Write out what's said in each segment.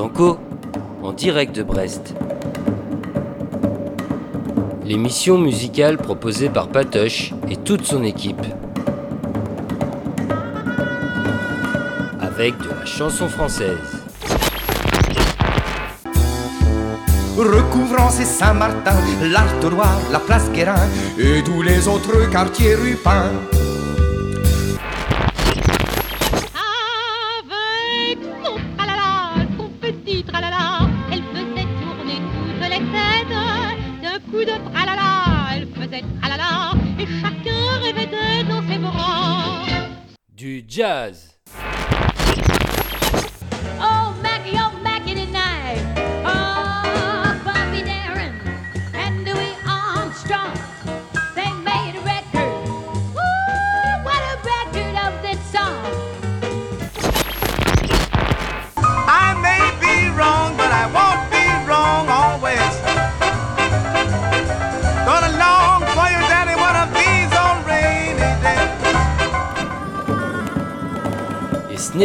en direct de Brest. L'émission musicale proposée par Patoche et toute son équipe. Avec de la chanson française. recouvrant ses Saint-Martin, l'Artois, la place Guérin et tous les autres quartiers rupins.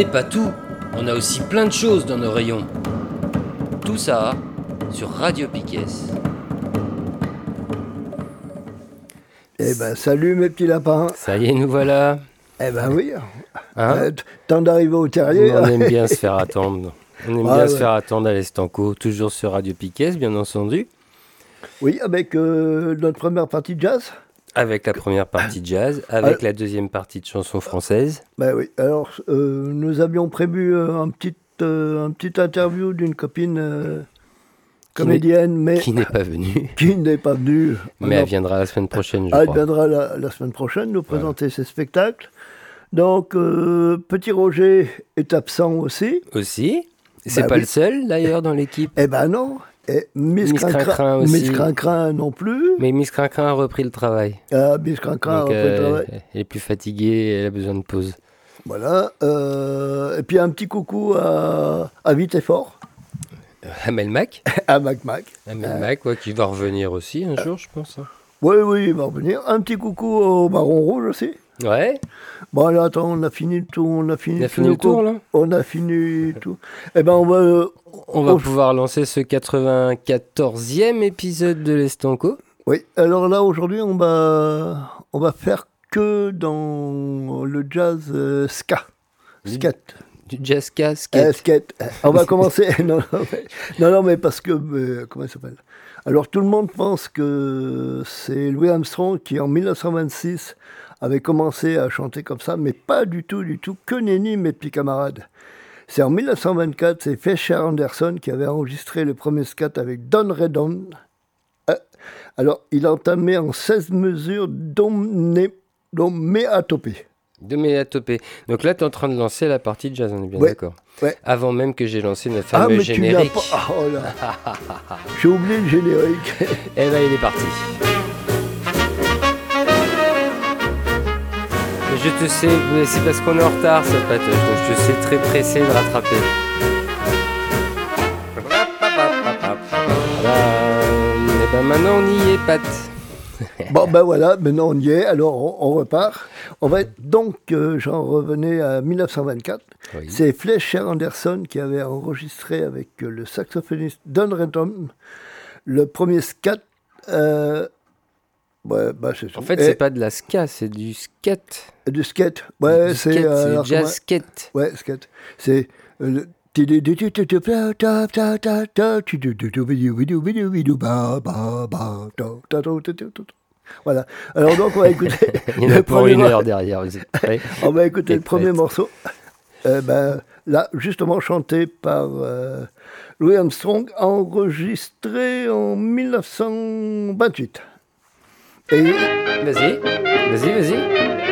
Pas tout, on a aussi plein de choses dans nos rayons. Tout ça sur Radio Piquet. Eh ben, salut mes petits lapins. Ça y est, nous voilà. Eh ben oui. Hein Euh, temps d'arriver au terrier. on aime bien se faire attendre. On aime Ah, bien ouais. se faire attendre à l'Estanco, toujours sur Radio Piquet, bien entendu. Oui, avec euh, notre première partie de jazz. Avec la première partie de jazz, avec Ah. la deuxième partie de chanson française. Ben oui. Alors, euh, nous avions prévu euh, un petit, euh, un petit interview d'une copine euh, Qui comédienne, mais qui n'est pas venue, qui n'est pas venue. mais Non. elle viendra la semaine prochaine, je Elle crois. viendra la, la semaine prochaine nous présenter ses spectacles. Donc, euh, Petit Roger est absent aussi. Aussi. C'est Bah pas oui. le seul, d'ailleurs, dans l'équipe. Eh ben non. Et Miss, Miss Crincrin Crincrin aussi. Miss Crincrin non plus. Mais Miss Crincrin a repris le travail. Ah, Miss Crincrin a repris le euh, travail. elle est plus fatiguée, elle a besoin de pause. Voilà. euh, et puis un petit coucou à, à Vite et Fort, Amel Mac, à Mac Mac. Amel Mac, ouais, qui va revenir aussi un jour, je pense. hein. Oui, oui, il va revenir. Un petit coucou au Baron Rouge aussi. Ouais, Bon, là, attends, on a fini le tour. On a fini, on a fini le tour, là? On a fini tout. Eh ben, on va. euh, On va pouvoir lancer ce 94e épisode de l'Estanco. Oui, alors là, aujourd'hui, on va, on va faire que dans le jazz euh, ska. Skate. Du jazz Euh, skate. skate. On va commencer. non, non, mais, non, non, mais parce que. euh, comment il s'appelle? Alors, tout le monde pense que c'est Louis Armstrong qui, en 1926, avait commencé à chanter comme ça, mais pas du tout, du tout. Que nenni, mes petits camarades. C'est en 1924, c'est Fesher Anderson qui avait enregistré le premier scat avec Don Redon. Euh, alors, il a entamé en 16 mesures doméatopée. De Mélatopée. Donc là, tu es en train de lancer la partie de jazz, on est bien Ouais, d'accord. ouais. Avant même que j'ai lancé notre Ah, fameux mais tu l'as générique. pas. Oh. J'ai oublié le générique. Eh ben, il est parti. Je te sais, mais c'est parce qu'on est en retard, ça patoche, donc je te sais très pressé de rattraper. Et ben maintenant on y est, Pat. Bon, ben voilà, maintenant on y est, alors on, on repart. On va donc, euh, j'en revenais à 1924. Oui. C'est Fletcher Anderson qui avait enregistré avec euh, le saxophoniste Don Redon le premier scat. euh, ouais, bah, c'est. En fait, c'est pas de la ska, c'est du skate. Du skate. Ouais, c'est. euh, jazz skate. Ouais, skate. C'est. euh, Voilà. Alors donc on va écouter. Il y a pour une heure derrière, On va écouter le premier morceau. Euh, ben, là, justement chanté par euh, Louis Armstrong, enregistré en 1928. Vas-y, vas-y, vas-y.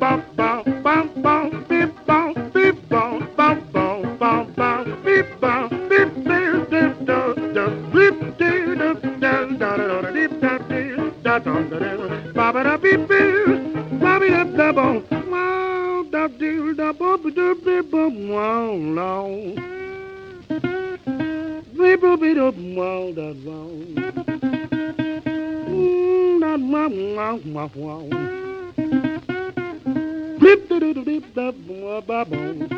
Bum, bum, bum, bum. little bit of wild that wow. That mm, wow, wow, wow,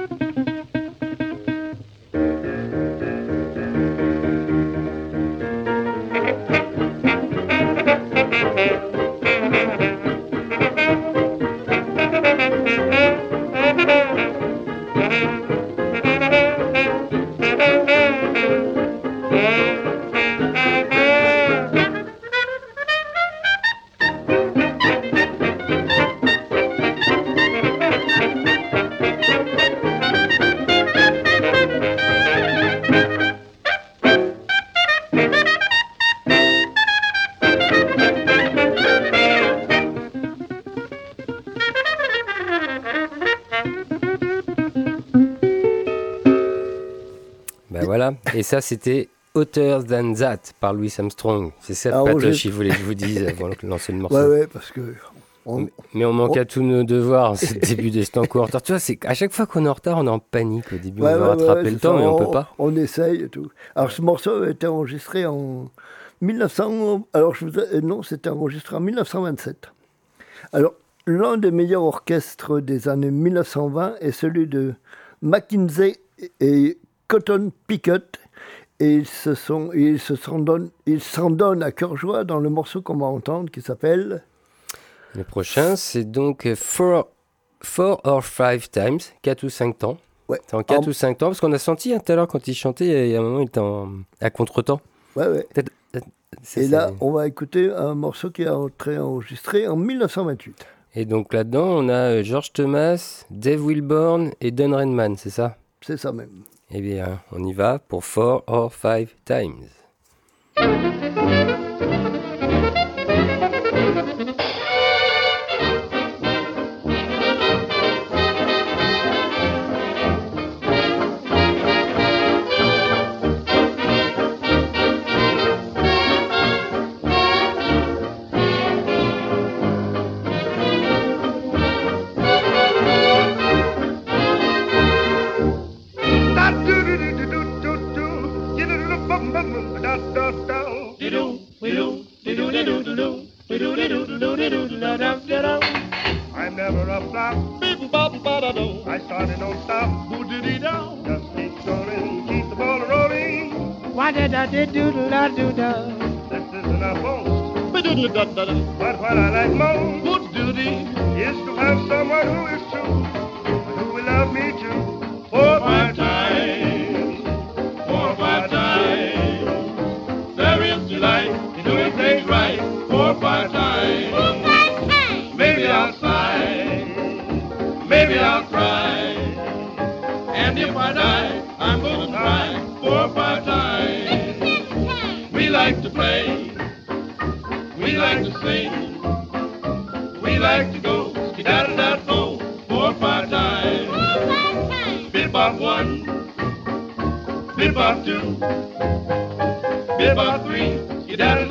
Et ça, c'était Hotter Than That par Louis Armstrong. C'est ça, Ah, Patoche, il voulait que je vous dise avant de lancer le morceau. Ouais, ouais, parce que. on- Mais on manque à tous nos devoirs. Le début des temps en retard. Tu vois, c'est à chaque fois qu'on est en retard, on est en panique. Au début, Ouais, on veut ouais, rattraper ouais, le temps, ça, mais on peut pas. On essaye et tout. Alors, ce morceau a été enregistré en 1900. Alors, je vous ai- euh, non, c'était enregistré en 1927. Alors, l'un des meilleurs orchestres des années 1920 est celui de McKinsey et Cotton Pickett. Et ils se sont, ils se s'en donnent, ils s'en donnent à cœur joie dans le morceau qu'on va entendre qui s'appelle Le prochain, c'est donc 4 or 5 times, 4 ou 5 temps. Ouais. C'est en 4 En- ou 5 temps, parce qu'on a senti hein, tout à l'heure quand il chantait, il y a un moment, il était en- à contre-temps. Ouais, ouais. Ça, Et là, on va écouter un morceau qui a été enregistré en 1928. Et donc là-dedans, on a euh, George Thomas, Dave Wilborn et Don Redman, c'est ça? C'est ça même. Eh bien, on y va pour 4 or 5 times. I'm never a flop. I started don't stop. Just keep going, keep the ball rolling. Why did I did do da do da? This isn't a boast. But what I like most is to have someone who is true, who will love me too. For five times, Times. Maybe I'll sigh, maybe I'll cry. And if I die, I'm gonna try four or five times. We like to play, we like to sing, we like to go skedaddle that go four or five times. Bebop one, bebop two, bebop three, skedaddle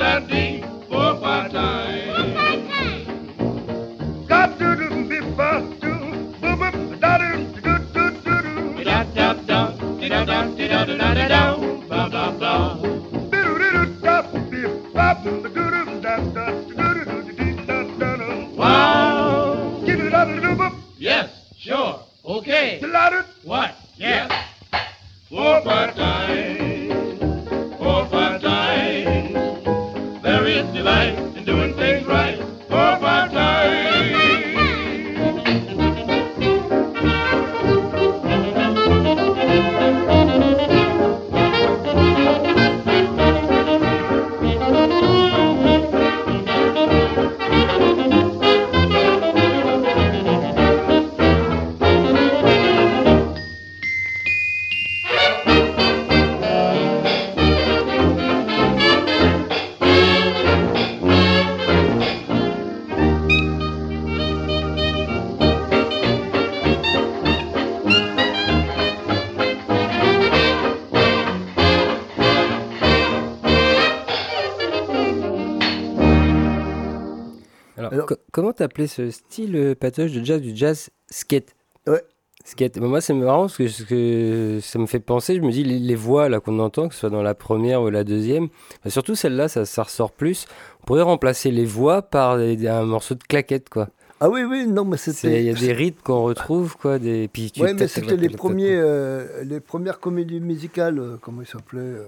comment t'appelais ce style euh, patoche de jazz, du jazz skate? Ouais. Skate. Bah, moi, c'est marrant parce que, ça me fait penser, je me dis, les, les voix là qu'on entend, que ce soit dans la première ou la deuxième, bah, surtout celle-là, ça, ça ressort plus. On pourrait remplacer les voix par des- un morceau de claquette, quoi. Ah oui, oui, non, mais c'était. Il y a des rythmes qu'on retrouve, quoi. Des... Puis tu Ouais, mais c'était les premiers, euh, les premières comédies musicales, euh, comment ils s'appelaient euh,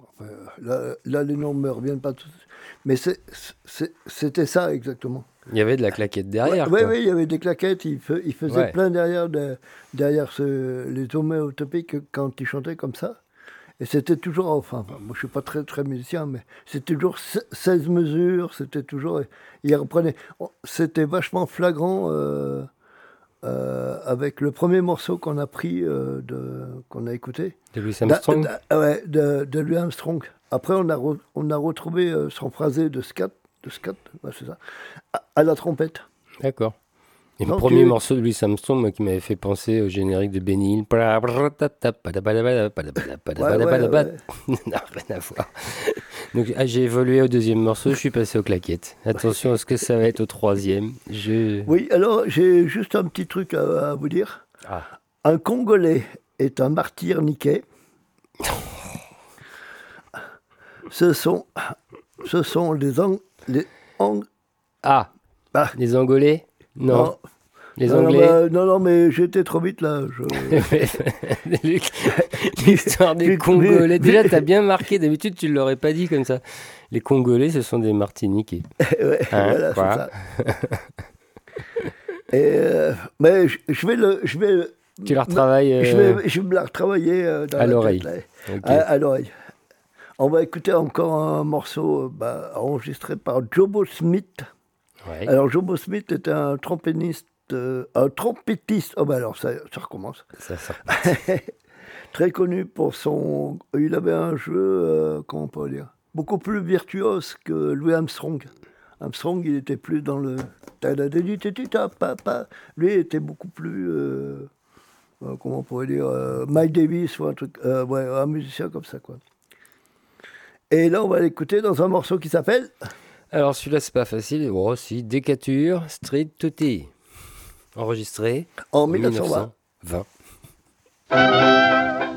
enfin, là, là, les noms me reviennent pas tous. Mais c'était ça exactement. Il y avait de la claquette derrière. Oui, oui, il y avait des claquettes, il, fe- il faisait Ouais. plein derrière, de- derrière ce- les homéotopiques quand il chantait comme ça. Et c'était toujours, enfin, moi je suis pas très très musicien, mais c'était toujours se- 16 mesures, c'était toujours, il reprenait, c'était vachement flagrant euh, euh, avec le premier morceau qu'on a pris, euh, de, qu'on a écouté, De Louis Armstrong. da- ah ouais, de, de Louis Armstrong. Après on a, re- on a retrouvé son phrasé de scat, de scat, ouais, c'est ça, à, la trompette. D'accord. Et le premier tu- morceau de Louis Armstrong moi, qui m'avait fait penser au générique de Benny Hill. Ouais, ouais, ouais. Non, rien à voir. Donc ah, j'ai évolué au deuxième morceau, je suis passé aux claquettes. Attention à ce que ça va être au troisième. Je... Oui, alors j'ai juste un petit truc à, à vous dire. Ah. Un Congolais est un martyr niquais. Ce sont, ce sont les Ang... Les Ang- Ah, Ah. les Angolais Non. Les non, non, Anglais bah, non, non, mais j'étais trop vite là. je- L'histoire des Congolais. Déjà, t'as bien marqué. D'habitude, tu l'aurais pas dit comme ça. Les Congolais, ce sont des Martiniquais. Ouais, Hein, voilà, ça. Et, euh, mais je, je vais le, je vais, Tu la retravailles je euh, vais, je vais me la retravailler euh, dans à l'oreille. À, à l'oreille. On va écouter encore un morceau euh, bah, enregistré par Jobo Smith. Ouais. Alors Jobo Smith était un trompettiste, euh, un trompettiste. Oh bah alors ça, ça recommence. Ça, ça. Très connu pour son. Il avait un jeu, euh, comment on peut dire, beaucoup plus virtuose que Louis Armstrong. Armstrong, il était plus dans le. Lui il était beaucoup plus. euh, euh, comment on pourrait dire Mike Davis ou un truc. ouais, un musicien comme ça, quoi. Et là, on va l'écouter dans un morceau qui s'appelle. Alors celui-là, c'est pas facile. Oh, si. Décature Street Tutti. Enregistré En en 1920. 1920.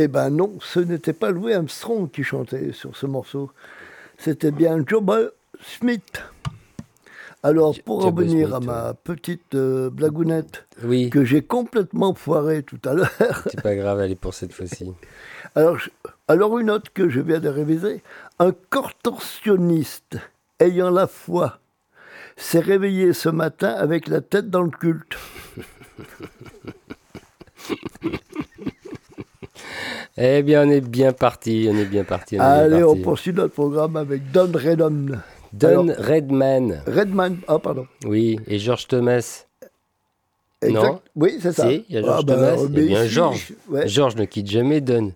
Eh ben non, ce n'était pas Louis Armstrong qui chantait sur ce morceau. C'était bien Joe Smith. Alors, pour revenir à ma petite euh, blagounette Oui, que j'ai complètement foirée tout à l'heure, c'est pas grave, allez pour cette fois-ci. alors une autre que je viens de réviser. Un contorsionniste ayant la foi s'est réveillé ce matin avec la tête dans le culte. Eh bien, on est bien parti, on est bien parti. On Allez, on poursuit notre programme avec Don Redman. Don Redman, Redman, ah pardon. oui, et George Thomas. Exact. Non. Oui, c'est ça. Si, il y a George Ah, bah, Thomas, a mais bien ici, George. ouais. George ne quitte jamais Don.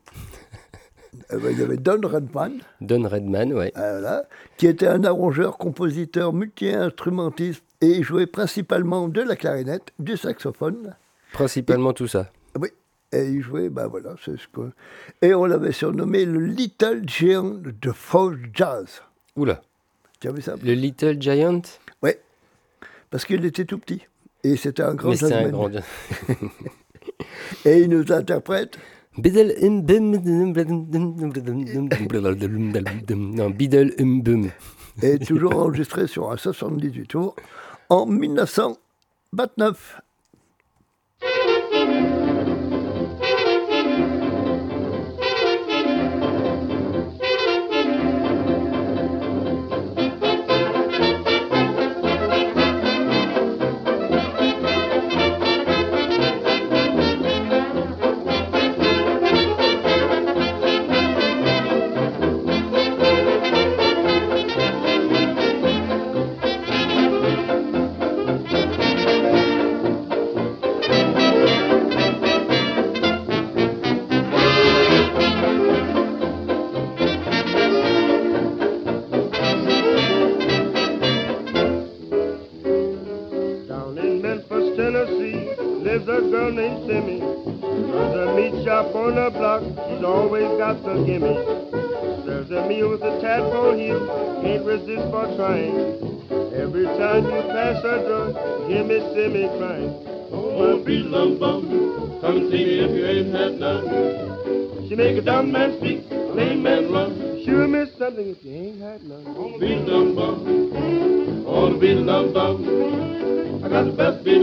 Eh ben, il y avait Don Redman, Don Redman, ouais. euh, voilà, qui était un arrangeur, compositeur, multi-instrumentiste et il jouait principalement de la clarinette, du saxophone. Principalement tout ça. Et il jouait, ben voilà, c'est ce que... Et on l'avait surnommé le Little Giant de folk jazz. Oula, Tu as vu ça? Le Little Giant? Oui, parce qu'il était tout petit. Et c'était un grand Mais c'est un grand... Et il nous interprète Biddle Non, Biddle um bum. et toujours enregistré sur un 78 tours en 1929. Resist for. Every time you pass her drug, hear me Simmy crying. Oh, my beat lum bum, come see me if you ain't had none. She make a dumb man speak, a lame man run. Sure miss something if you ain't had none. Oh, beat lum bum, oh, beat lum bum. I got the best beat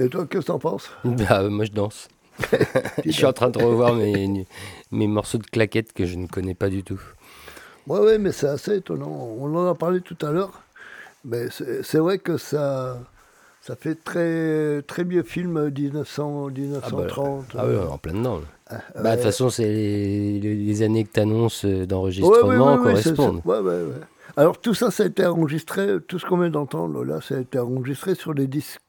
Et toi, qu'est-ce que t'en penses? Bah, euh, moi je danse. je suis en train de revoir mes, mes morceaux de claquettes que je ne connais pas du tout. Ouais, ouais, mais c'est assez étonnant. On en a parlé tout à l'heure. Mais c'est vrai que ça, ça fait très, très vieux film 1900, 1930. Ah oui, en plein dedans. euh, Bah, de toute ouais. façon, c'est les, années que tu annonces ouais, d'enregistrement ouais, ouais, correspondent. ça. Ouais, ouais, ouais. Alors tout ça, ça a été enregistré, tout ce qu'on vient d'entendre là, ça a été enregistré sur les disques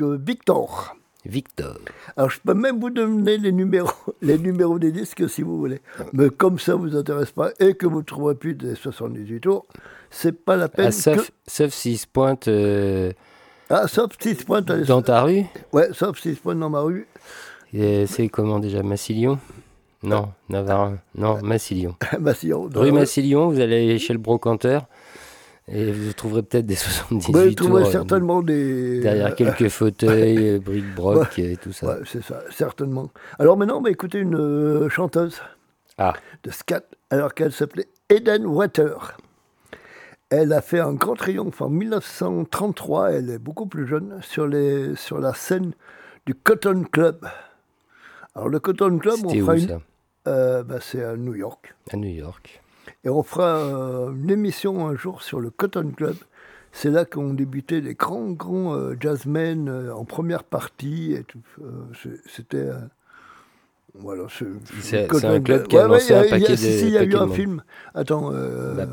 Victor. Victor. Alors je peux même vous donner les numéros, les numéros des disques si vous voulez. Mais comme ça vous intéresse pas et que vous ne trouverez plus des 78 tours, c'est pas la peine Ah, sauf, que... sauf s'il se pointe euh, Ah, sauf 6 points, t'as les- dans ta rue. Ouais, sauf 6 points dans ma rue. Et C'est comment déjà Massilion? Non, Navarin. Non, Massilion. Massillon. dans Rue la rue. Massilion, vous allez chez le brocanteur et vous trouverez peut-être des 78 Ouais, vous trouverez euh, certainement des... Derrière quelques fauteuils, euh, bric-broc et tout ça. Ouais, c'est ça, certainement. Alors maintenant, on va écouter une euh, chanteuse Ah, de scat, alors qu'elle s'appelait Eden Water. Elle a fait un grand triomphe en 1933, elle est beaucoup plus jeune, sur, les, sur la scène du Cotton Club. Alors le Cotton Club, on fera où une... euh, bah, c'est à New York. À New York. Et on fera euh, une émission un jour sur le Cotton Club. C'est là qu'ont débuté les grands, grands euh, jazzmen euh, en première partie. Et tout. C'était. voilà, c'est un club qui a lancé un paquet de- si, il y a eu un film. Attends. Bah,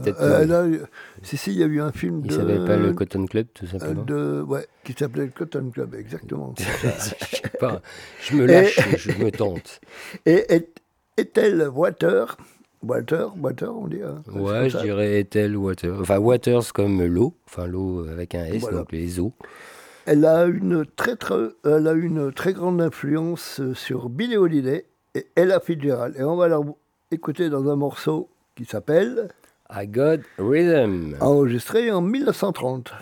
si, si, il y a eu un film Il de. s'appelle pas le Cotton Club, tout simplement. de, ouais, qui s'appelait le Cotton Club, exactement. je sais pas. Je me lâche, je me tente. Et- Ethel Water, Water, Water, on dit. hein, Ouais, je dirais Ethel Water. Enfin, Waters comme l'eau. Enfin, l'eau avec un S, Voilà. donc les eaux. Elle a une très, très, elle a une très grande influence euh, sur Billie Holiday et Ella Fitzgerald. Et on va la écouter dans un morceau qui s'appelle, I Got Rhythm. enregistré en 1930.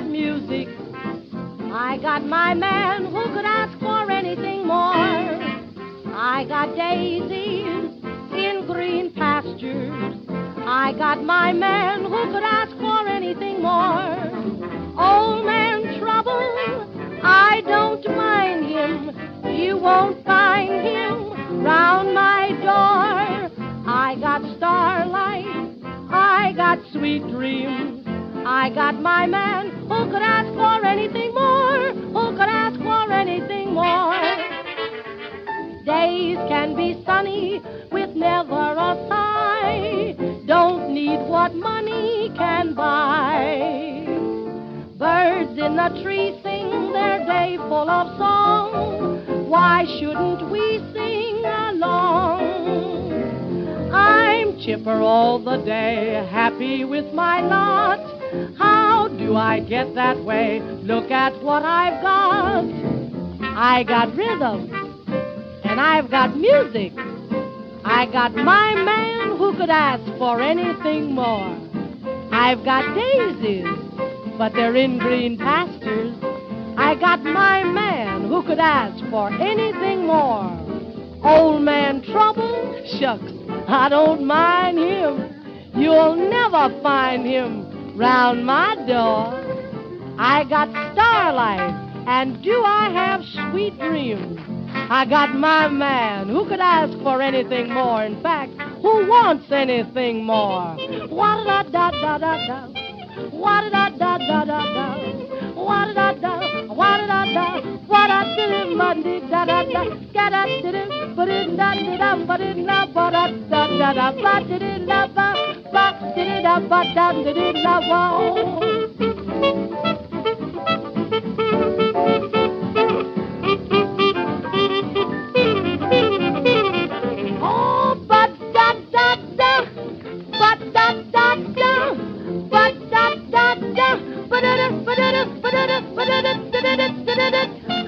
Got music, I got my man who could ask for anything more. I got daisies in green pastures, I got my man who could ask for anything more. Old man trouble, I don't mind him, you won't find him round my door. I got starlight. I got sweet dreams. I got my man who could ask for anything more, who could ask for anything more. Days can be sunny with never a sigh. Don't need what money can buy. Birds in the tree sing their day full of song. Why shouldn't we sing along? I'm chipper all the day, happy with my lot. How do I get that way? Look at what I've got. I got rhythm, and I've got music. I got my man who could ask for anything more. I've got daisies, but they're in green pastures. I got my man who could ask for anything more. Old man trouble, shucks, I don't mind him. You'll never find him round my door. I got starlight, and do I have sweet dreams? I got my man who could ask for anything more. In fact, who wants anything more? What da da da da da. What da da da da da. What da da. What da da. What da da Monday da da da. Ga da da da. But it da da da. But it da ba da da da da. Ba da da da ba. Ba da da ba da da da da ba. Oh, but da da da, but da da da,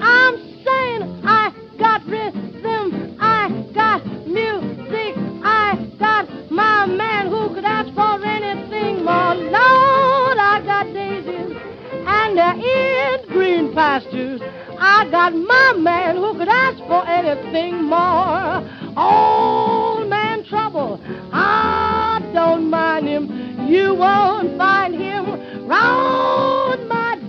I'm saying I got rhythm, I got music, I got my man who could ask for anything more. Lord, I got daisies and in green pastures. I got my man who could ask for anything more. Old man trouble, I don't mind him. You won't find him round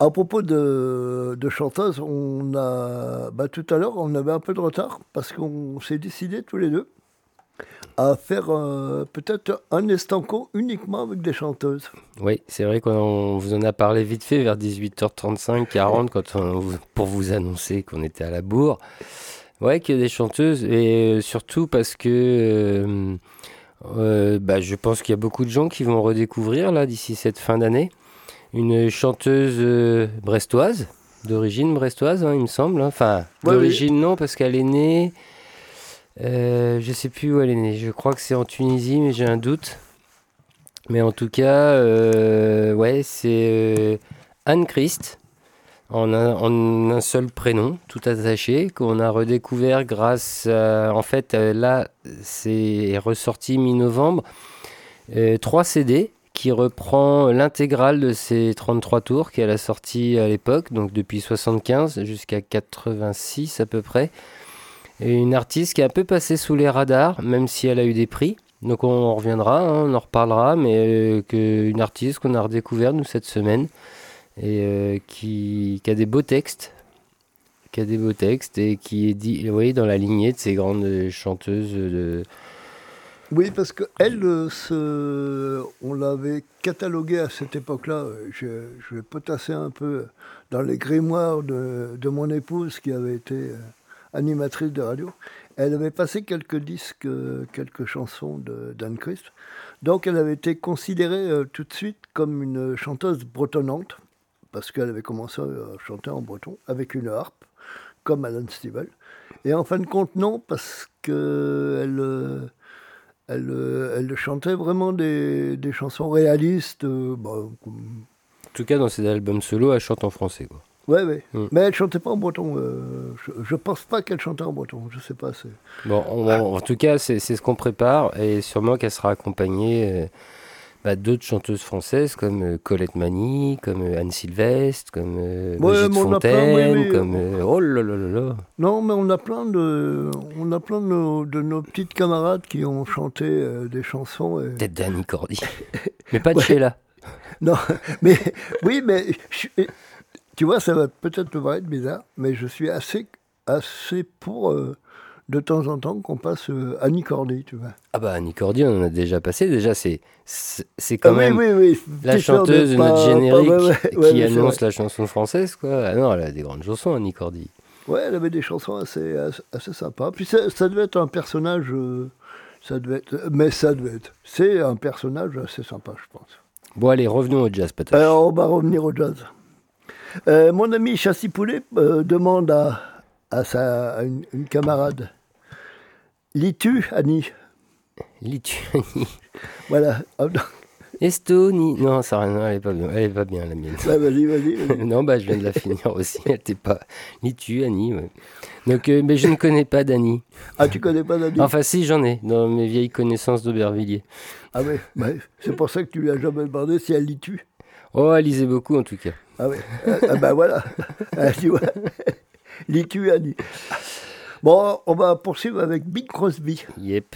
À propos de, de chanteuse, on a, bah, tout à l'heure, on avait un peu de retard parce qu'on s'est décidé tous les deux à faire euh, peut-être un estanco uniquement avec des chanteuses. Oui, c'est vrai qu'on vous en a parlé vite fait vers 18h35, 40, quand on, pour vous annoncer qu'on était à la bourre. Ouais, qu'il y a des chanteuses, et euh, surtout parce que euh, bah, je pense qu'il y a beaucoup de gens qui vont redécouvrir, là, d'ici cette fin d'année, une chanteuse euh, brestoise, d'origine brestoise, hein, il me semble. hein. Enfin, Ouais, d'origine non, parce qu'elle est née. euh, je sais plus où elle est née. Je crois que c'est en Tunisie, mais j'ai un doute. Mais en tout cas, euh, ouais, c'est euh, Anne Christ, en un, en un seul prénom, tout attaché, qu'on a redécouvert grâce à. En fait, là, c'est ressorti mi-novembre. euh, trois CD qui reprend l'intégrale de ces 33 tours qu'elle a sorti à l'époque, donc depuis 75 jusqu'à 86 à peu près. Et une artiste qui est un peu passée sous les radars, même si elle a eu des prix. Donc on en reviendra, hein, on en reparlera, mais euh, que une artiste qu'on a redécouvert nous cette semaine et euh, qui, qui a des beaux textes, qui a des beaux textes et qui est dit, vous voyez, dans la lignée de ces grandes chanteuses de, Oui, parce que elle, euh, on l'avait cataloguée à cette époque-là. euh, Je, vais potasser un peu dans les grimoires de, mon épouse qui avait été euh, animatrice de radio. Elle avait passé quelques disques, euh, quelques chansons d'Anne Christ. Donc elle avait été considérée tout de suite comme une chanteuse bretonnante, parce qu'elle avait commencé à chanter en breton avec une harpe, comme Alan Stivell. Et en fin de compte, non, parce qu'elle elle, euh, elle chantait vraiment des, des chansons réalistes. euh, bah, comme- en tout cas dans ses albums solo, elle chante en français quoi. Ouais, ouais. Mm. Mais elle chantait pas en breton. euh, je, je pense pas qu'elle chantait en breton. Je sais pas. Bon, on- en tout cas, c'est ce qu'on prépare et sûrement qu'elle sera accompagnée bah, d'autres chanteuses françaises comme euh, Colette Mani, comme euh, Anne Sylvestre, comme euh, Ouais, plein, Fontaine, oui, oui. comme oh là là là là. Non, mais on a plein de, on a plein de nos, de nos petites camarades qui ont chanté euh, des chansons. et- Peut-être Danny Cordy, mais pas de Sheila. Non, mais oui, mais tu vois, ça va peut-être te paraître bizarre, mais je suis assez, assez pour euh, de temps en temps qu'on passe euh, Annie Cordy, tu vois. Ah bah Annie Cordy, on en a déjà passé. Déjà, c'est c'est quand Ah même oui, oui, la chanteuse de pas- notre pas- générique ouais, ouais, qui annonce la chanson française, quoi. Ah non, elle a des grandes chansons, Annie Cordy. Ouais, elle avait des chansons assez, assez, assez sympas. Puis ça, ça devait être un personnage, euh, ça devait être, mais ça devait être, c'est un personnage assez sympa, je pense. Bon, allez, revenons au jazz, Patoche. Alors, on va revenir au jazz. Euh, mon ami Chassis Poulet euh, demande à, à, sa, à une, une camarade Lis-tu, Annie Lituanie. Voilà. Ah. Estonie. Non, ça rien, elle est pas bien. Elle est pas bien, la mienne. Vas-y, vas-y. vas-y. non, bah, je viens de la finir aussi. Elle était pas Lituanie, ouais. Donc, euh, mais je ne connais pas Dany. Ah, tu connais pas Annie Enfin, si, j'en ai, dans mes vieilles connaissances d'Aubervilliers. Ah ouais, ouais. c'est pour ça que tu lui as jamais demandé si elle lit-tu. Oh, elle lisait beaucoup, en tout cas. Ah ouais. Ah, ah ben voilà. Ah, tu vois. Annie Bon, on va poursuivre avec Big Crosby. Yep.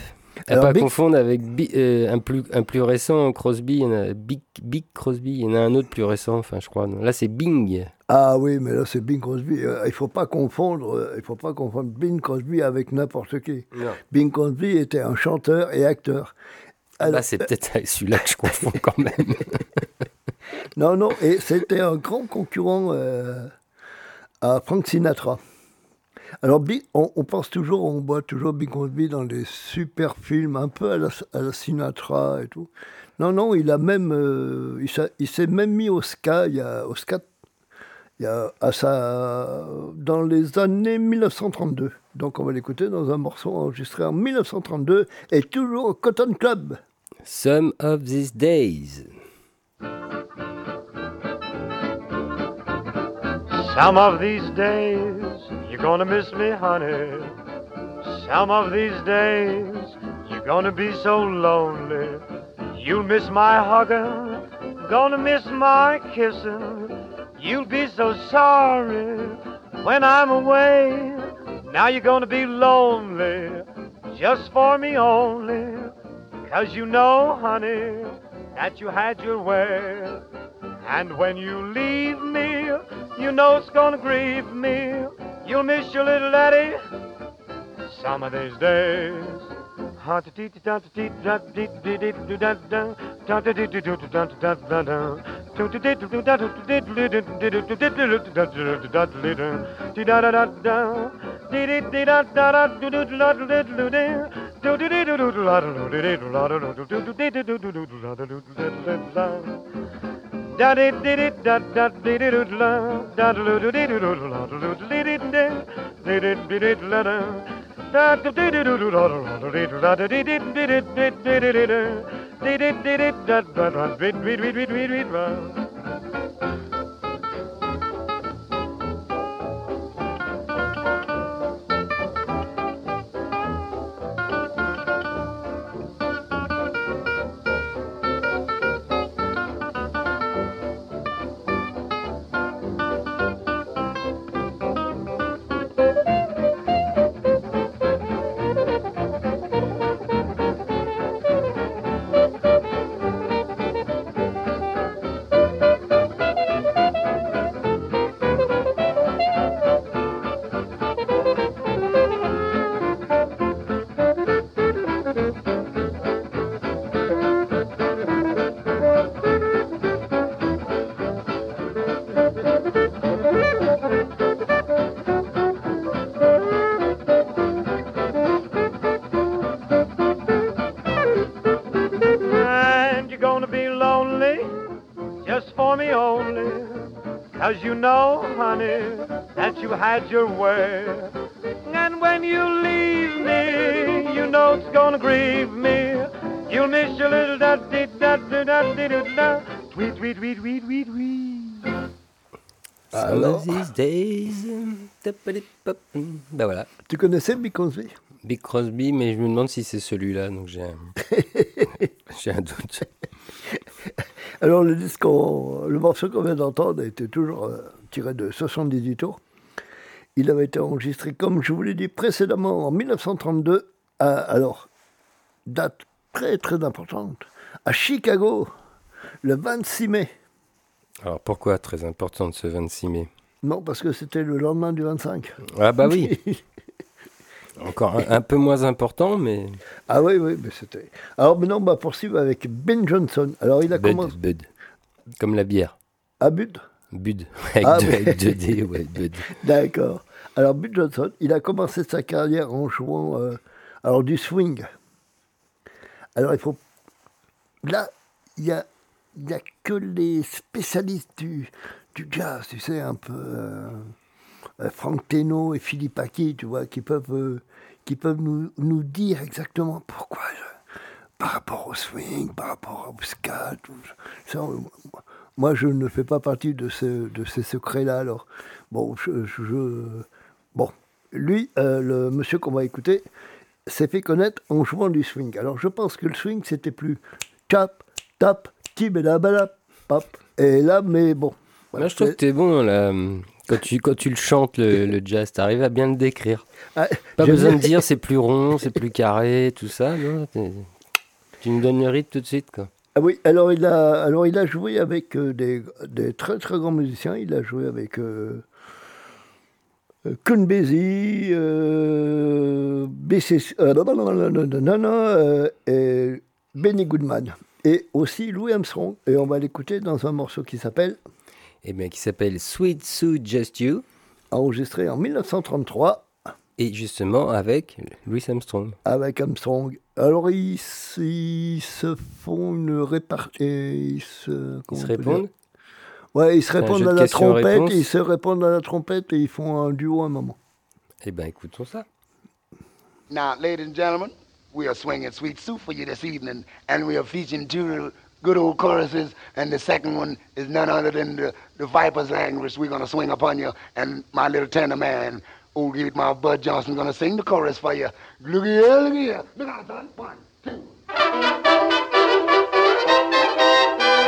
À Alors, pas Big- confondre avec Bi- euh, un, plus, un plus récent, Crosby, il y en a Big, Big Crosby, il y en a un autre plus récent, enfin je crois. Là c'est Bing. Ah oui, mais là c'est Bing Crosby. Euh, il faut pas confondre, euh, il faut pas confondre Bing Crosby avec n'importe qui. Bing Crosby était un chanteur et acteur. Alors, Là c'est peut-être celui-là que je confonds quand même. non, non, et c'était un grand concurrent à Frank Sinatra. Alors, on, on pense toujours, on voit toujours Bing Crosby dans des super films, un peu à la, à la Sinatra et tout. Non, non, il a même, euh, il s'a- il s'est même mis au ska, il y a, au ska, il y a, à sa, dans les années 1932. Donc, on va l'écouter dans un morceau enregistré en 1932 et toujours au Cotton Club. Some of these days. Some of these days gonna miss me, honey. Some of these days you're gonna be so lonely. You'll miss my hugging, gonna miss my kissing. You'll be so sorry when I'm away. Now you're gonna be lonely, just for me only. Cause you know, honey, that you had your way. And when you leave me, you know it's gonna grieve me. You'll miss your little daddy some of these days. da di di di da da di di do la da do do di do do la do do di di di di di di di la da da do di di do do la do do di do la da di di di di di di di di di di di di da da da di di di di di di you had your way. And when you leave me, you know it's gonna grieve me. You'll miss your little da dee da da da dee da da. Tweet, tweet, tweet, tweet, tweet, tweet. Some Alors of these days. Bah voilà. Tu connaissais Bill Cosby Big Crosby, mais je me demande si c'est celui-là, donc j'ai un... un doute. Alors le disque, le morceau qu'on vient d'entendre était toujours euh, tiré de 78 tours. Il avait été enregistré, comme je vous l'ai dit précédemment, en 1932, à, alors, date très très importante, à Chicago, le 26 mai. Alors pourquoi très importante ce 26 mai? Non, parce que c'était le lendemain du 25. Ah bah oui, encore un, un peu moins important, mais... Ah oui, oui, mais c'était... Alors maintenant, on va poursuivre avec Ben Johnson. Alors il a Bud, commencé Bud. Comme la bière. à Bud? Bud. Avec, Ah, deux, mais- avec deux D, ouais, Bud. D'accord. Alors, Bill Johnson, il a commencé sa carrière en jouant euh, alors, du swing. Alors, il faut. Là, il n'y a, y a que les spécialistes du, du jazz, tu sais, un peu. euh, euh, Frank Teno et Philippe Aki, tu vois, qui peuvent, euh, qui peuvent nous, nous dire exactement pourquoi. je- par rapport au swing, par rapport au ska, tout ça. Moi, je ne fais pas partie de, ce- de ces secrets-là. Alors, bon, je, bon, lui, euh, le monsieur qu'on va écouter, s'est fait connaître en jouant du swing. Alors, je pense que le swing, c'était plus tap, tap, tibedabada, pop. Et là, mais bon. Moi, je trouve que t'es bon là. Quand tu, quand tu le chantes, le, le jazz, t'arrives à bien le décrire. Ah, Pas besoin de dire c'est plus rond, c'est plus carré, tout ça. Non tu me donnes le rythme tout de suite, quoi. Ah oui, alors il a, alors il a joué avec euh, des, des très très grands musiciens. Il a joué avec euh, Basie, euh, BC, euh, non, non, non, non, non, non, non, euh, et Benny Goodman. Et aussi Louis Armstrong. Et on va l'écouter dans un morceau qui s'appelle, Et bien, qui s'appelle Sweet Sue Just You, enregistré en 1933 et justement avec Louis Armstrong. avec Armstrong. Alors ils, ils se font une répartie. Ils se, Ils se répondent? Ouais, ils se répondent à la trompette, ils se répondent à la trompette et ils font un duo à un moment. Eh ben, écoutons ça. Now, ladies and gentlemen, we are swinging Sweet Soup for you this evening, and we are featuring two good old choruses, and the second one is none other than the, the Viper's language. We're going to swing upon you, and my little tenor man, Oh, Give My Bud Johnson gonna sing the chorus for you. Look here, look here. Look out, son. One, two.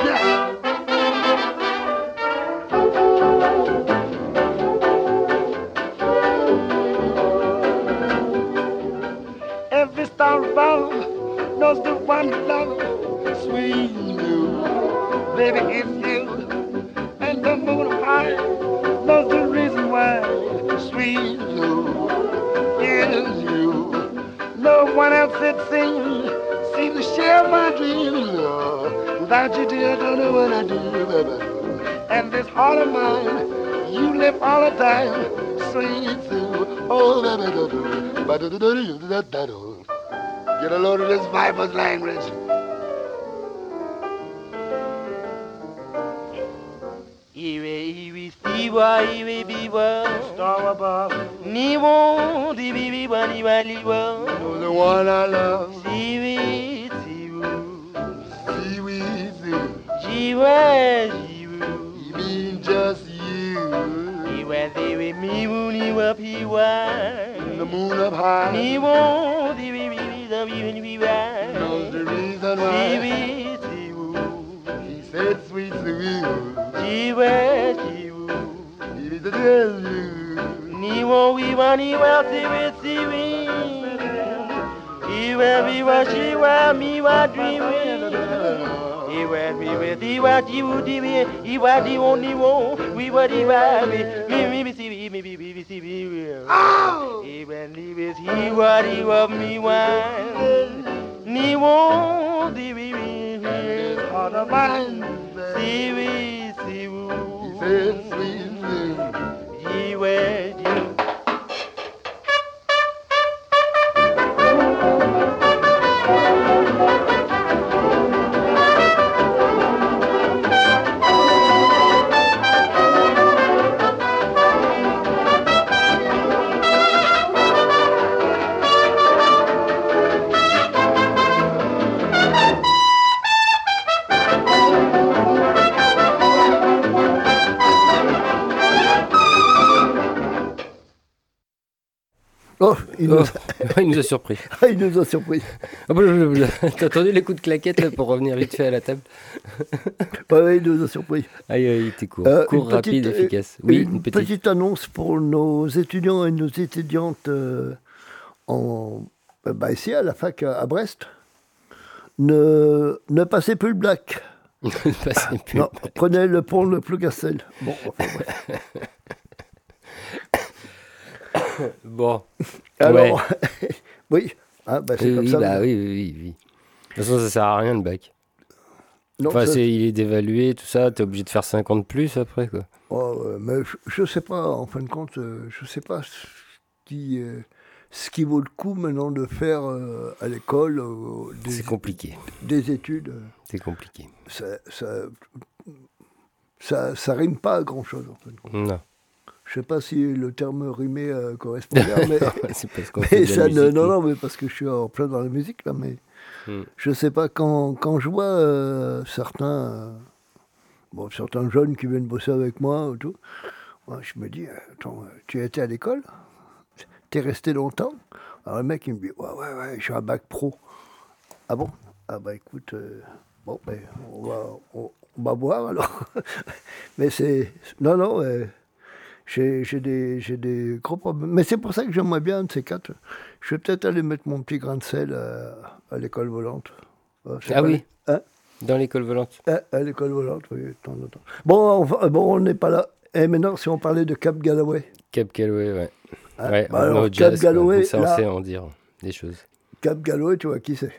Yeah. Every star above knows the one love, sweet you. Baby, it's you. And the moon high knows the reason why you. No one else it seems seems to share my dreams. Oh, without you, dear, I don't know what I do, baby. And this heart of mine, you live all the time, sweet Sue. Oh, baby, do do, ba do do do do da da do. Get a load of this viper's language. Iwe iwe stiwa iwe biwa Star above Niwo di biwa niwa liwa You're the one I love Siwi siwu Siwi siwu Jiwe jiwu You mean just you Iwe siwi miwu niwa piwa In the moon up high Niwo di biwa niwa liwa Knows the reason why Siwi He said, sweet Sue. Jiwa jiwu. He said, tell you. Ni wo wi wa ni wa siwi siwi Iwe bi wa shi wa mi wa dreaming Iwe mi we di wa di wu di we Iwa di wo ni wo We. Wa di wa we Mi mi bi si bi mi bi bi bi si bi we. Iwe ni we si wa di wa mi wa Ni wo di bi bi Heart of mine, Si wi si wu he said, sweet Sue. Iwe di wu il nous, Oh, il nous a surpris. a, il nous a surpris. Ah. T'as entendu les coups de claquette là, pour revenir vite fait à la table ouais, il nous a surpris. Aïe, aïe, il était court. Euh, court, rapide, petite- efficace. Oui, une, une petite. petite annonce pour nos étudiants et nos étudiantes euh, en, euh, bah, ici à la fac à, à Brest. Ne, ne passez plus le black. Passez plus. Non, prenez le pont le plus Castel. Bon, enfin. Bon. Alors, oui, ah, bah, c'est Oui, comme oui, ça. bah oui, oui, oui. De toute façon, ça sert à rien le bac. Non, enfin, ça- c'est, il est dévalué, tout ça, t'es obligé de faire 50 plus après, quoi. Oh, euh, mais je ne sais pas, en fin de compte, euh, je ne sais pas ce qui, euh, ce qui vaut le coup maintenant de faire euh, à l'école des, C'est compliqué. des études. C'est compliqué. Ça, ça, ça, ça rime pas à grand-chose, en fin de compte. Non. Je sais pas si le terme rimé euh, correspond bien, mais, ça, ne- musique, non, non, mais parce que je suis en plein dans la musique, là, mais Hmm. je sais pas, quand, quand je vois euh, certains, euh, bon, certains jeunes qui viennent bosser avec moi, ou tout, moi, je me dis, attends, tu étais à l'école? T'es resté longtemps? Alors le mec, il me dit, ouais, ouais, ouais, j'ai un bac pro. Ah bon? Ah bah écoute, bon, ben, on, va, on, on va voir alors. mais c'est... Non, non, j'ai des, des gros problèmes. Mais c'est pour ça que j'aimerais bien un de ces quatre. Je vais peut-être aller mettre mon petit grain de sel euh, à l'école volante. Euh, Ah oui. Hein Dans l'école volante. Ah, à l'école volante, oui, de temps en temps. Bon, on bon on n'est pas là. Et maintenant, si on parlait de Cap Galloway. Cap Calloway, ouais. Ah, ouais, bah alors, jazz, Cap quoi. Galloway, ça, on là- sait en dire des choses. Cap Galloway, tu vois qui c'est?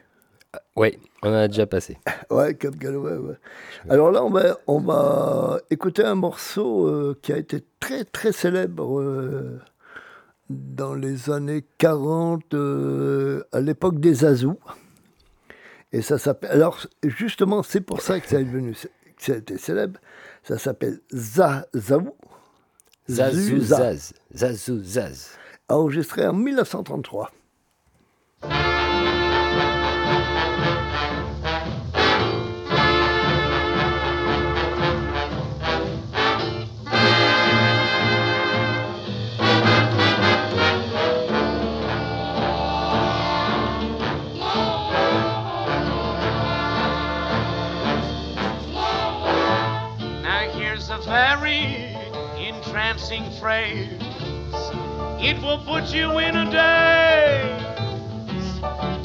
Ouais, on en a déjà passé. Ouais, Cap Galloway, ouais. Alors là, on va, on va écouter un morceau euh, qui a été très, très célèbre euh, dans les années 40, euh, à l'époque des Azous. Et ça s'appelle. Alors, justement, c'est pour ça que ça est devenu. que ça a été célèbre. Ça s'appelle Zazou. Zazou Zaz. Zazou Zaz. Enregistré en 1933. Phrase. It will put you in a daze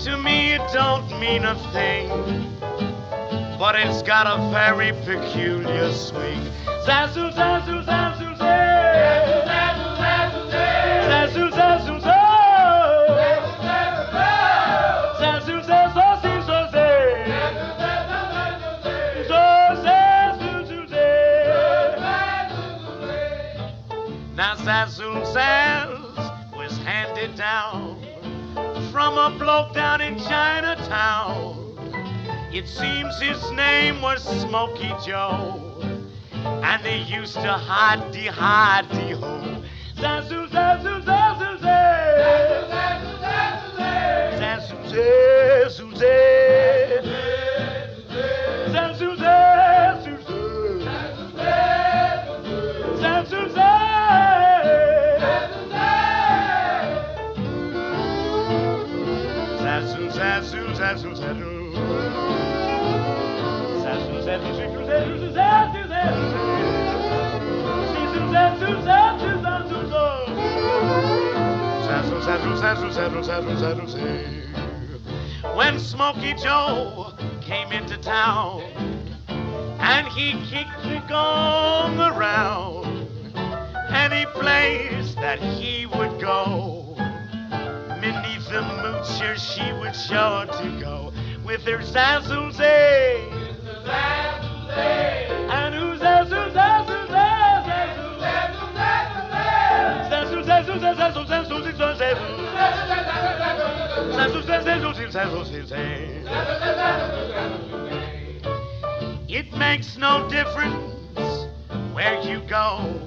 to me, it don't mean a thing, but it's got a very peculiar swing. Zazzle, zazzle, zazzle, zazzle, Bassoon Sands was handed down from a bloke down in Chinatown. It seems his name was Smokey Joe. And they used to hide de hide de ho. Zazu, zazu, zazu, zazu. Zazu, zazu, zazu, zazu. Zazu, zazu, zazu, zazu. When Smokey Joe came into town and he kicked the gong around any place that he would go a moocher, she was sure to go with her zazuzay. It makes no difference where you go.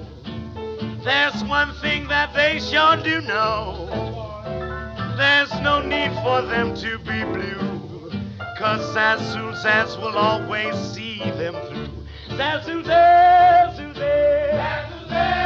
There's one thing that they sure do know. There's no need for them to be blue. Cause Zazu Zaz will always see them through. Zaz, Zazu Zaz,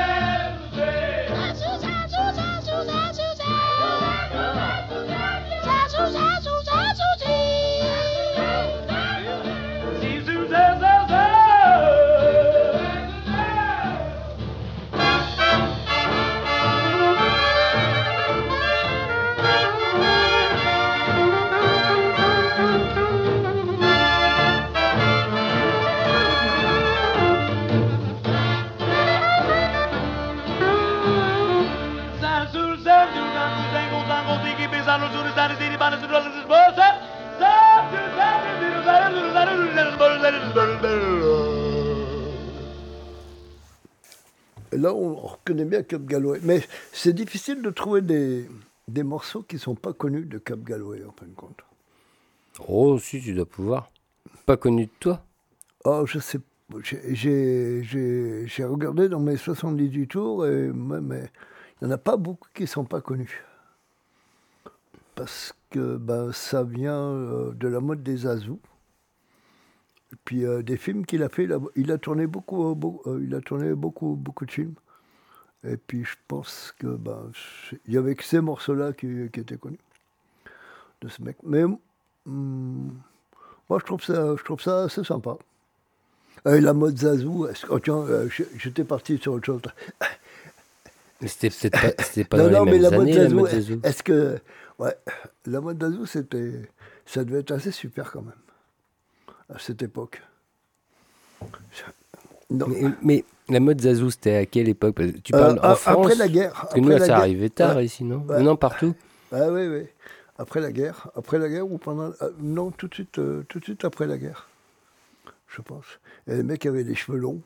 Cap Galway. Mais c'est difficile de trouver des, des morceaux qui ne sont pas connus de Cap Galway, en fin de compte. Oh, si, tu dois pouvoir. Pas connu de toi Oh, je sais j'ai- regardé dans mes 78 tours et mais il n'y en a pas beaucoup qui ne sont pas connus. Parce que ben, ça vient euh, de la mode des Azous. Et puis euh, des films qu'il a fait, il a, il a tourné beaucoup, beau- euh, il a tourné beaucoup, beaucoup de films. Et puis je pense que ben, il y avait que ces morceaux-là qui, qui étaient connus de ce mec. Mais hum, moi je trouve ça, je trouve ça assez sympa. La mode Zazou, oh, tiens, euh, j'étais parti sur autre chose. C'était peut-être pas, c'était pas non, dans non, les mais mêmes la mode années, Zazou, est-ce que. Ouais, la mode Zazou, c'était. Ça devait être assez super quand même. À cette époque. Non. Mais, mais la mode Zazou, c'était à quelle époque Tu Euh, parles en France après la guerre, Parce que nous, ça arrivait tard ici, non. Non, partout Ah oui, oui. Après la guerre. Après la guerre ou pendant. euh, non, tout de, suite, euh, tout de suite après la guerre. Je pense. Et les mecs avaient des cheveux longs,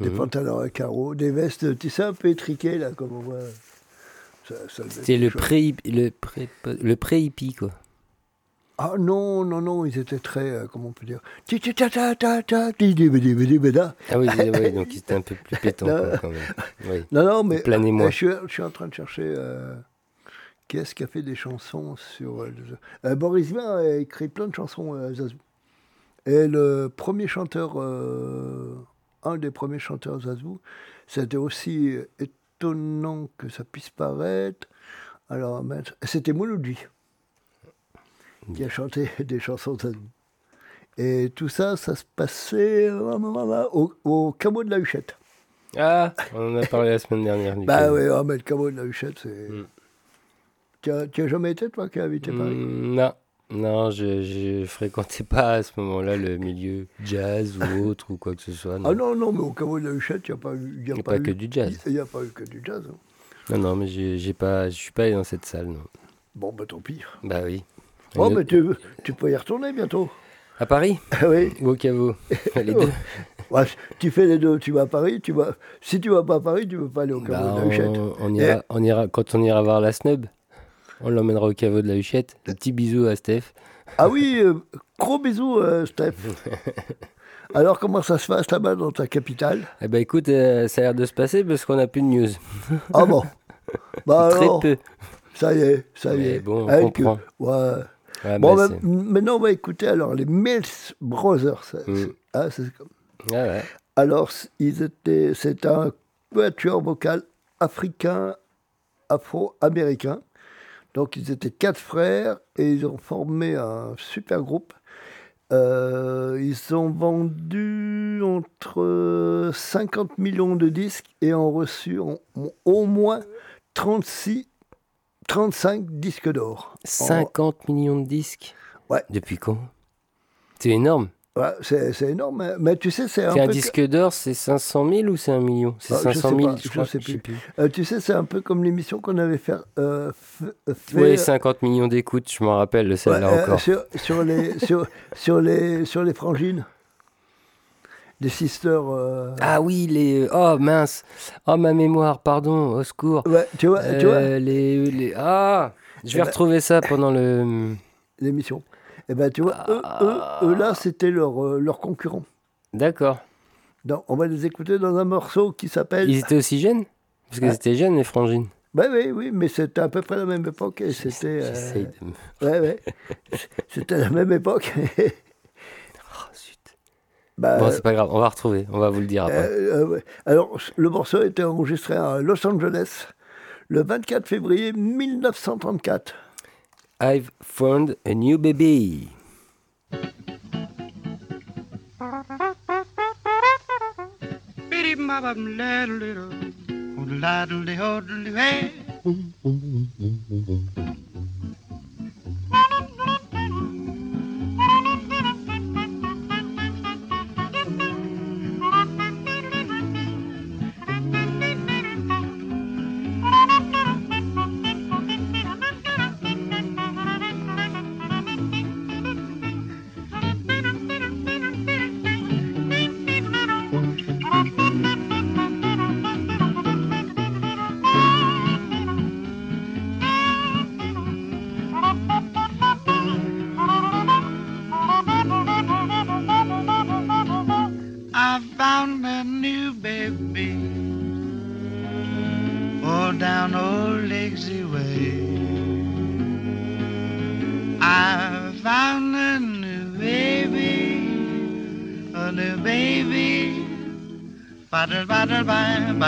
des Mhm. pantalons à carreaux, des vestes, tu sais, un peu étriquées, là, comme on voit. C'était le chouette. pré le pré le pré quoi. Ah non, non, non, ils étaient très, euh, comment on peut dire. Ah oui, oui, donc il était un peu plus pétant Non. quoi, quand même. Oui. Non, non, mais euh, je, suis, je suis en train de chercher euh, qui est-ce qui a fait des chansons sur. euh, euh, Boris Vian a écrit plein de chansons euh, Zazou. Et le premier chanteur, un des premiers chanteurs Zazou, c'était aussi étonnant que ça puisse paraître. Alors, c'était Mouloudji qui a chanté des chansons. Et tout ça, ça se passait euh, au, au Caveau de la Huchette. Ah, on en a parlé la semaine dernière. du Bah oui, oh, mais le caveau de la Huchette, c'est. Mm. Tu as, jamais été, toi, qui as habité Paris? Mm, Non. Non, je, je fréquentais pas à ce moment-là le milieu jazz ou autre ou quoi que ce soit. Non, Ah non, non, mais au caveau de la Huchette, il n'y a pas eu. y Il y a pas eu- que du jazz. Il n'y a pas eu que du jazz. hein. non, non, mais je suis pas allé dans cette salle. Non. Bon, bah tant pis. Bah oui. Une mais tu, tu peux y retourner bientôt. À Paris Ah oui. ou au caveau Les deux. Tu fais les deux. Tu vas à Paris. Tu vas... Si tu vas pas à Paris, tu ne peux pas aller au caveau Bah, de la Huchette. on, on ira, on ira, quand on ira voir la snub, on l'emmènera au caveau de la Huchette. Un petit bisou à Steph. Ah oui, euh, gros bisous, euh, Steph. Alors, comment ça se passe là-bas dans ta capitale? Eh ben écoute, euh, ça a l'air de se passer parce qu'on n'a plus de news. Ah bon? Bah Très alors, peu. ça y est, ça y est. bon, on Avec- comprend. Ouais. Ouais, Bon, bah, bah, maintenant, on va écouter alors les Mills Brothers. Mm. Ah, c'est comme- Ah ouais. Alors, ils étaient, c'est un quatuor vocal africain, afro-américain. Donc, ils étaient quatre frères et ils ont formé un super groupe. Euh, ils ont vendu entre 50 millions de disques et ont reçu au moins 36, 35 disques d'or. 50 millions de disques Ouais. Depuis quand? C'est énorme. Ouais, c'est énorme, mais tu sais, c'est un C'est un peu... disque d'or, c'est 500 000 ou c'est un million? C'est Ah, je 500 sais 000, pas, je je crois. je sais plus. Euh, tu sais, c'est un peu comme l'émission qu'on avait fait, euh, fait Oui, 50 millions d'écoutes, je m'en rappelle celle-là ouais, euh, encore. sur, sur les, sur, sur, les, sur les frangines, les sisters. euh, Ah oui, les. Oh mince Oh ma mémoire, pardon, au secours. Ouais, tu vois, tu vois Euh, les, les- Ah Je vais Eh ben- retrouver ça pendant le. l'émission. Et ben, tu vois, eux, eux, eux, là, c'était leur, euh, leur concurrent. D'accord. Donc, on va les écouter dans un morceau qui s'appelle. Ils étaient aussi jeunes? Parce qu'ils Ouais. étaient jeunes, les frangines. Ben oui, oui, mais c'était à peu près la même époque. C'était. euh, de. Ouais, ouais. C'était la même époque. Bah, Bon, c'est pas grave, on va retrouver, on va vous le dire après. Euh, euh, ouais. Alors, le morceau a été enregistré à Los Angeles le 24 février 1934. I've found a new baby.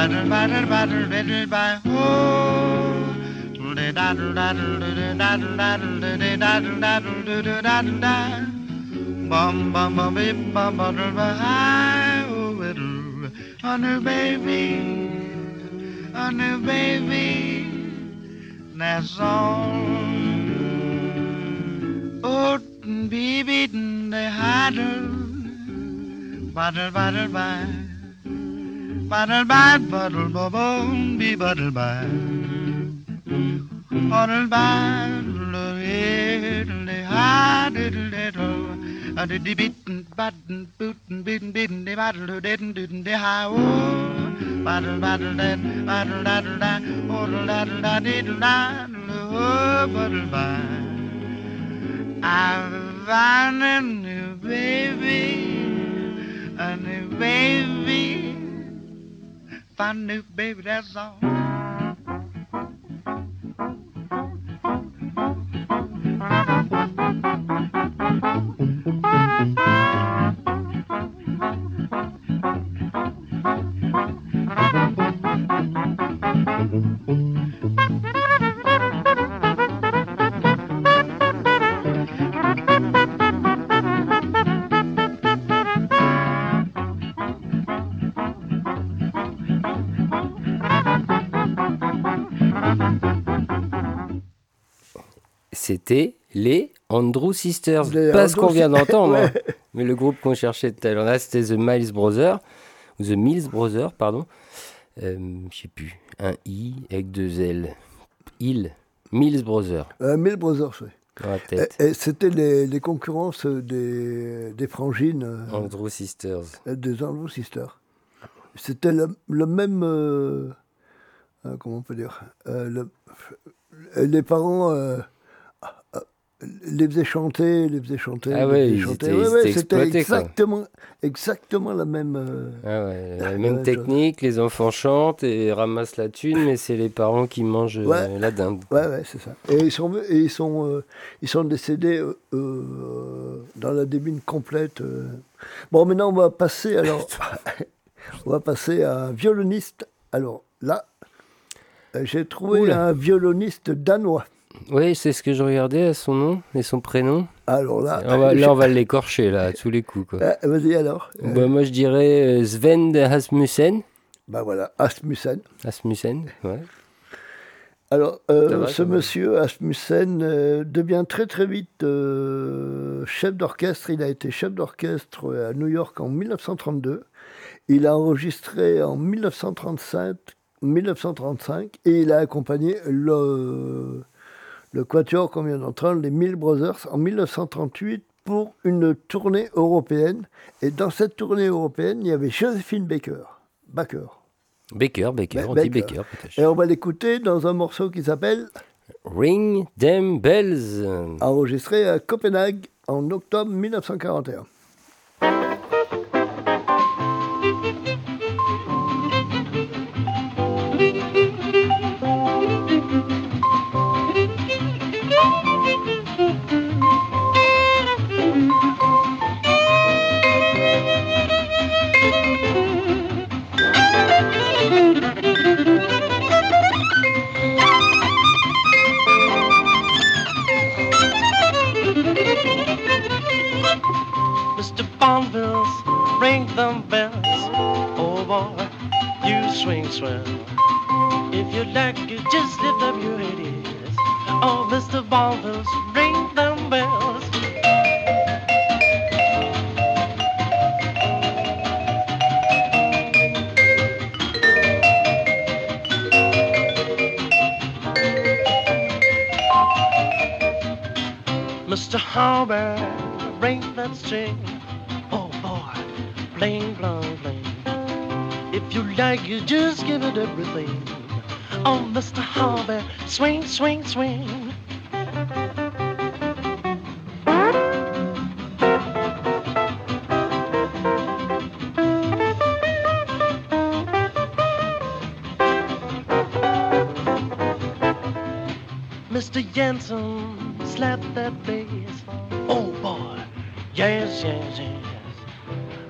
battle battle battle battle by oh de daddle daddle de daddle daddle daddle daddle daddle bum bum bum bim bum bottle by high oh little on her baby on her baby that's all oh baby they huddle battle battle by Butter by, butter, bubble, be butter by. Butter by, little, high, little, little. A diddy bitten, button, bootin, bitten, bitten, de battle, didn't, didn't, de high, oh. Battle, battle, then, battle, battle, da, oh, battle, da, diddle, da, oh, battle by. I found a new baby, a new baby, found a new baby, that's all. C'était les Andrew Sisters. Les pas ce qu'on vient d'entendre, Ouais. hein. mais le groupe qu'on cherchait tout à l'heure c'était The Miles Brothers, ou The Mills Brothers, pardon. Euh, Je sais plus, un I avec deux L. Il, Mills Brothers, Euh, Mill Brothers, oui. Et, et c'était les, les concurrences des, des frangines euh, Andrew Sisters. des Andrew Sisters. C'était le, le même. euh, euh, comment on peut dire euh, le- Les parents euh, euh, les faisaient chanter, les faisaient chanter. Ah ouais, C'était quoi. exactement, la même. euh, Ah ouais, la Ouais, même ouais, technique, les enfants chantent et ramassent la thune, mais c'est les parents qui mangent euh, la dinde. Ouais, ouais, c'est ça. Et ils sont, et ils sont, euh, ils sont décédés dans la débine complète. Bon, maintenant, on va passer alors. on va passer à un violoniste. Alors là, j'ai trouvé Oula. un violoniste danois. Oui, c'est ce que je regardais à son nom et son prénom. Alors là, On va- là, on va l'écorcher, là, à tous les coups. Quoi. Ah, Vas-y alors. Euh, Bah, moi, je dirais euh, Sven Asmussen. bah voilà, Asmussen. Asmussen, ouais. Alors, euh, va, ce va. monsieur Asmussen euh, devient très très vite euh, chef d'orchestre. Il a été chef d'orchestre à New York en 1932. Il a enregistré en 1935, 1935 et il a accompagné le, le quatuor qu'on vient d'entendre, les Mill Brothers, en 1938 pour une tournée européenne. Et dans cette tournée européenne, il y avait Josephine Baker. Baker. Baker, Baker, Ba- on dit Baker. Et on va l'écouter dans un morceau qui s'appelle Ring them bells. enregistré à Copenhague en octobre 1941. Them bells. Oh boy, you swing swell. If you like it, just lift up your head. Oh, Mr. Bonville's ring them bells. Mr. Harbor, ring that string. Bling, bling, bling. If you like it, just give it everything. Oh, Mr. Harvey, swing, swing, swing. Mr. Jensen, slap that bass. Oh boy, yes, yes, yes.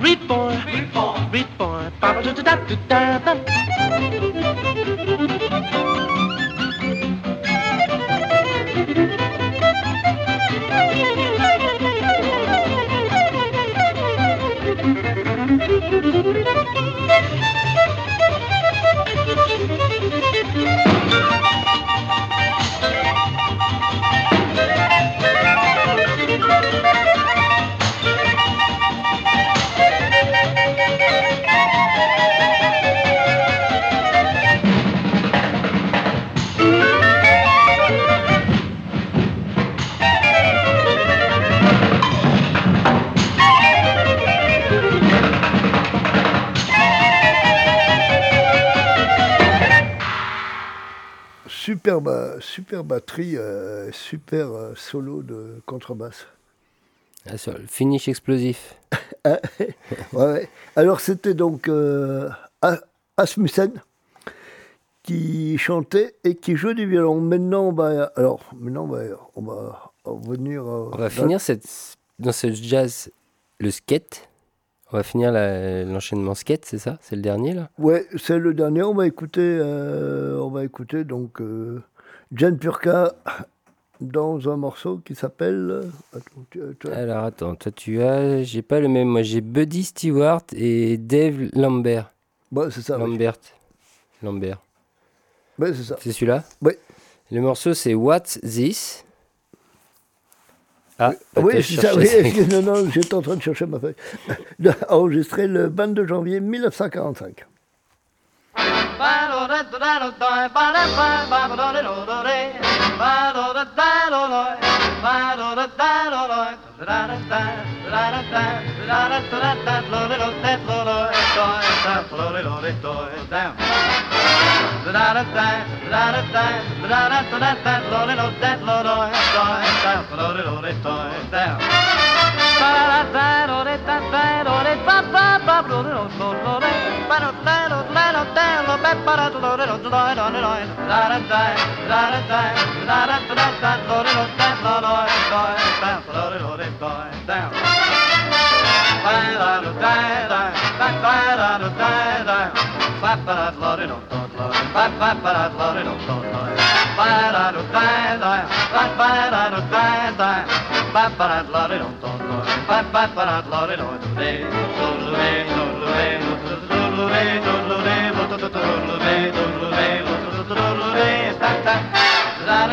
Read for, read for, read for. Super, ba- super batterie, euh, super euh, solo de contrebasse. Ah, sur le finish explosif. Ouais, ouais. Alors c'était donc euh, Asmussen qui chantait et qui jouait du violon. Maintenant, on va, alors, maintenant, on va, on va revenir. On va dans- finir cette, dans ce jazz, le skate. On va finir l'enchaînement skate, c'est ça? C'est le dernier là? Ouais, c'est le dernier. On va écouter, euh, on va écouter donc euh, Jane Purka dans un morceau qui s'appelle. euh, tu- Alors attends, toi tu as. J'ai pas le même. Moi j'ai Buddy Stewart et Dave Lambert. Ouais, c'est ça. oui. Lambert. Lambert. Ouais, c'est ça. C'est celui-là? Oui. Le morceau c'est What's This? Ah, Oui, ça. Oui, non, non, j'étais en train de chercher ma feuille. Enregistré le 22 janvier 1945. Down. Bye.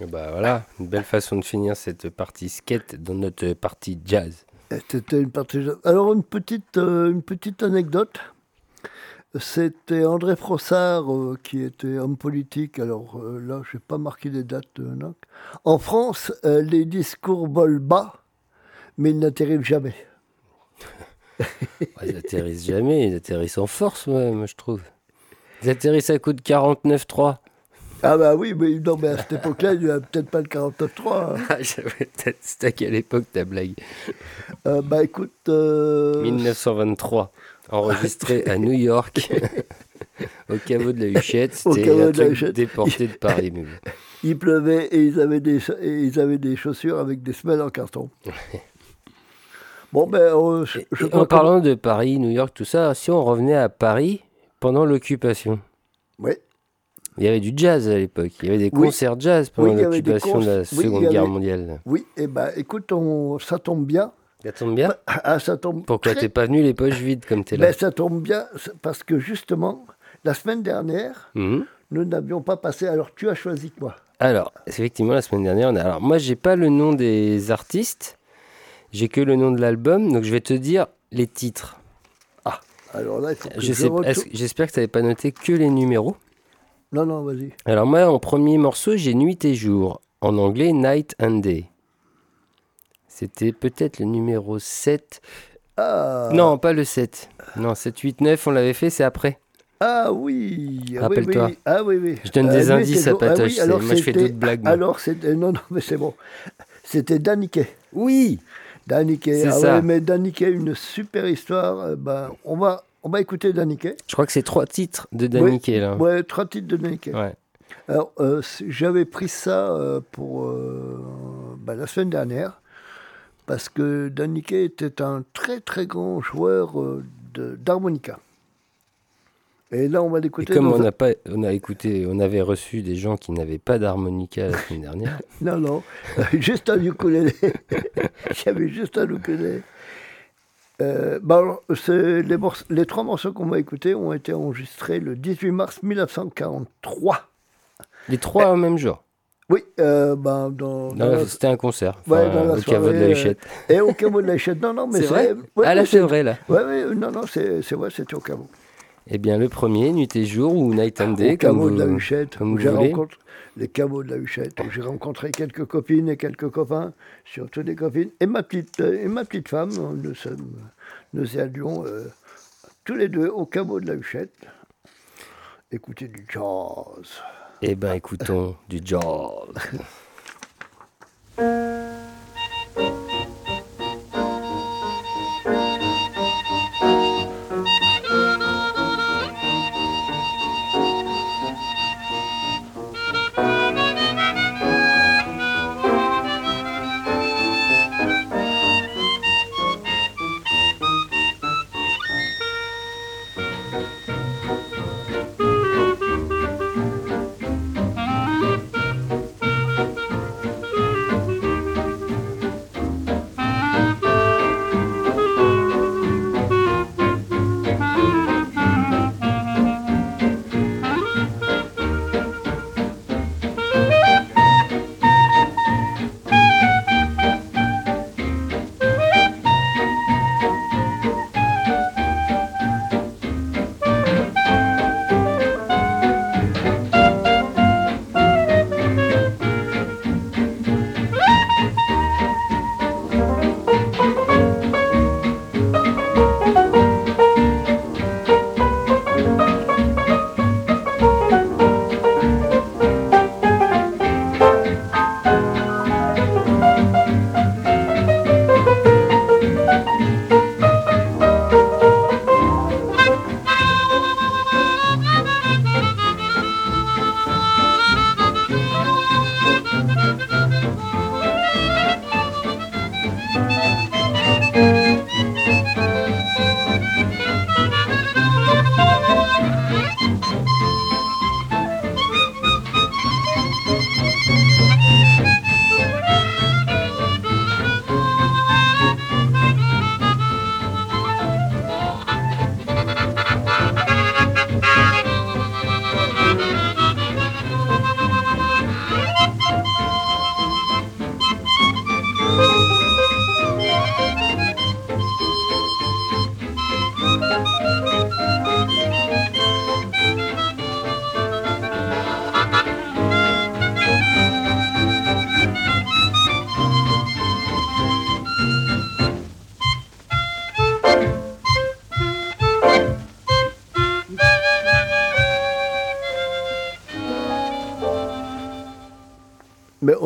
Et Bah voilà, une belle façon de finir cette partie skate dans notre partie jazz. C'était une partie. Alors une petite, euh, une petite anecdote. C'était André Frossard euh, qui était homme politique. Alors euh, là, je n'ai pas marqué des dates. euh, non. En France, les discours volent bas, mais ils n'atterrissent jamais. Ils atterrissent jamais, ils atterrissent en force, moi je trouve. Ils atterrissent à coup de 49-3. Ah bah oui, mais non, mais à cette époque-là, il n'y avait peut-être pas le 49.3. hein. Ah, j'avais peut-être- C'était à quelle époque ta blague? Bah écoute, euh, 1923, enregistré à New York, au caveau de la Huchette. C'était un de truc déporté de Paris. il pleuvait et ils avaient des, et ils avaient des chaussures avec des semelles en carton. Bon, ben, je, je en parlant de Paris, New York, tout ça, si on revenait à Paris pendant l'occupation, Oui. il y avait du jazz à l'époque. Il y avait des Oui. concerts jazz pendant Oui, l'occupation de la oui, Seconde avait- Guerre mondiale. Oui, et ben écoute, on, ça tombe bien. Ça tombe bien Ah, ça tombe Pourquoi très- t'es pas venu les poches vides comme t'es là Ben, ça tombe bien parce que justement, la semaine dernière, Mhm. nous n'avions pas passé. Alors, tu as choisi quoi Alors, effectivement, la semaine dernière, on a... Alors, moi, j'ai pas le nom des artistes, j'ai que le nom de l'album, donc je vais te dire les titres. Alors là, il faut que Je je, sais, J'espère que tu n'avais pas noté que les numéros. Non, non, vas-y. Alors moi, en premier morceau, j'ai Nuit et Jour. En anglais, Night and Day. C'était peut-être le numéro 7. Ah, Non, pas le 7. Non, 7, 8, 9, on l'avait fait, c'est après. ah oui, ah oui, Rappelle-toi. oui. Ah oui, oui. Je donne Euh, des lui, indices à. Ah Patoche, oui, alors moi, je fais d'autres blagues, moi. Alors, c'était... Non, non, mais c'est bon. C'était Daniquet. Oui Daniquet. Ah ça. ouais, mais Daniquet, une super histoire. Euh, Ben, on va, on va écouter Daniquet. Je crois que c'est trois titres de Daniquet, là. Ouais, trois titres de Daniquet. Ouais. Alors, euh, j'avais pris ça euh, pour euh, ben, la semaine dernière, parce que Daniquet était un très très grand joueur euh, d'harmonica. Et là, on va Et l'écouter. comme on un- a pas, on a écouté, on avait reçu des gens qui n'avaient pas d'harmonica la semaine dernière. Non, non, juste un ukulélé. J'avais juste un ukulélé. Euh, alors, c'est- les, trois morceaux qu'on va écouter ont été enregistrés le 18 mars 1943. Les trois au même jour. Oui, euh, ben, dans, dans la- C'était un concert. Ouais, dans la au caveau de la Huchette. euh, Et au caveau de la Huchette. Non, non, mais C'est vrai ouais, Ah là, c'est vrai, là. Ouais, ouais, non, non, c'est vrai, c'était au caveau. Eh bien, le premier, Nuit et Jour, ou Night and Day, au comme caveau vous, de la Huchette, comme vous j'ai voulez. rencontré les caveaux de la Huchette, j'ai rencontré quelques copines et quelques copains, surtout des copines, et ma petite, euh, et ma petite femme. Nous sommes, nous allions euh, tous les deux au caveau de la Huchette, écouter du jazz. Eh ben, écoutons du jazz.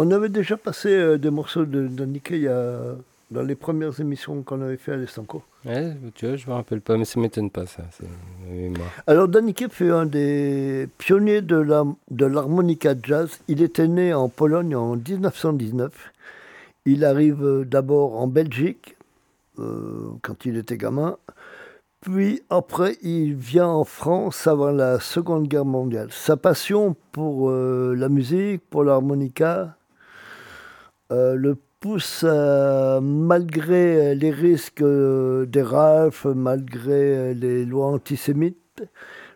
on avait déjà passé euh, des morceaux de, de Nikkei dans les premières émissions qu'on avait fait à l'Estanco. Ouais, tu vois, je me rappelle pas, mais ça m'étonne pas, ça. Alors, Daniké fut un des pionniers de la- de l'harmonica jazz. Il était né en Pologne en 1919. Il arrive euh, d'abord en Belgique, euh, quand il était gamin. Puis après, il vient en France avant la Seconde Guerre mondiale. Sa passion pour euh, la musique, pour l'harmonica, le pousse, à, malgré les risques euh, des Ralph, malgré euh, les lois antisémites,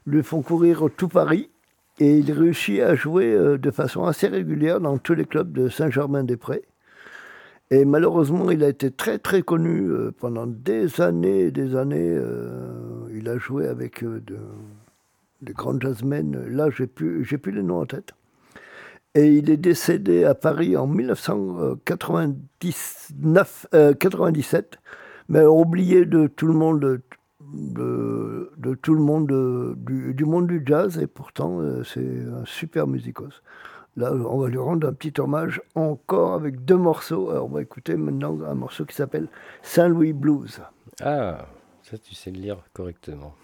lui font courir tout Paris. Et il réussit à jouer euh, de façon assez régulière dans tous les clubs de Saint-Germain-des-Prés. Et malheureusement, il a été très très connu euh, pendant des années et des années. euh, il a joué avec euh, de, de grands jazzmen. Là, j'ai plus, plus les noms en tête. Et il est décédé à Paris en 1999, euh, 97, mais oublié de tout le monde, de, tout le monde euh, du, monde du jazz. Et pourtant, euh, c'est un super musicos. Là, on va lui rendre un petit hommage encore avec deux morceaux. Alors, on va écouter maintenant un morceau qui s'appelle Saint Louis Blues. Ah, ça tu sais le lire correctement.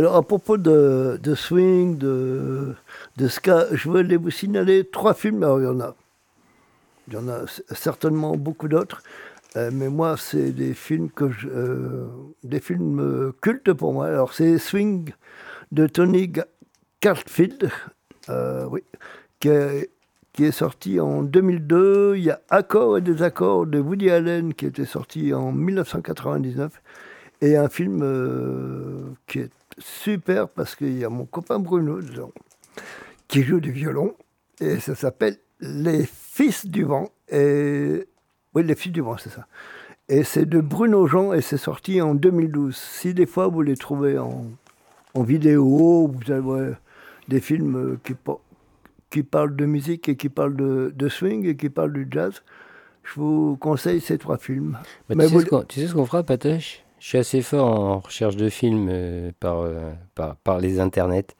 Alors, à propos de, swing, de, de ska, je voulais vous signaler trois films. Alors, il y en a, il y en a certainement beaucoup d'autres. Euh, mais moi, c'est des films que euh, des films euh, cultes pour moi. Alors, c'est Swing de Tony Cartfield, oui, qui est, qui est sorti en 2002. Il y a Accords et désaccords de Woody Allen qui était sorti en 1999. Et un film qui est super parce qu'il y a mon copain Bruno dedans, qui joue du violon. Et ça s'appelle Les Fils du Vent. Et... Oui, Les Fils du Vent, c'est ça. Et c'est de Bruno Jean et c'est sorti en 2012. Si des fois vous les trouvez en, en vidéo, vous avez des films qui, qui parlent de musique et qui parlent de, de swing et qui parlent du jazz, je vous conseille ces trois films. Bah, Mais tu, sais vous- ce qu'on, tu sais ce qu'on fera, Patoche? Je suis assez fort en recherche de films euh, par, euh, par, par les internets.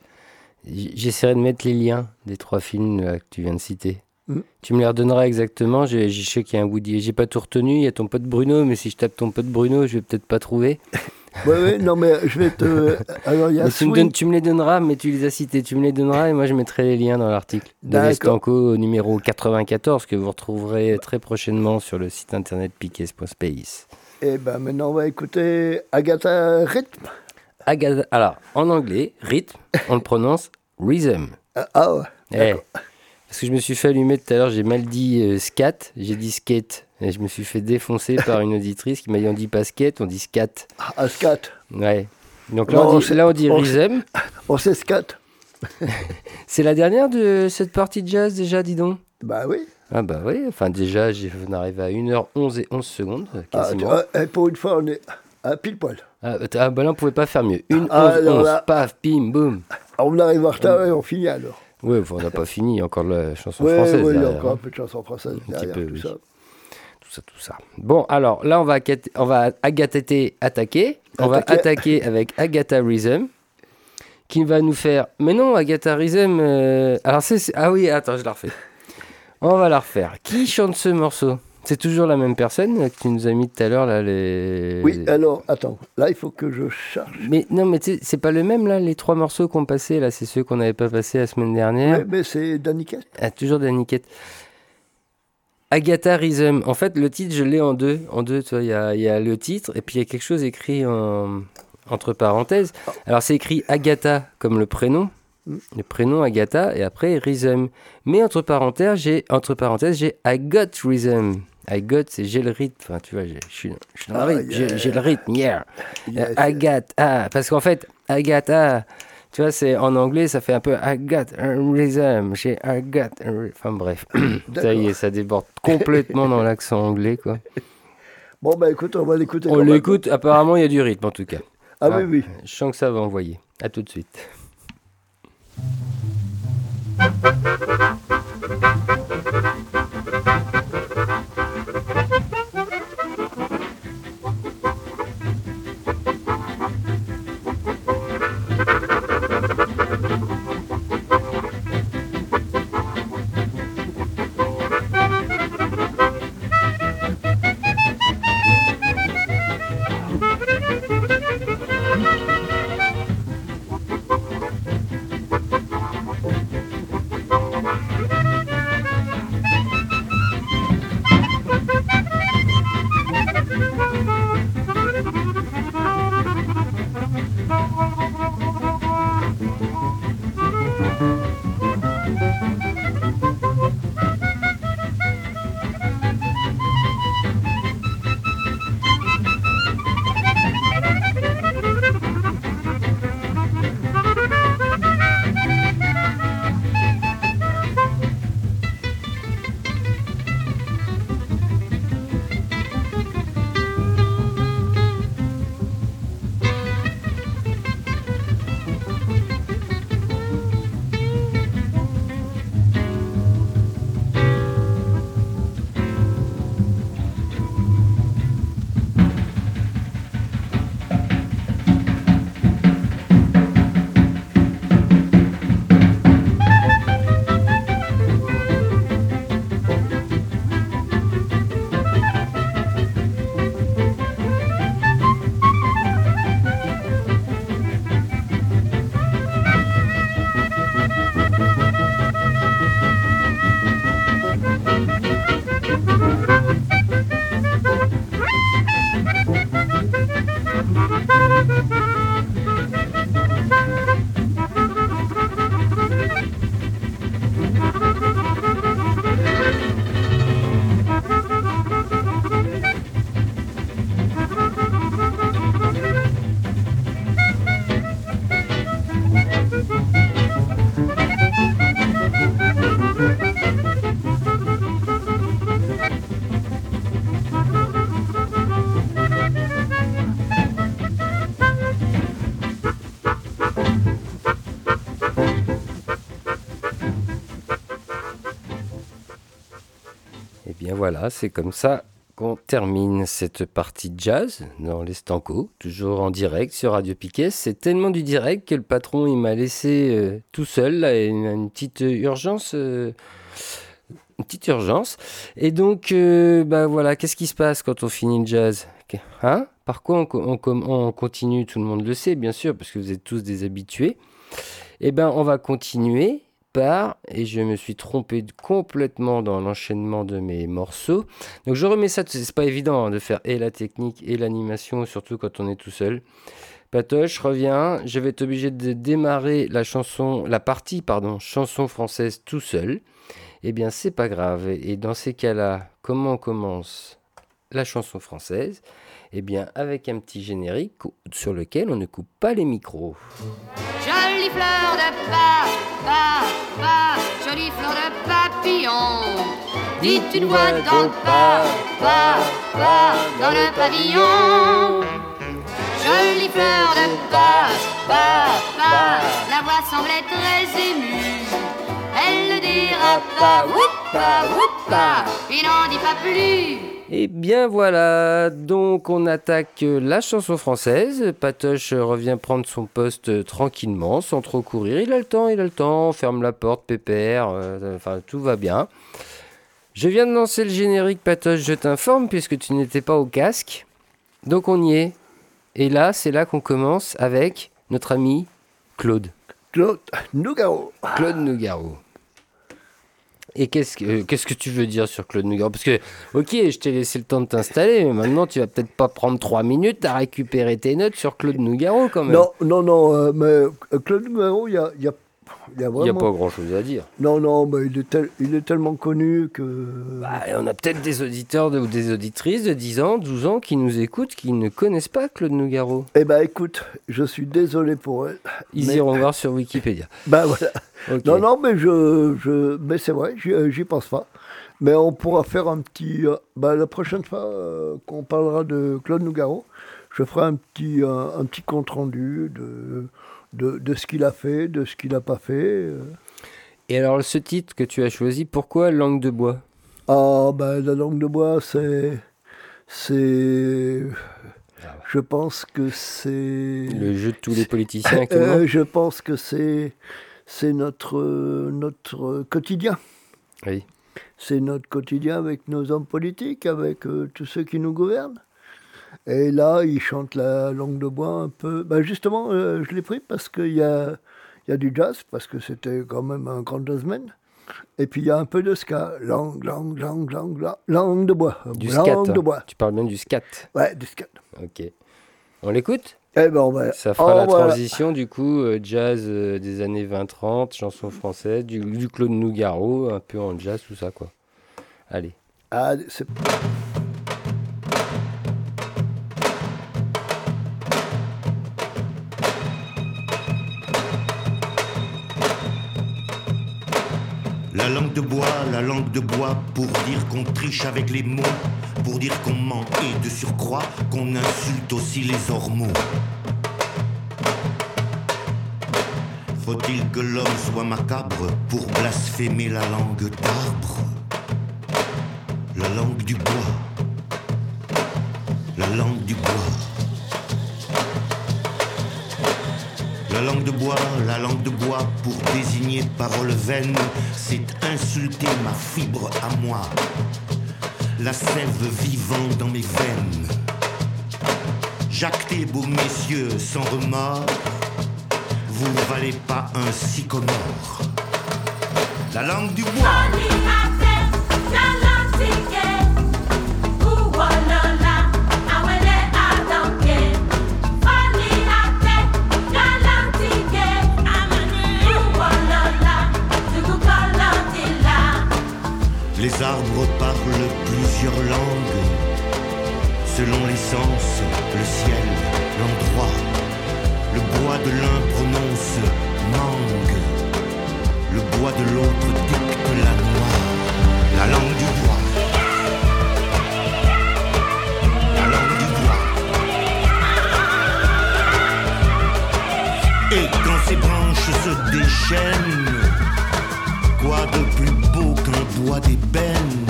J'essaierai de mettre les liens des trois films là, que tu viens de citer. Mm. Tu me les redonneras exactement. Je, je sais qu'il y a un Woody. J'ai pas tout retenu. Il y a ton pote Bruno, mais si je tape ton pote Bruno, je vais peut-être pas trouver. Oui, oui, non, mais je vais te. Alors, il y a tu, me donnes- tu me les donneras, mais tu les as cités. Tu me les donneras et moi je mettrai les liens dans l'article de. Vestanco numéro 94 que vous retrouverez très prochainement sur le site internet piquet.space. Et ben maintenant, on va écouter Agatha Rhythm. Agatha- alors, en anglais, rythme, on le prononce rhythm. Ah, Ah ouais. Eh, parce que je me suis fait allumer tout à l'heure, j'ai mal dit euh, scat, j'ai dit skate. Et je me suis fait défoncer par une auditrice qui m'a dit on dit pas skate, on dit scat. Ah, scat. Ouais. Donc là, Non, on dit, sait- là, on dit on rhythm. On sait scat. C'est la dernière de cette partie de jazz déjà, dis donc? Bah oui. Ah bah oui, enfin déjà, on arrive à 1h11 et 11 secondes, Ah, quasiment. vois, et pour une fois, on est à pile poil. Ah, ah, bah là, on pouvait pas faire mieux. 1, Ah, 11, alors 11, là- paf, bim, boum. Ah, On arrive en retard et on finit alors. Enfin, on n'a pas fini, encore la chanson Oui, française oui, il y a encore hein. un peu de chanson française petit derrière peu, tout oui. ça. Tout ça, tout ça. Bon, alors là, on va, on va attaquer. On va Attaquer. avec Agatha Rhythm, qui va nous faire. Mais non, Agatha Rhythm. euh, Alors, c'est- Ah oui, attends, je la refais. On va la refaire. Qui chante ce morceau? C'est toujours la même personne que tu nous as mis tout à l'heure, là, les... Oui, alors, attends, là, il faut que je cherche. Mais non, mais c'est pas le même, là, les trois morceaux qu'on passait, là, c'est ceux qu'on n'avait pas passés la semaine dernière. Ouais, mais c'est Daniquette. Ah, toujours Daniquette. Agatha Rhythm. En fait, le titre, je l'ai en deux. En deux, tu vois, il y y a le titre et puis il y a quelque chose écrit en- entre parenthèses. Alors, c'est écrit Agatha comme le prénom. Le prénom Agatha et après Rhythm. Mais entre parenthèses, j'ai entre parenthèses, j'ai I got rhythm. I got, c'est j'ai le rythme. Enfin, tu vois, j'ai- je suis, dans le Ah, rythme. J'ai- yeah. J'ai le rythme, yeah. Yes. Euh, Agatha. Parce qu'en fait, Agatha, tu vois, c'est en anglais, ça fait un peu I got a rhythm. J'ai I got a rhythm. Enfin, bref. ça y est, ça déborde complètement dans l'accent anglais, quoi. Bon, bah écoute, on va l'écouter. On l'écoute, apparemment, il y a du rythme en tout cas. Ah oui, oui. Je sens que ça va envoyer. À tout de suite. Thank you. C'est comme ça qu'on termine cette partie jazz dans les Stanco, toujours en direct sur Radio Piquet. C'est tellement du direct que le patron il m'a laissé euh, tout seul, là, une, une petite urgence. euh, une petite urgence. Et donc, euh, bah voilà, qu'est-ce qui se passe quand on finit le jazz? Hein? Par quoi on, on continue? Tout le monde le sait, bien sûr, parce que vous êtes tous des habitués. Eh ben, on va continuer par, et je me suis trompé complètement dans l'enchaînement de mes morceaux. Donc je remets ça, c'est pas évident hein, de faire et la technique et l'animation, surtout quand on est tout seul. Patoche, reviens, je vais être obligé de démarrer la chanson, la partie, pardon, chanson française tout seul. Eh bien, c'est pas grave. Et dans ces cas-là, comment on commence la chanson française? Eh bien, avec un petit générique sur lequel on ne coupe pas les micros. Jolie fleur de pas, pas, pas, jolie fleur de papillon. Dites une voix dans le pas, pas, pas, dans le pavillon. Jolie fleur de pas, pas, pas, la voix semblait très émue. Elle ne dira pas, woupa, woupa, il n'en dit pas plus. Et bien voilà, donc on attaque la chanson française. Patoche revient prendre son poste tranquillement, sans trop courir. Il a le temps, il a le temps, on ferme la porte, pépère, euh, enfin tout va bien. Je viens de lancer le générique, Patoche, je t'informe, puisque tu n'étais pas au casque. Donc on y est. Et là, c'est là qu'on commence avec notre ami Claude. Claude Nougaro. Claude Nougaro. Et qu'est-ce que, euh, qu'est-ce que tu veux dire sur Claude Nougaro Parce que, ok, je t'ai laissé le temps de t'installer, mais maintenant tu vas peut-être pas prendre trois minutes à récupérer tes notes sur Claude Nougaro quand même. Non, non, non, euh, mais euh, Claude Nougaro, il a, y a, il a n'y a pas grand-chose à dire. Non, non, mais il est, tel- il est tellement connu que... Bah, on a peut-être des auditeurs de- ou des auditrices de 10 ans, 12 ans qui nous écoutent, qui ne connaissent pas Claude Nougaro. Eh ben écoute, je suis désolé pour elle. Ils mais- iront voir sur Wikipédia. Ben voilà. Non, non, mais je, je mais c'est vrai, j'y euh, pense pas. Mais on pourra faire un petit. euh, bah, la prochaine fois euh, qu'on parlera de Claude Nougaro, je ferai un petit, un, un petit compte rendu de, de, de ce qu'il a fait, de ce qu'il n'a pas fait. euh. Et alors, ce titre que tu as choisi, pourquoi Langue de bois? Ah, ben la langue de bois, c'est. C'est. Je pense que c'est. Le jeu de tous les politiciens je pense que c'est c'est notre notre quotidien. Oui. C'est notre quotidien avec nos hommes politiques, avec euh, tous ceux qui nous gouvernent. Et là, ils chantent la langue de bois un peu. Ben justement, euh, je l'ai pris parce qu'il y a, il y a du jazz, parce que c'était quand même un grand jazzman. Et puis il y a un peu de ska. Langue, langue, langue, langue, langue, de bois. Du langue scat. de bois. Tu parles bien du scat. Ouais, du scat. Ok. On l'écoute? Eh ben, on va- Ça fera Oh, la voilà. transition, du coup, euh, jazz euh, des années 20-30, chansons françaises, du, du Claude Nougaro, un peu en jazz, tout ça, quoi. Allez. Ah, c'est La langue de bois, la langue de bois, pour dire qu'on triche avec les mots, pour dire qu'on ment et de surcroît qu'on insulte aussi les ormeaux. Faut-il que l'homme soit macabre pour blasphémer la langue d'arbre? La langue du bois, la langue du bois. La langue de bois, la langue de bois, pour désigner parole vaine, c'est insulter ma fibre à moi. La sève vivant dans mes veines. Jactez, beaux messieurs, sans remords, vous ne valez pas un sycomore. La langue du bois. Les arbres parlent plusieurs langues, selon l'essence, le ciel, l'endroit. Le bois de l'un prononce mangue, le bois de l'autre dicte la noix. La langue du bois. La langue du bois. Et quand ces branches se déchaînent, Quoi de plus qu'un bois d'ébène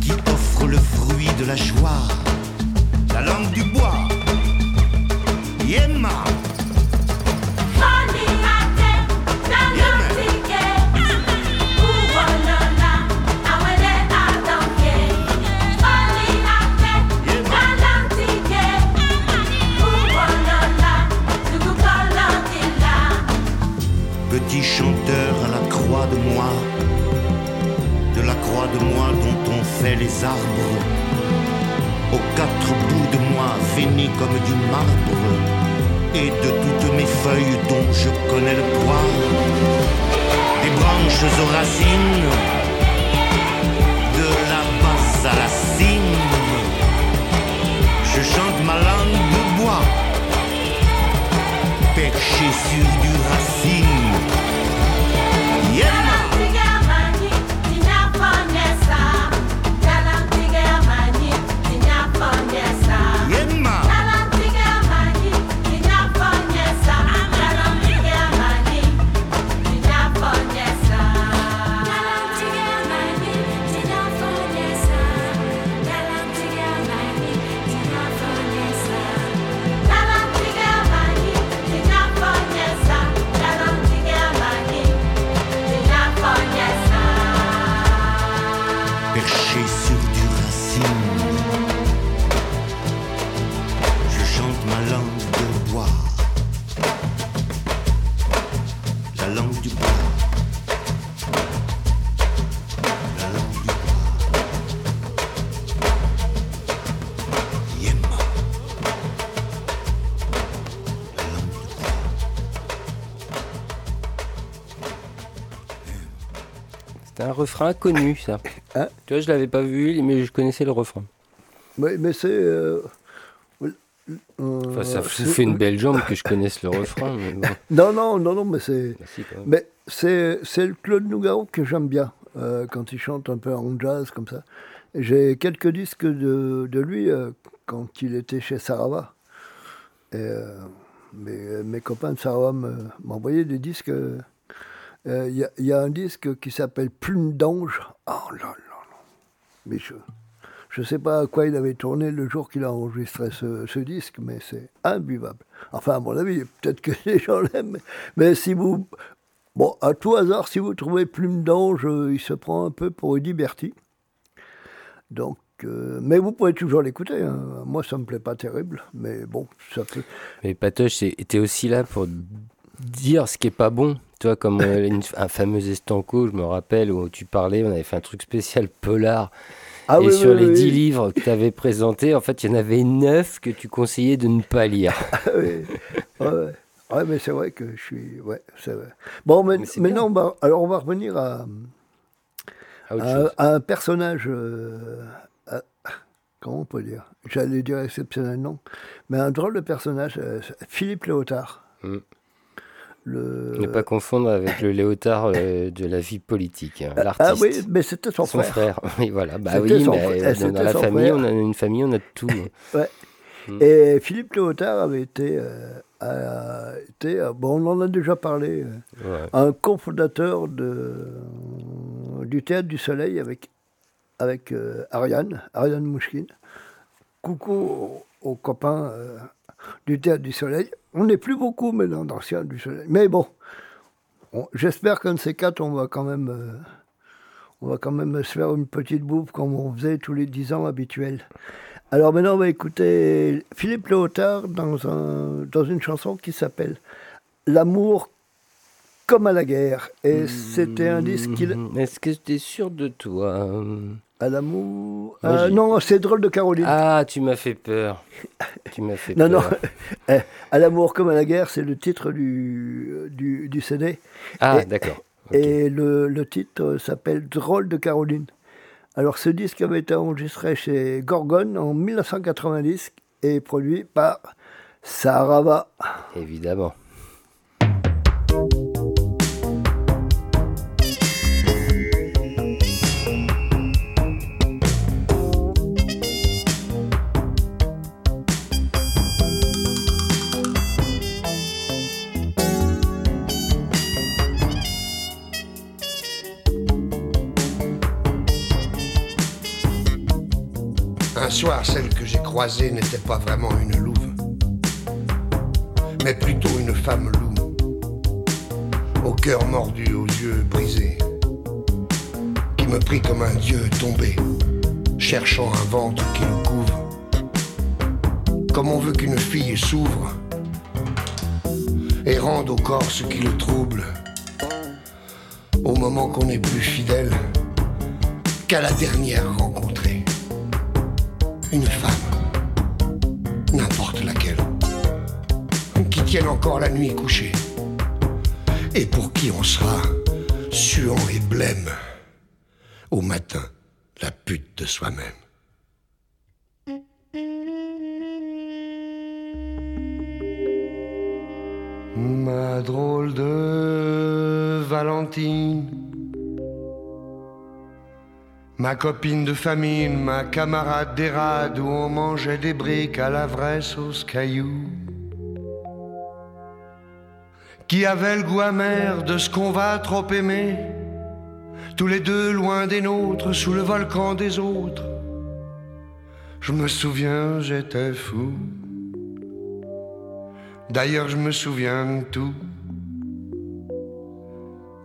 qui offre le fruit de la joie, la langue du bois. Yéma, de moi dont on fait les arbres, aux quatre bouts de moi veiné comme du marbre, et de toutes mes feuilles dont je connais le poids, des branches aux racines, de la basse à la cime, je chante ma langue de bois, perché sur du racine. Refrain inconnu, ça. Hein tu vois, je l'avais pas vu, mais je connaissais le refrain. Mais, mais c'est. euh, euh, Enfin, ça, c'est- fait une belle jambe que je connaisse le refrain. Mais bon. Non, non, non, non, mais c'est. Mais c'est c'est le Claude Nougaro que j'aime bien euh, quand il chante un peu en jazz comme ça. J'ai quelques disques de, de lui euh, quand il était chez Sarava. Et, euh, mes, mes copains de Sarava me- m'envoyaient des disques. Euh, euh, Il y, a- il un disque qui s'appelle Plume d'ange. Oh là là là. Je ne sais pas à quoi il avait tourné le jour qu'il a enregistré ce, disque, mais c'est imbuvable. Enfin, à mon avis, peut-être que les gens l'aiment. Mais, si vous Bon, à tout hasard, si vous trouvez Plume d'Ange, euh, il se prend un peu pour Eddie. Donc, euh, mais vous pouvez toujours l'écouter. hein. Moi, ça me plaît pas terrible, mais bon, ça peut. Mais Patoche, t'es aussi là pour dire ce qui est pas bon. Toi, comme euh, une- un fameux estanco, je me rappelle, où tu parlais, on avait fait un truc spécial polar. Ah et oui, sur oui, les oui, dix oui. livres que tu avais présentés, en fait, il y en avait neuf que tu conseillais de ne pas lire. oui. Ouais, mais c'est vrai que je suis. Ouais, c'est vrai. Bon, mais, Mais maintenant, on va- alors on va revenir à, À autre à- chose. à un personnage. euh, à- comment on peut dire? J'allais dire exceptionnel, non. Mais un drôle de personnage, euh, Philippe Léotard. Mm. Le... Ne pas confondre avec le léotard euh, de la vie politique, hein, Ah, l'artiste. ah oui, mais c'était son, Son frère. frère. Oui, voilà. Bah oui, son mais frère. euh, Eh, dans, dans la famille, frère. on a une famille, on a tout. Ouais. Mm. Et Philippe Léotard avait été, euh, a été, euh, bon, on en a déjà parlé, Ouais. un cofondateur de, du Théâtre du Soleil avec, avec euh, Ariane, Ariane Mouchkine. Coucou aux, aux copains du Théâtre du Soleil. On n'est plus beaucoup maintenant Théâtre du Soleil. Mais bon, on- j'espère qu'un de ces quatre, on va quand même... euh, on va quand même se faire une petite bouffe comme on faisait tous les dix ans habituels. Alors maintenant, on va écouter Philippe Léotard dans, dans une chanson qui s'appelle L'amour comme à la guerre. Et c'était un disque qu'il... Mhm. Est-ce que es sûr de toi? À l'amour... Euh, non, c'est drôle de Caroline. Ah, tu m'as fait peur. Tu m'as fait non, non. peur. Eh, à l'amour comme à la guerre, c'est le titre du, du, du CD. Ah, d'accord. Et le, le titre s'appelle Drôle de Caroline. Alors ce disque avait été enregistré chez Gorgone en 1990 et produit par Sarava. Évidemment. Soir, celle que j'ai croisée n'était pas vraiment une louve, mais plutôt une femme loup, au cœur mordu, aux yeux brisés, qui me prit comme un dieu tombé, cherchant un ventre qui le couvre, comme on veut qu'une fille s'ouvre et rende au corps ce qui le trouble, au moment qu'on est plus fidèle qu'à la dernière rencontrée une femme, n'importe laquelle, qui tienne encore la nuit couchée, et pour qui on sera suant et blême au matin, la pute de soi-même. Ma drôle de Valentine. Ma copine de famine, ma camarade d'érade où on mangeait des briques à la vraie sauce caillou. Qui avait le goût amer de ce qu'on va trop aimer, tous les deux loin des nôtres, sous le volcan des autres. Je me souviens, j'étais fou. D'ailleurs, je me souviens de tout.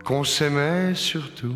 Qu'on s'aimait surtout.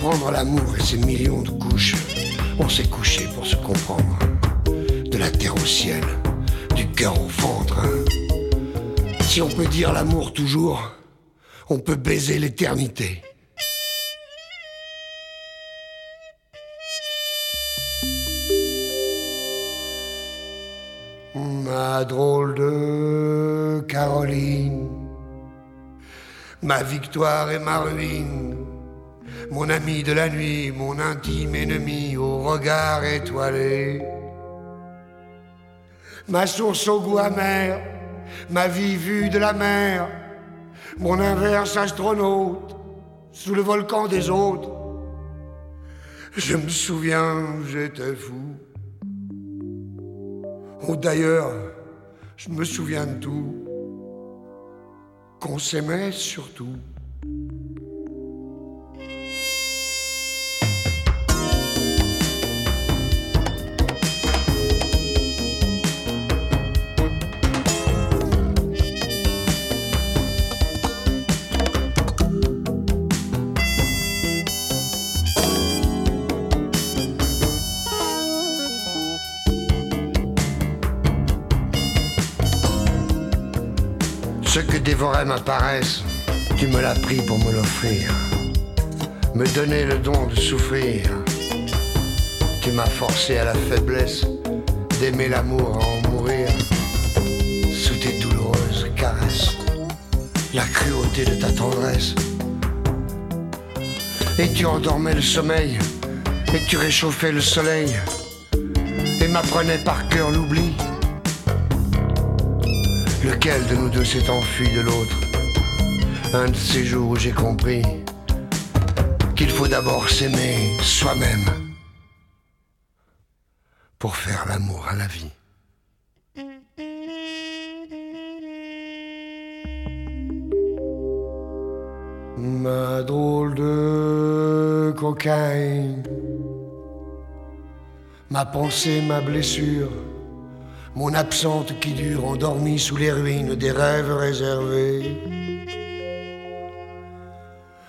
Apprendre l'amour et ses millions de couches. On s'est couché pour se comprendre. De la terre au ciel, du cœur au ventre. Si on peut dire l'amour toujours, on peut baiser l'éternité. Ma drôle de Caroline, ma victoire et ma ruine, mon ami de la nuit, mon intime ennemi au regard étoilé, ma source au goût amer, ma vie vue de la mer, mon inverse astronaute sous le volcan des autres. Je me souviens, j'étais fou. Oh d'ailleurs, je me souviens de tout. Qu'on s'aimait surtout. Dévorait ma paresse, tu me l'as pris pour me l'offrir. Me donner le don de souffrir. Tu m'as forcé à la faiblesse d'aimer l'amour à en mourir. Sous tes douloureuses caresses, la cruauté de ta tendresse. Et tu endormais le sommeil, et tu réchauffais le soleil, et m'apprenais par cœur l'oubli. Lequel de nous deux s'est enfui de l'autre Un de ces jours où j'ai compris qu'il faut d'abord s'aimer soi-même pour faire l'amour à la vie. Ma drôle de cocaïne, ma pensée, ma blessure, mon absente qui dure, endormie sous les ruines des rêves réservés.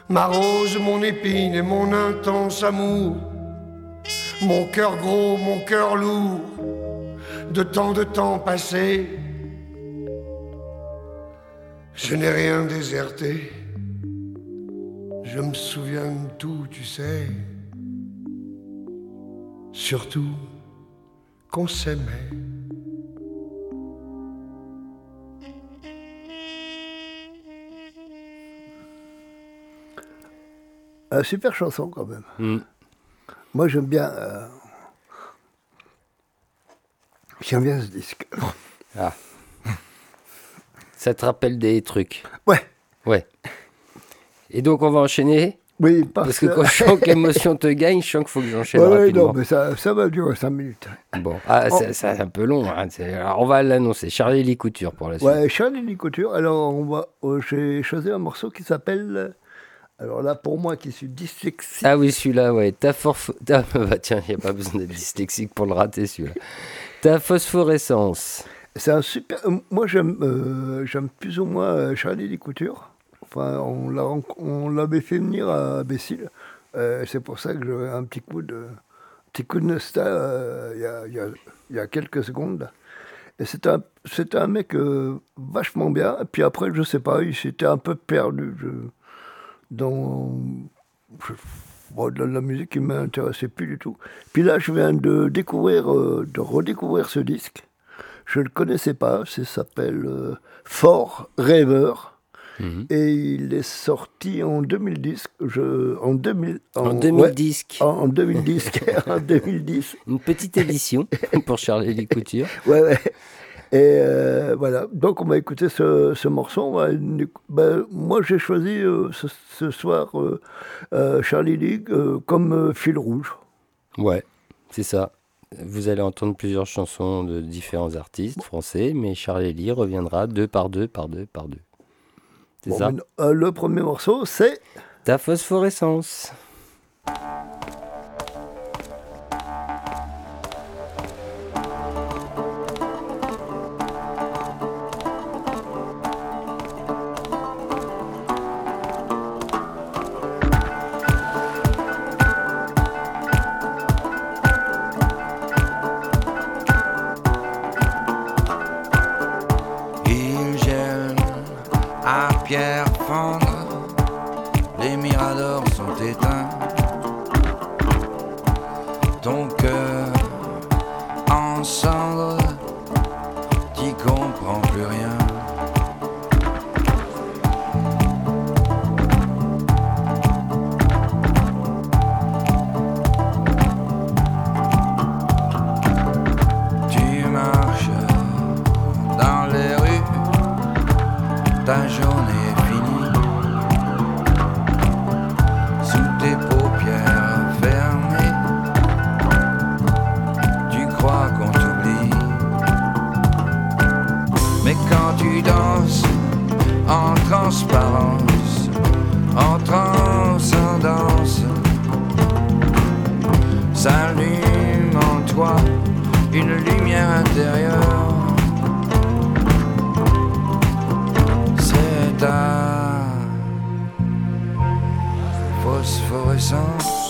Ma rose, mon épine et mon intense amour, mon cœur gros, mon cœur lourd, de tant de temps passé. Je n'ai rien déserté, je me souviens de tout, tu sais. Surtout qu'on s'aimait. Euh, super chanson quand même. Mm. Moi j'aime bien. euh, J'aime bien ce disque. Ah. Ça te rappelle des trucs Ouais. Ouais. Et donc on va enchaîner Oui, parce, Parce que quand je sens que l'émotion te gagne, je sens qu'il faut que j'enchaîne Ouais, rapidement. non, mais ça, ça va durer 5 minutes. Bon, ah, Oh. c'est- un peu long. hein, alors, on va l'annoncer. Charlie Lee Couture pour la suite. Ouais, Charlie Lee Couture. Alors, on va, euh, j'ai choisi un morceau qui s'appelle. Alors là, pour moi qui suis dyslexique. Ah oui, celui-là, ouais. Ta forf- ta- bah, tiens, il n'y a pas besoin d'être dyslexique pour le rater, celui-là. Ta phosphorescence. C'est un super. euh, Moi, j'aime, euh, j'aime plus ou moins euh, Charlie Lee Couture. Enfin, on l'avait fait venir à Bécile. Euh, c'est pour ça que j'avais un petit coup de, petit coup de nostal euh, il y, a, y a- y a quelques secondes. Et c'était un, un mec vachement bien. Et puis après, je sais pas, il s'était un peu perdu je- dans bon, la musique qui m'intéressait plus du tout. Puis là, je viens de découvrir, euh, de redécouvrir ce disque. Je ne le connaissais pas. Ça s'appelle euh, Fort Rêveur. Et il est sorti en 2010. Je, en, 2000, En ouais, 2010. en, en 2010. en 2010. Une petite édition pour Charlie Lee Couture. Ouais, ouais. Et euh, voilà, donc on va écouter ce, ce morceau. Va- ben, moi, j'ai choisi euh, ce, ce soir euh, Charlie League comme fil rouge. Ouais, c'est ça. Vous allez entendre plusieurs chansons de différents artistes français, mais Charlie Lee reviendra deux par deux, par deux, par deux. C'est Bon, ça le premier morceau, c'est Ta phosphorescence. Pierre une lumière intérieure. C'est ta phosphorescence.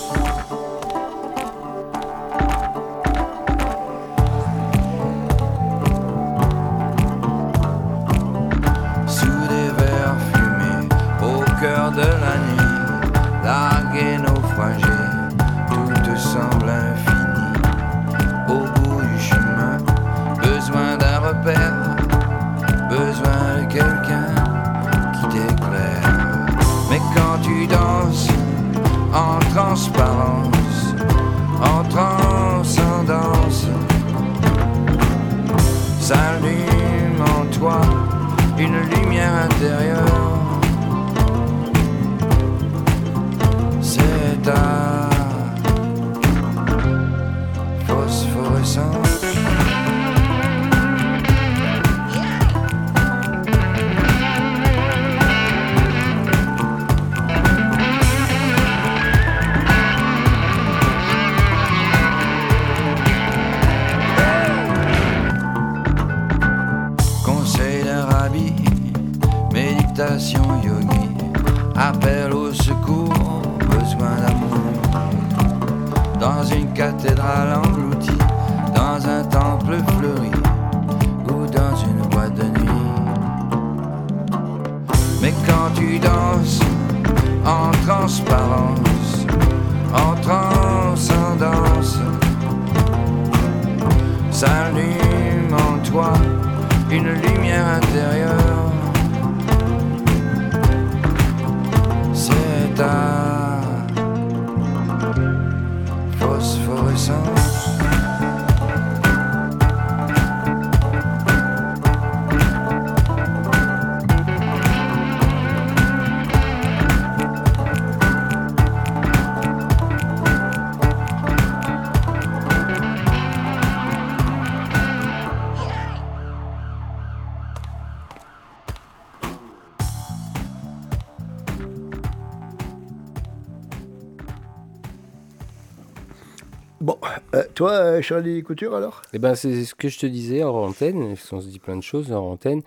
Toi, euh, Charlie Couture, alors? Eh ben, c'est ce que je te disais en antenne, parce qu'on se dit plein de choses en antenne.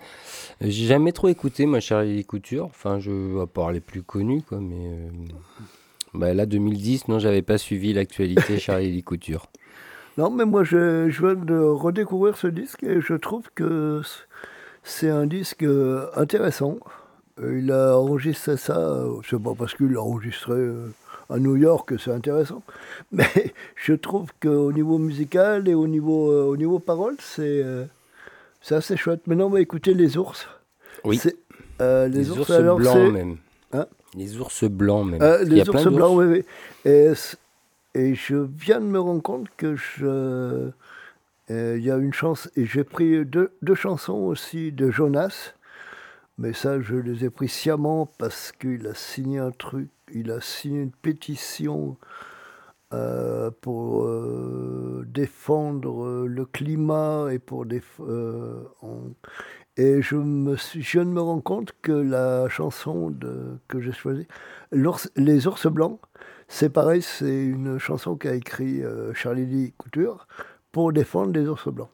Euh, J'ai jamais trop écouté, moi, Charlie Couture. Enfin, je, à part les plus connus, quoi, mais. euh, bah, là, 2010, non, j'avais pas suivi l'actualité Charlie Couture. Non, mais moi, je, je viens de redécouvrir ce disque et je trouve que c'est un disque intéressant. Il a enregistré ça, euh, c'est pas parce qu'il l'a enregistré euh, à New York c'est intéressant, mais je trouve qu'au niveau musical et au niveau, euh, au niveau parole, c'est euh, assez chouette. Maintenant, on va écouter Les Ours. Oui. Euh, Les, ours, alors, blancs, même. Hein les ours blancs, même. Euh, les ours blancs, oui, oui. Et, je viens de me rendre compte que je, Euh, Il y a une chanson, et j'ai pris deux, deux chansons aussi de Jonas, mais ça, je les ai pris sciemment parce qu'il a signé un truc, il a signé une pétition euh, pour euh, défendre euh, le climat et pour euh, on- et je me suis, je me rends compte que la chanson de, que j'ai choisie, Les ours blancs, c'est pareil, c'est une chanson qu'a écrit Charlie Lee Couture pour défendre les ours blancs.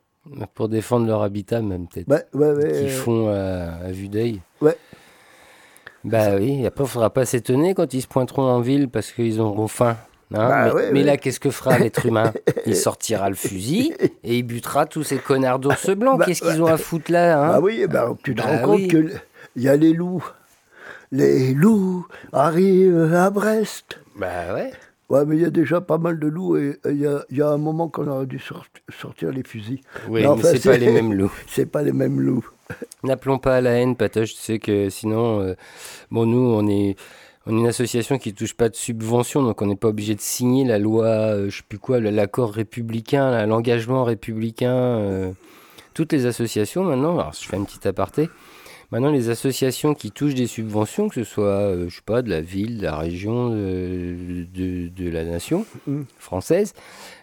Pour défendre leur habitat, même peut-être. Ouais, ouais, ouais, Qu'ils euh, font à, à vue d'œil. Ouais. Bah oui, après, il faudra pas s'étonner quand ils se pointeront en ville parce qu'ils auront faim. hein. Bah mais ouais, mais ouais. là, qu'est-ce que fera l'être humain? Il sortira le fusil et il butera tous ces connards d'ours blancs. Bah, qu'est-ce qu'ils ont à foutre là hein? Bah oui, bah, tu te Bah rends compte oui. que il y a les loups. Les loups arrivent à Brest. Bah ouais. Ouais, mais il y a déjà pas mal de loups et il y a, il y a un moment qu'on aurait dû sor- sortir les fusils. Oui, mais c'est pas les mêmes loups. C'est pas les mêmes loups. N'appelons pas à la haine, Patoche. Tu sais que sinon, euh, bon, nous, on est, on est une association qui touche pas de subvention, donc on n'est pas obligé de signer la loi, euh, je sais plus quoi, l'accord républicain, l'engagement républicain. euh, toutes les associations maintenant, alors je fais un petit aparté. Maintenant, les associations qui touchent des subventions, que ce soit, euh, je sais pas, de la ville, de la région, de, de, de la nation Mm. française,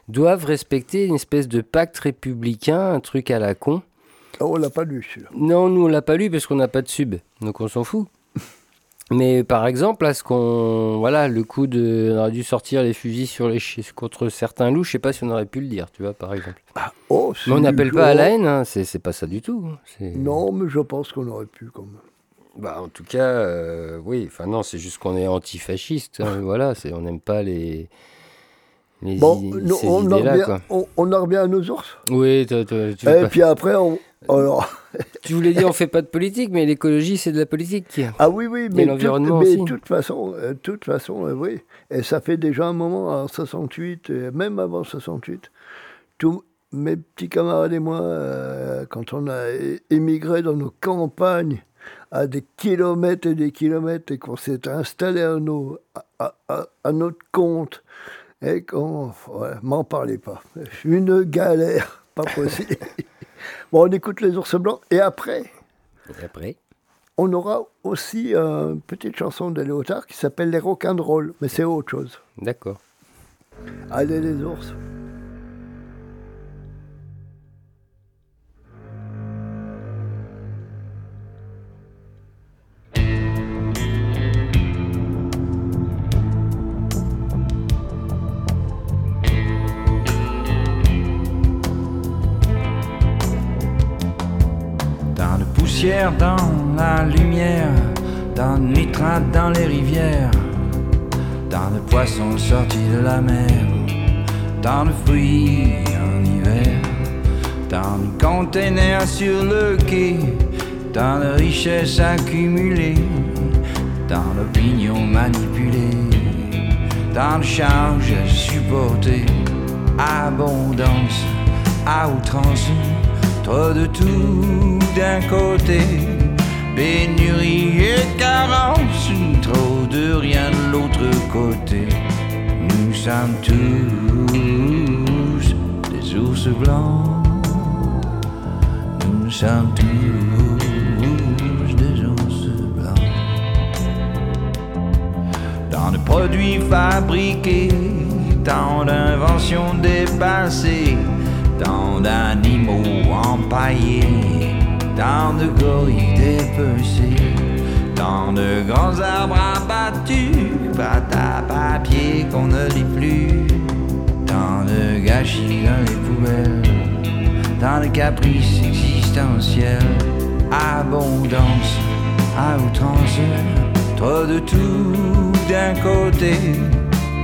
doivent respecter une espèce de pacte républicain, un truc à la con. Oh, on l'a pas lu celui-là. Non, nous on l'a pas lu parce qu'on n'a pas de sub, donc on s'en fout. Mais par exemple, là, ce qu'on, voilà, le coup de, on aurait dû sortir les fusils sur les contre certains loups. Je sais pas si on aurait pu le dire, tu vois, par exemple. Oh, Mais on n'appelle pas à la haine, hein, c'est pas ça du tout. hein, Non, mais je pense qu'on aurait pu quand même. Bah, en tout cas, euh, oui. Enfin non, c'est juste qu'on est antifasciste. hein, voilà, c'est on n'aime pas les les Bon, on, en revient, on, on en revient à nos ours? Oui, tu, Et pas- puis après, on. Alors, tu voulais dire on fait pas de politique, mais l'écologie c'est de la politique. ah oui, oui, mais, de toute façon, euh, toute façon, euh, oui. Et ça fait déjà un moment, en 68, et même avant 68, tous mes petits camarades et moi, euh, quand on a émigré dans nos campagnes, à des kilomètres et des kilomètres, et qu'on s'est installé à, nos, à, à- à- à notre compte, et qu'on. Ouais, m'en parlez pas. Une galère, pas possible. bon, on écoute les ours blancs, et après. Et après On aura aussi euh, une petite chanson de Léotard qui s'appelle Les Rock'n'Roll, mais c'est autre chose. D'accord. Allez les ours. Dans la lumière, tant de nitrates dans les rivières, tant de poissons sortis de la mer, tant de fruits en hiver, tant de containers sur le quai, tant de richesses accumulées, tant d'opinions manipulées, tant de charges à supporter, abondance à outrance, trop de tout d'un côté, pénurie et carence, trop de rien de l'autre côté. Nous sommes tous des ours blancs, nous sommes tous des ours blancs. Tant de produits fabriqués, tant d'inventions dépassées, tant d'animaux empaillés, tant de gorilles dépecés, tant de grands arbres abattus, pâte à papier qu'on ne lit plus, tant de gâchis dans les poubelles, tant de caprices existentiels, abondance à outrance, trop de tout d'un côté,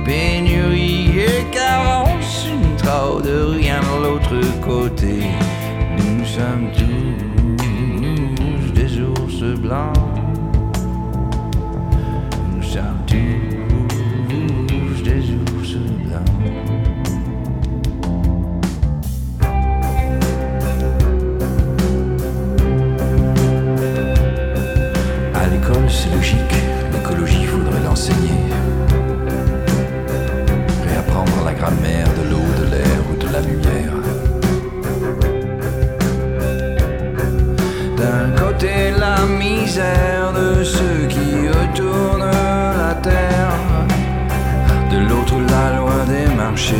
pénurie et carence, trop de rien de l'autre côté. Nous sommes tous des de ceux qui retournent la terre. De l'autre, la loi des marchés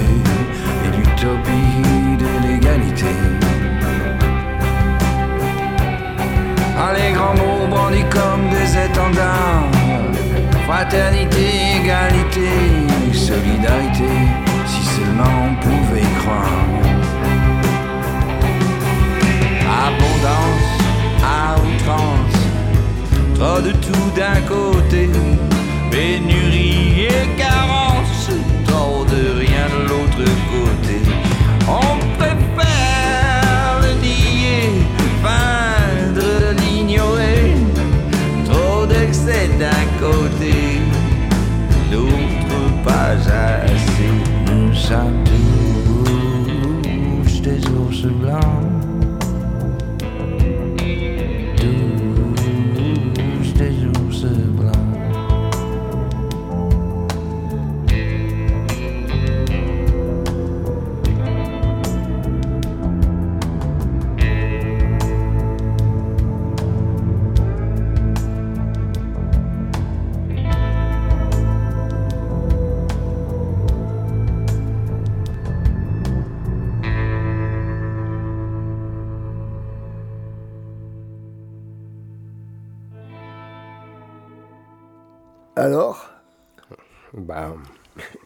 et l'utopie de l'égalité. Ah, les grands mots brandis comme des étendards. Fraternité, égalité, solidarité, si seulement on pouvait y croire. Abondance à outrance, trop de tout d'un côté, pénurie et carence, trop de rien de l'autre côté. On préfère le nier, feindre l'ignorer, trop d'excès d'un côté, d'autre pas assez. Nous sommes des ours blancs.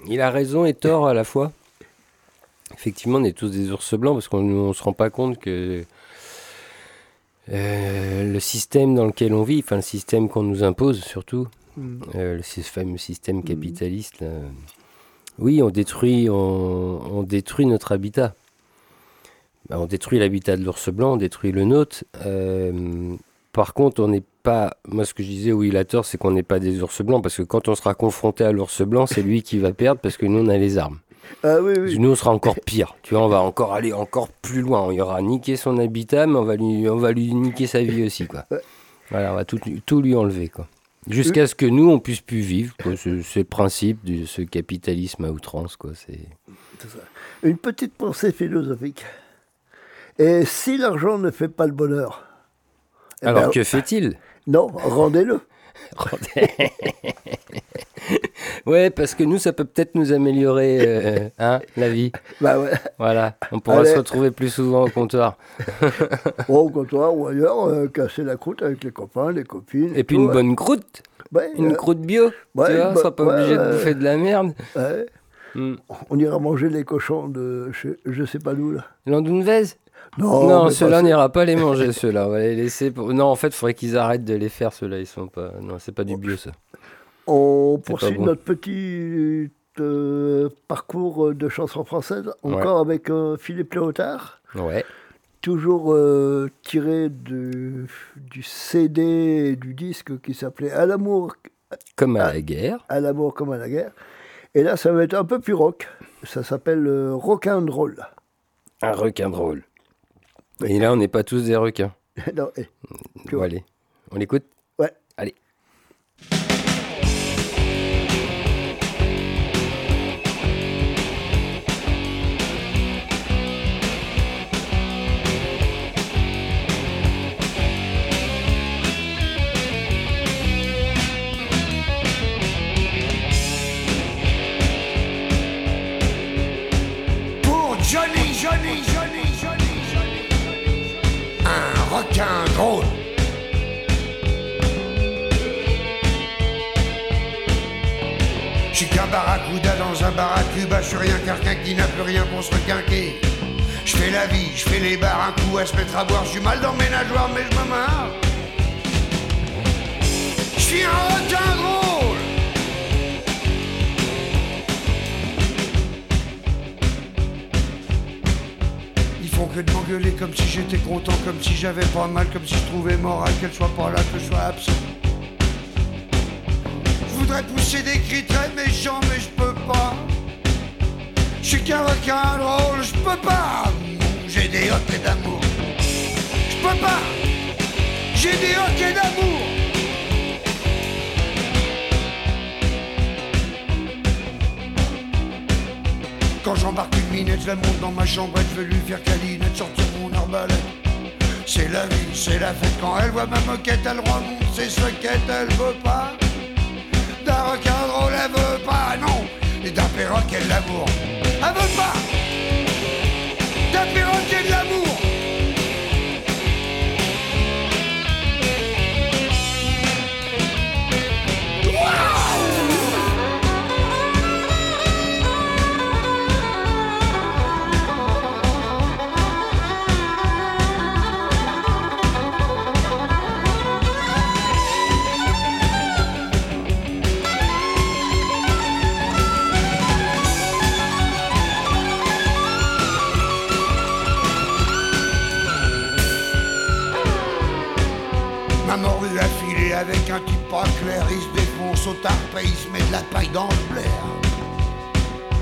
Il a raison et tort à la fois. Effectivement, on est tous des ours blancs parce qu'on ne se rend pas compte que euh, le système dans lequel on vit, enfin le système qu'on nous impose surtout, Mm. euh, le sy- fameux système capitaliste, là, oui, on détruit, on, on détruit notre habitat. Bah, on détruit l'habitat de l'ours blanc, on détruit le nôtre. Euh, par contre, on n'est pas. Moi, ce que je disais, oui, il a tort, c'est qu'on n'est pas des ours blancs, parce que quand on sera confronté à l'ours blanc, c'est lui qui va perdre, parce que nous, on a les armes. Ah oui, oui. Nous, on sera encore pire. Tu vois, on va encore aller encore plus loin. On y aura niqué son habitat, mais on va lui, on va lui niquer sa vie aussi, quoi. Voilà, on va tout, tout lui enlever, quoi. Jusqu'à ce que nous, on puisse plus vivre. quoi. Le principe de ce capitalisme à outrance, quoi. C'est. Une petite pensée philosophique. Et si l'argent ne fait pas le bonheur? Eh Alors ben, que fait-il? Non, rendez-le. Ouais, parce que nous, ça peut peut-être nous améliorer euh, hein, la vie. Bah ouais. Voilà, on pourra Allez. se retrouver plus souvent au comptoir. Ou au comptoir ou ailleurs, euh, casser la croûte avec les copains, les copines. Et puis tout, une ouais. bonne croûte, Ouais, une euh, croûte bio. ouais, tu vois, on sera pas obligé de bouffer de la merde. ouais. Hmm. On ira manger les cochons de je, je sais pas d'où là. Landunvez Non, Non, ceux-là, on n'ira pas les manger, ceux-là. On va les laisser. Pour... Non, en fait, il faudrait qu'ils arrêtent de les faire, ceux-là. Ils sont pas. Non, c'est pas du bio, ça. On poursuit bon. notre petit euh, parcours de chansons françaises, encore avec euh, Philippe Léotard, Ouais. toujours euh, tiré de, du CD et du disque qui s'appelait À l'amour, Comme à la guerre. à l'amour comme à la guerre. Et là, ça va être un peu plus rock. Ça s'appelle Rock'n'Roll. Un requin drôle. Et là, on n'est pas tous des requins. Non, eh, Bon, allez. On l'écoute? Ouais. Allez. Drôle. Je suis qu'un barracuda dans un barracuba, je suis rien qu'un qui n'a plus rien pour se requinquer. Je fais la vie, je fais les bars, un coup à se mettre à boire, j'ai mal dans mes nageoires, mais je me marre. Je suis un requin. Font que de m'engueuler comme si j'étais content, comme si j'avais pas mal, comme si je trouvais moral qu'elle soit pas là, que je sois absent. Je voudrais pousser des cris très méchants, mais je peux pas. Je suis qu'un requin drôle, je peux pas. J'ai des hoquets d'amour. Je peux pas. J'ai des hoquets d'amour. Quand j'embarque une minette, je la monte dans ma chambre, je veux lui faire câline, sortir mon arbalète. C'est la vie, c'est la fête. Quand elle voit ma moquette, elle remonte ses soquettes, elle veut pas. D'un rock'n'roll, elle veut pas, non. Et d'un perroquet de l'amour, elle veut pas. D'un perroquet de l'amour. Pas clair, il se défonce au tarpé, il se met de la paille dans le blaire.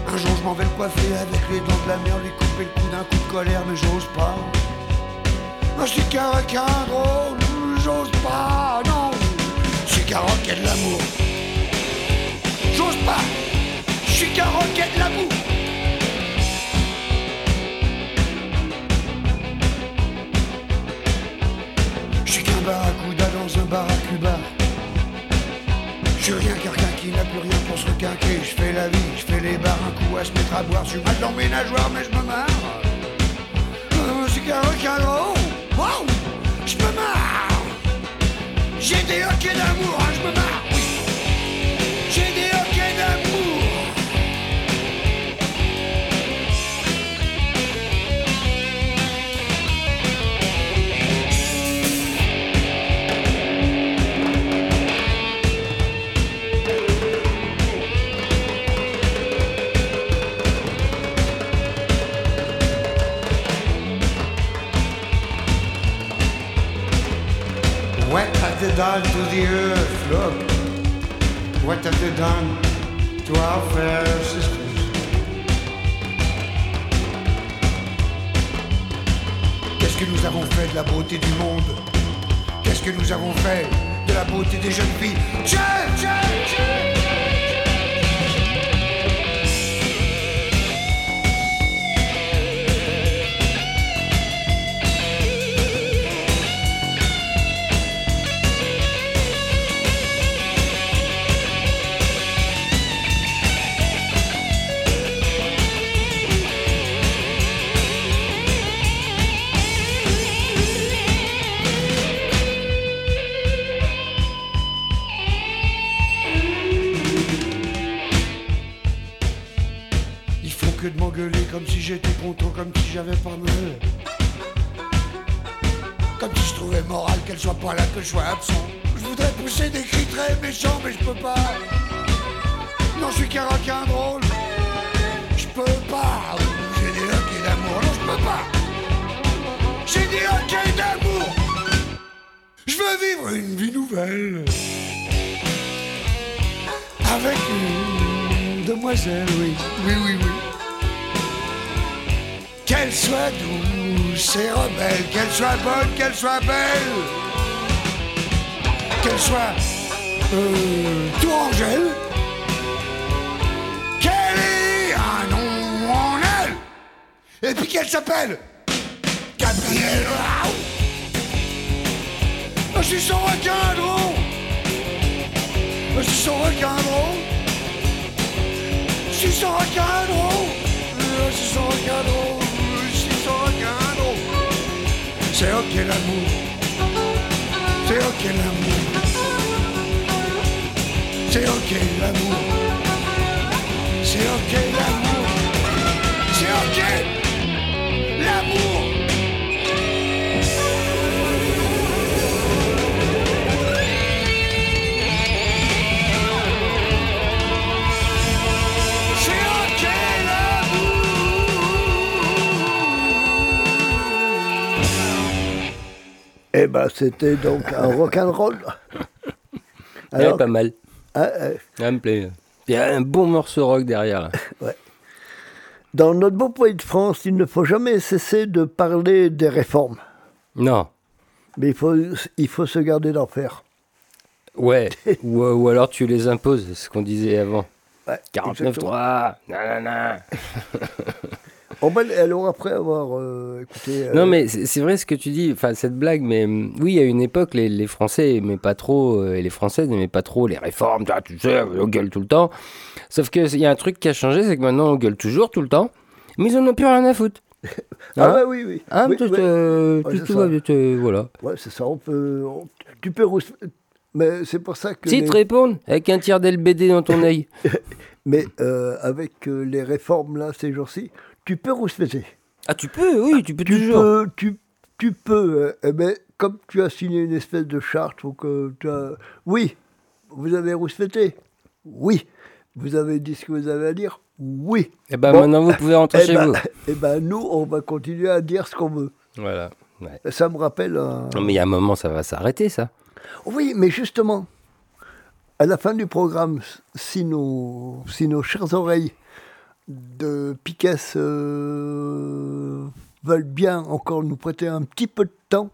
Un jour je m'en vais le coiffer avec les dents de la mer, lui couper le cou d'un coup de colère, mais j'ose pas. Moi je suis qu'un requin drôle, j'ose pas, non. Je suis qu'un roquet de l'amour. J'ose pas, je suis qu'un roquet de l'amour. Je suis qu'un barracuda dans un bar Je suis rien qu'un requin qui n'a plus rien pour se requinquer. Je fais la vie, je fais les bars, un coup à se mettre à boire. Je suis mal dans mes nageoires, mais je me marre. Euh, suis qu'un requin drôle. Wow, je me marre. J'ai des hoquets d'amour, hein, je me they done to the earth? Look, what have they done to our fair sisters? Qu'est-ce que nous avons fait de la beauté du monde? Qu'est-ce que nous avons fait de la beauté des jeunes filles? Jeunes, jeunes, jeunes j'étais content, comme si j'avais pas mal. Comme si je trouvais moral qu'elle soit pas là, que je sois absent. Je voudrais pousser des cris très méchants, mais je peux pas. Non, je suis qu'un requin drôle. Je peux pas. J'ai des hoquets d'amour. Non, je peux pas. J'ai des hoquets d'amour. Je veux vivre une vie nouvelle. Avec une demoiselle, oui. Oui, oui, oui. Qu'elle soit douce et rebelle, qu'elle soit bonne, qu'elle soit belle, qu'elle soit euh, tout Angèle, qu'elle ait un nom en elle, et puis qu'elle s'appelle Gabrielle. Je suis son requin drôle, je suis son requin drôle, je suis son requin drôle, je suis son requin drôle, drôle. C'est ok l'amour, c'est ok l'amour, c'est ok l'amour, c'est ok l'amour, c'est ok Eh ben, c'était donc un rock'n'roll. Ouais, pas mal. Ah, euh, Ça me plaît. Il y a un bon morceau rock derrière. Là. ouais. Dans notre beau pays de France, il ne faut jamais cesser de parler des réformes. Non. Mais il faut, il faut se garder d'en faire. Ouais. ou, ou alors tu les imposes, c'est ce qu'on disait avant. Ouais, 49.3, nanana. Alors après avoir euh, écouté... euh, Non, mais c'est vrai ce que tu dis, enfin cette blague, mais hum, oui, à une époque, les, les Français aimaient pas trop, euh, et les Françaises n'aimaient pas trop les réformes, tu sais, on gueule tout le temps. Sauf qu'il y a un truc qui a changé, c'est que maintenant on gueule toujours tout le temps, mais ils en ont plus rien à foutre. Ah Hein bah oui, oui. Hein, Oui, tout, oui. Ouais, tout- va voilà. Ouais, c'est ça, on peut... on- tu peux... Mais c'est pour ça que... Si les- te répondent, avec un tir d'LBD dans ton œil. Mais avec les réformes là ces jours-ci, tu peux rouspéter. Ah, tu peux, oui, tu peux Tu toujours. peux, tu, tu peux. euh, ben, comme tu as signé une espèce de charte ou que tu as... Oui, vous avez rouspété. Oui. Vous avez dit ce que vous avez à dire. Oui. Eh ben Bon. maintenant vous pouvez rentrer Eh chez ben- vous. Eh ben nous, on va continuer à dire ce qu'on veut. Voilà. ouais. Ça me rappelle un... Non, mais il y a un moment, ça va s'arrêter, ça. Oui, mais justement, à la fin du programme, si nos, si nos chères oreilles de Piquet euh, veulent bien encore nous prêter un petit peu de temps,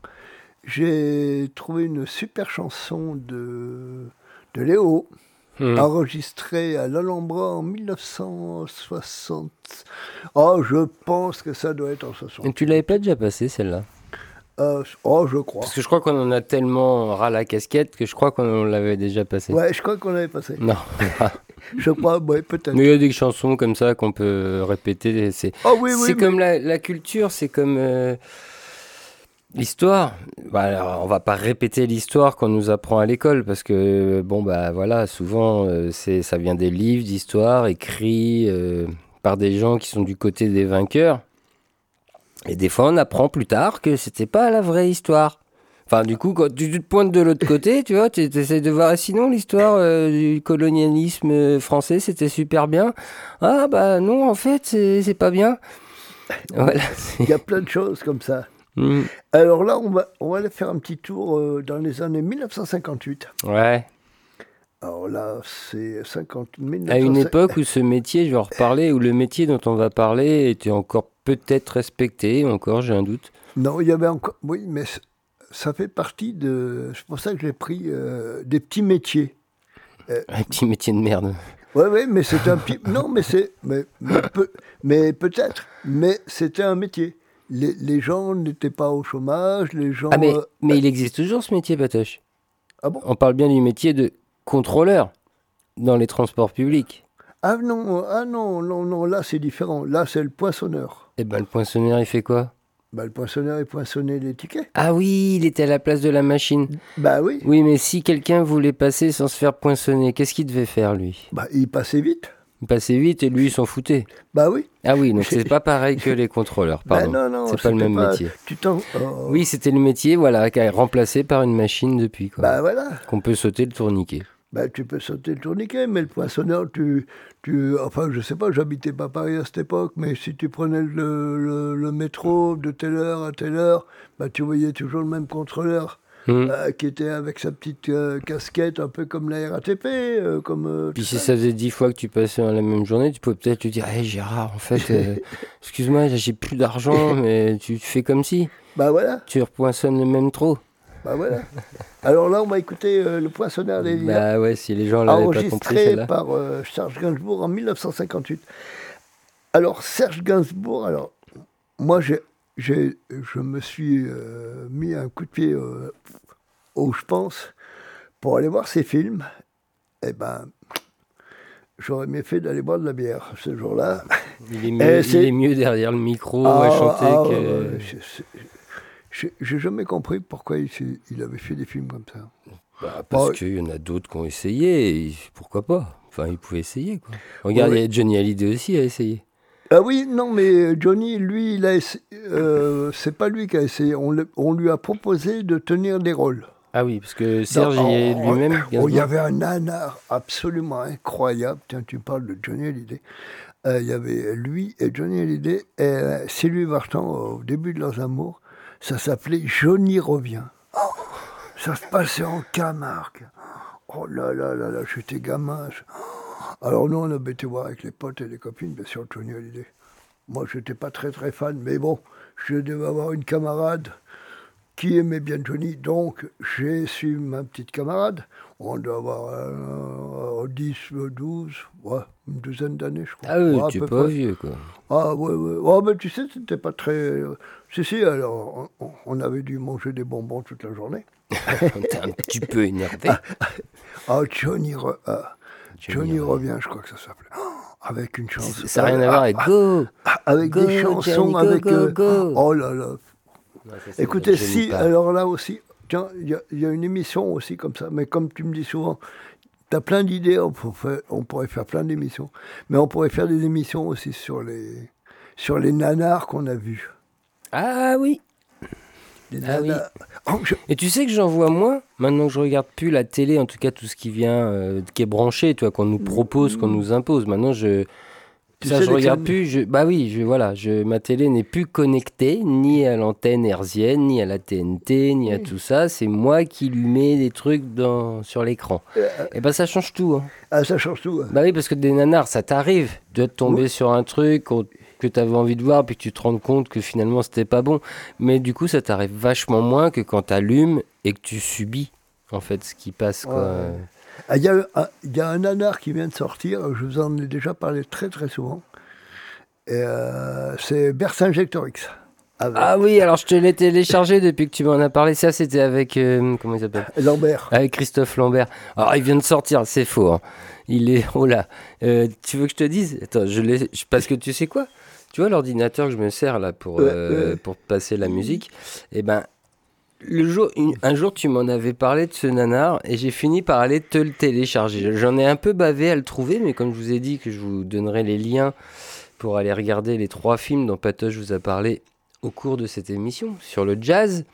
j'ai trouvé une super chanson de, de Léo, Hmm. enregistrée à l'Alhambra en 1960. Oh, je pense que ça doit être en 60. Et tu l'avais pas déjà passé, celle-là? Euh, oh, je crois. Parce que je crois qu'on en a tellement ras la casquette que je crois qu'on l'avait déjà passé. Ouais, je crois qu'on avait passé. Non. Je crois, ouais, peut-être. Mais il y a des chansons comme ça qu'on peut répéter. C'est Oh oui, oui, c'est mais- comme la, la culture, c'est comme euh, l'histoire. Bah, alors, on va pas répéter l'histoire qu'on nous apprend à l'école parce que bon bah voilà, souvent euh, c'est ça vient des livres d'histoire écrits euh, par des gens qui sont du côté des vainqueurs. Et des fois, on apprend plus tard que c'était pas la vraie histoire. Enfin, du coup, quand tu te pointes de l'autre côté, tu vois, tu essaies de voir. Sinon, l'histoire euh, du colonialisme euh, français, c'était super bien. Ah, bah non, en fait, c'est pas bien. Voilà. Il y a plein de choses comme ça. Mm. Alors là, on va, on va aller faire un petit tour euh, dans les années 1958. Ouais. Alors là, c'est 50 À une 1950. époque où ce métier, je vais en reparler, où le métier dont on va parler était encore peut-être respecté, encore, j'ai un doute. Non, il y avait encore. Oui, mais ça fait partie de. C'est pour ça que j'ai pris euh, des petits métiers. Un petit métier de merde. Oui, oui, mais c'est un petit. Non, mais c'est. Mais, mais, peu- mais peut-être. Mais c'était un métier. Les, les gens n'étaient pas au chômage, les gens. Ah, mais, euh, mais il existe toujours ce métier, Patoche. Ah bon? On parle bien du métier de contrôleur dans les transports publics. Ah non, ah non, non, non, là c'est différent. Là c'est le poinçonneur. Eh ben, le poinçonneur, il fait quoi? Bah, le poinçonneur, il poinçonnait les tickets. Ah oui, il était à la place de la machine. Bah oui. Oui, mais si quelqu'un voulait passer sans se faire poinçonner, qu'est-ce qu'il devait faire, lui? Bah, il passait vite. Il passait vite et lui, il s'en foutait. Bah oui. Ah oui, donc c'est pas pareil que les contrôleurs, pardon. Bah non, non, c'est pas le même métier. Tu t'en. oh, Oui, c'était le métier, voilà, qui est remplacé par une machine depuis, quoi. Bah voilà. Qu'on peut sauter le tourniquet. Bah, tu peux sauter le tourniquet, mais le poinçonneur, tu, tu, enfin, je sais pas, j'habitais pas Paris à cette époque, mais si tu prenais le, le- le métro de telle heure à telle heure, bah, tu voyais toujours le même contrôleur Hmm. euh, qui était avec sa petite euh, casquette, un peu comme la RATP, euh, comme. Puis si ça. faisait dix fois que tu passais dans la même journée, tu pouvais peut-être lui dire Hé Gérard, en fait, excuse-moi, j'ai plus d'argent, mais tu fais comme si. Bah voilà, Tu repoinçonnes le même trou. Bah voilà. Alors là, on va écouter euh, le poinçonneur des Lilas. Bah ouais, si les gens l'avaient pas compris, enregistré par euh, Serge Gainsbourg en 1958. Alors, Serge Gainsbourg, alors, moi, j'ai, j'ai, je me suis euh, mis un coup de pied où je pense pour aller voir ces films. Eh ben, j'aurais mieux fait d'aller boire de la bière ce jour-là. Il est, mieux, il c'est- est mieux derrière le micro Ah, à chanter ah, que. c'est- j'ai, jamais compris pourquoi il, il avait fait des films comme ça. Bah, parce qu'il y en a d'autres qui ont essayé, et pourquoi pas? Enfin, ils pouvaient essayer, quoi. Regarde, il Ouais. Johnny Hallyday aussi a essayé. Ah oui, non, mais Johnny, lui, il a euh, c'est pas lui qui a essayé. On, lui a proposé de tenir des rôles. Ah oui, parce que Serge il est oh, lui-même. oh, il y avait un nanar absolument incroyable. Tiens, tu parles de Johnny Hallyday. Euh, il y avait lui et Johnny Hallyday et euh, Sylvie Vartan au début de leurs amours. Ça s'appelait Johnny revient. Oh, ça se passait en Camargue. Oh là là là là, j'étais gamin. Alors nous, on a été voir avec les potes et les copines, bien sûr, Johnny Hallyday. Moi, je n'étais pas très très fan, mais bon, je devais avoir une camarade qui aimait bien Johnny, donc j'ai suivi ma petite camarade. On doit avoir euh, 10, euh, 12, ouais, une douzaine d'années, je crois. Ah oui, Ouais, tu es pas près. vieux, quoi. Ah ouais, ouais. Oh, mais tu sais, c'était pas très. Si, si, alors, on, on avait dû manger des bonbons toute la journée. T'es un petit peu énervé. Ah, Johnny, re- ah, Johnny Johnny revient, je crois que ça s'appelait. Oh, avec une chanson. Ça n'a rien à voir avec Go Ah, Avec Go, des chansons, Johnny, go, avec. go, euh. Oh là là. Ça, Écoutez, si, alors là aussi, tiens, il y, a- il y a une émission aussi comme ça, mais comme tu me dis souvent, tu as plein d'idées, on, on pourrait faire plein d'émissions, mais on pourrait faire des émissions aussi sur les, sur les nanars qu'on a vus. Ah oui Ah oui. Oh, Et tu sais que j'en vois moins maintenant que je regarde plus la télé, en tout cas tout ce qui vient, euh, qui est branché, toi, qu'on nous propose, qu'on nous impose. Maintenant, je Tu ça, je regarde plus. Je, bah oui, je voilà, je, ma télé n'est plus connectée ni à l'antenne herzienne, ni à la TNT, ni à tout ça. C'est moi qui lui mets des trucs dans, sur l'écran. Et ben ça change tout. hein. Ah, ça change tout. hein. Bah oui, parce que des nanars, ça t'arrive de tomber sur un truc que tu avais envie de voir, puis que tu te rends compte que finalement c'était pas bon. Mais du coup, ça t'arrive vachement moins que quand tu allumes et que tu subis en fait ce qui passe. Quoi. Ouais. Ah, Il y, a un- il y a un nanar qui vient de sortir, je vous en ai déjà parlé très très souvent. Euh, c'est Bercingectorix. Avec Ah oui, alors je te l'ai téléchargé depuis que tu m'en as parlé. Ça, c'était avec. euh, comment il s'appelle? Lambert. Avec Christophe Lambert. Alors, il vient de sortir, c'est faux. hein. Il est. Oh là. Euh, tu veux que je te dise? Attends, je l'ai. Parce que tu sais quoi? Tu vois l'ordinateur que je me sers là pour, Ouais, euh, ouais. pour passer la musique Eh ben. Le jour, une- un jour, tu m'en avais parlé de ce nanar et j'ai fini par aller te le télécharger. J'en ai un peu bavé à le trouver, mais comme je vous ai dit que je vous donnerai les liens pour aller regarder les trois films dont Patoche vous a parlé au cours de cette émission sur le jazz,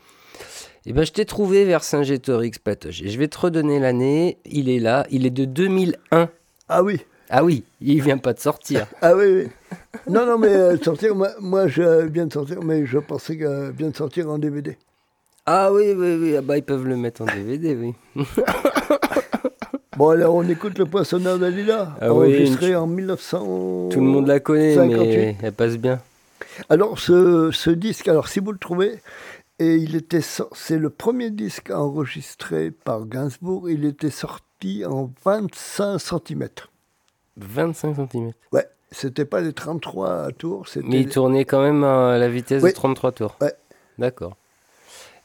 eh ben, je t'ai trouvé vers Saint-Gétorix Patoche. Et je vais te redonner l'année. Il est là. Il est de 2001. Ah oui. Ah oui, il vient pas de sortir. Ah oui, oui. Non, non, mais euh, sortir, moi, moi je viens de sortir, mais je pensais qu'il euh, vient de sortir en DVD. Ah oui, oui, oui. Ah bah, ils peuvent le mettre en DVD, oui. Bon, alors on écoute Le Poissonneur de Lila, Ah oui, enregistré une- en 1900. Tout le monde la connaît, 58. mais elle passe bien. Alors, ce, ce disque, alors si vous le trouvez, et il était c'est le premier disque enregistré par Gainsbourg, il était sorti en 25 cm. 25 cm. Ouais, c'était pas les 33 tours, c'était. Mais il tournait quand même à la vitesse Oui. de 33 tours. Ouais. D'accord.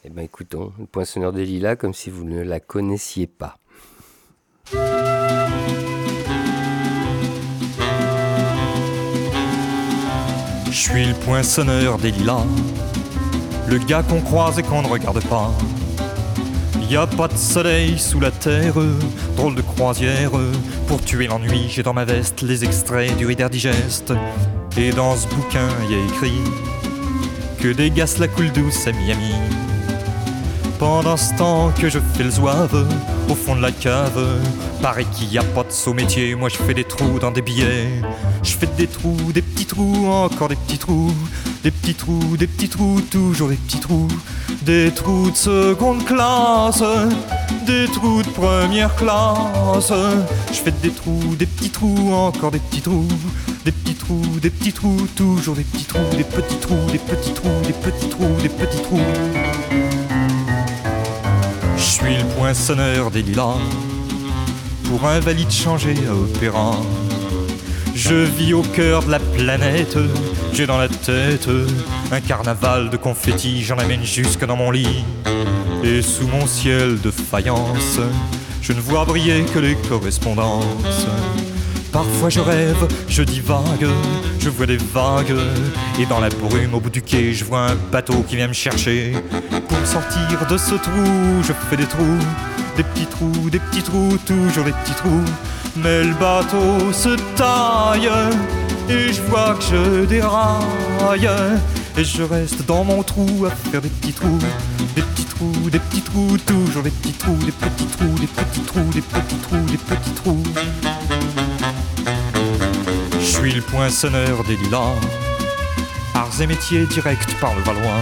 Eh ben écoutons, le poinçonneur des lilas comme si vous ne la connaissiez pas. Je suis le poinçonneur des lilas, le gars qu'on croise et qu'on ne regarde pas. Y a pas de soleil sous la terre, drôle de croisière. Pour tuer l'ennui, j'ai dans ma veste les extraits du Reader Digest. Et dans ce bouquin, y a écrit que gaz la coule douce à Miami. Pendant ce temps que je fais le zouave au fond de la cave, paraît qu'il y a pas de saut métier. Moi je fais des trous dans des billets. Je fais des trous, des petits trous, encore des petits trous, des petits trous, des petits trous, toujours des petits trous, des trous de seconde classe, des trous de première classe. Je fais des trous, des petits trous, encore des petits trous, des petits trous, des petits trous, toujours des petits trous, des petits trous, des petits trous, des petits trous, des petits trous. Je suis le poinçonneur des lilas Pour un valide changé à opéra Je vis au cœur de la planète J'ai dans la tête Un carnaval de confettis J'en amène jusque dans mon lit Et sous mon ciel de faïence Je ne vois briller que les correspondances Parfois je rêve, je divague, je vois des vagues, et dans la brume au bout du quai, je vois un bateau qui vient me chercher. Pour sortir de ce trou, je fais des trous, des petits trous, des petits trous, toujours des petits trous. Mais le bateau se taille, et je vois que je déraille, et je reste dans mon trou à faire des petits trous, des petits trous, des petits trous, toujours des petits trous, des petits trous, des petits trous, des petits trous, des petits trous. Je suis le poinçonneur des lilas, arts et métiers direct par le Valois.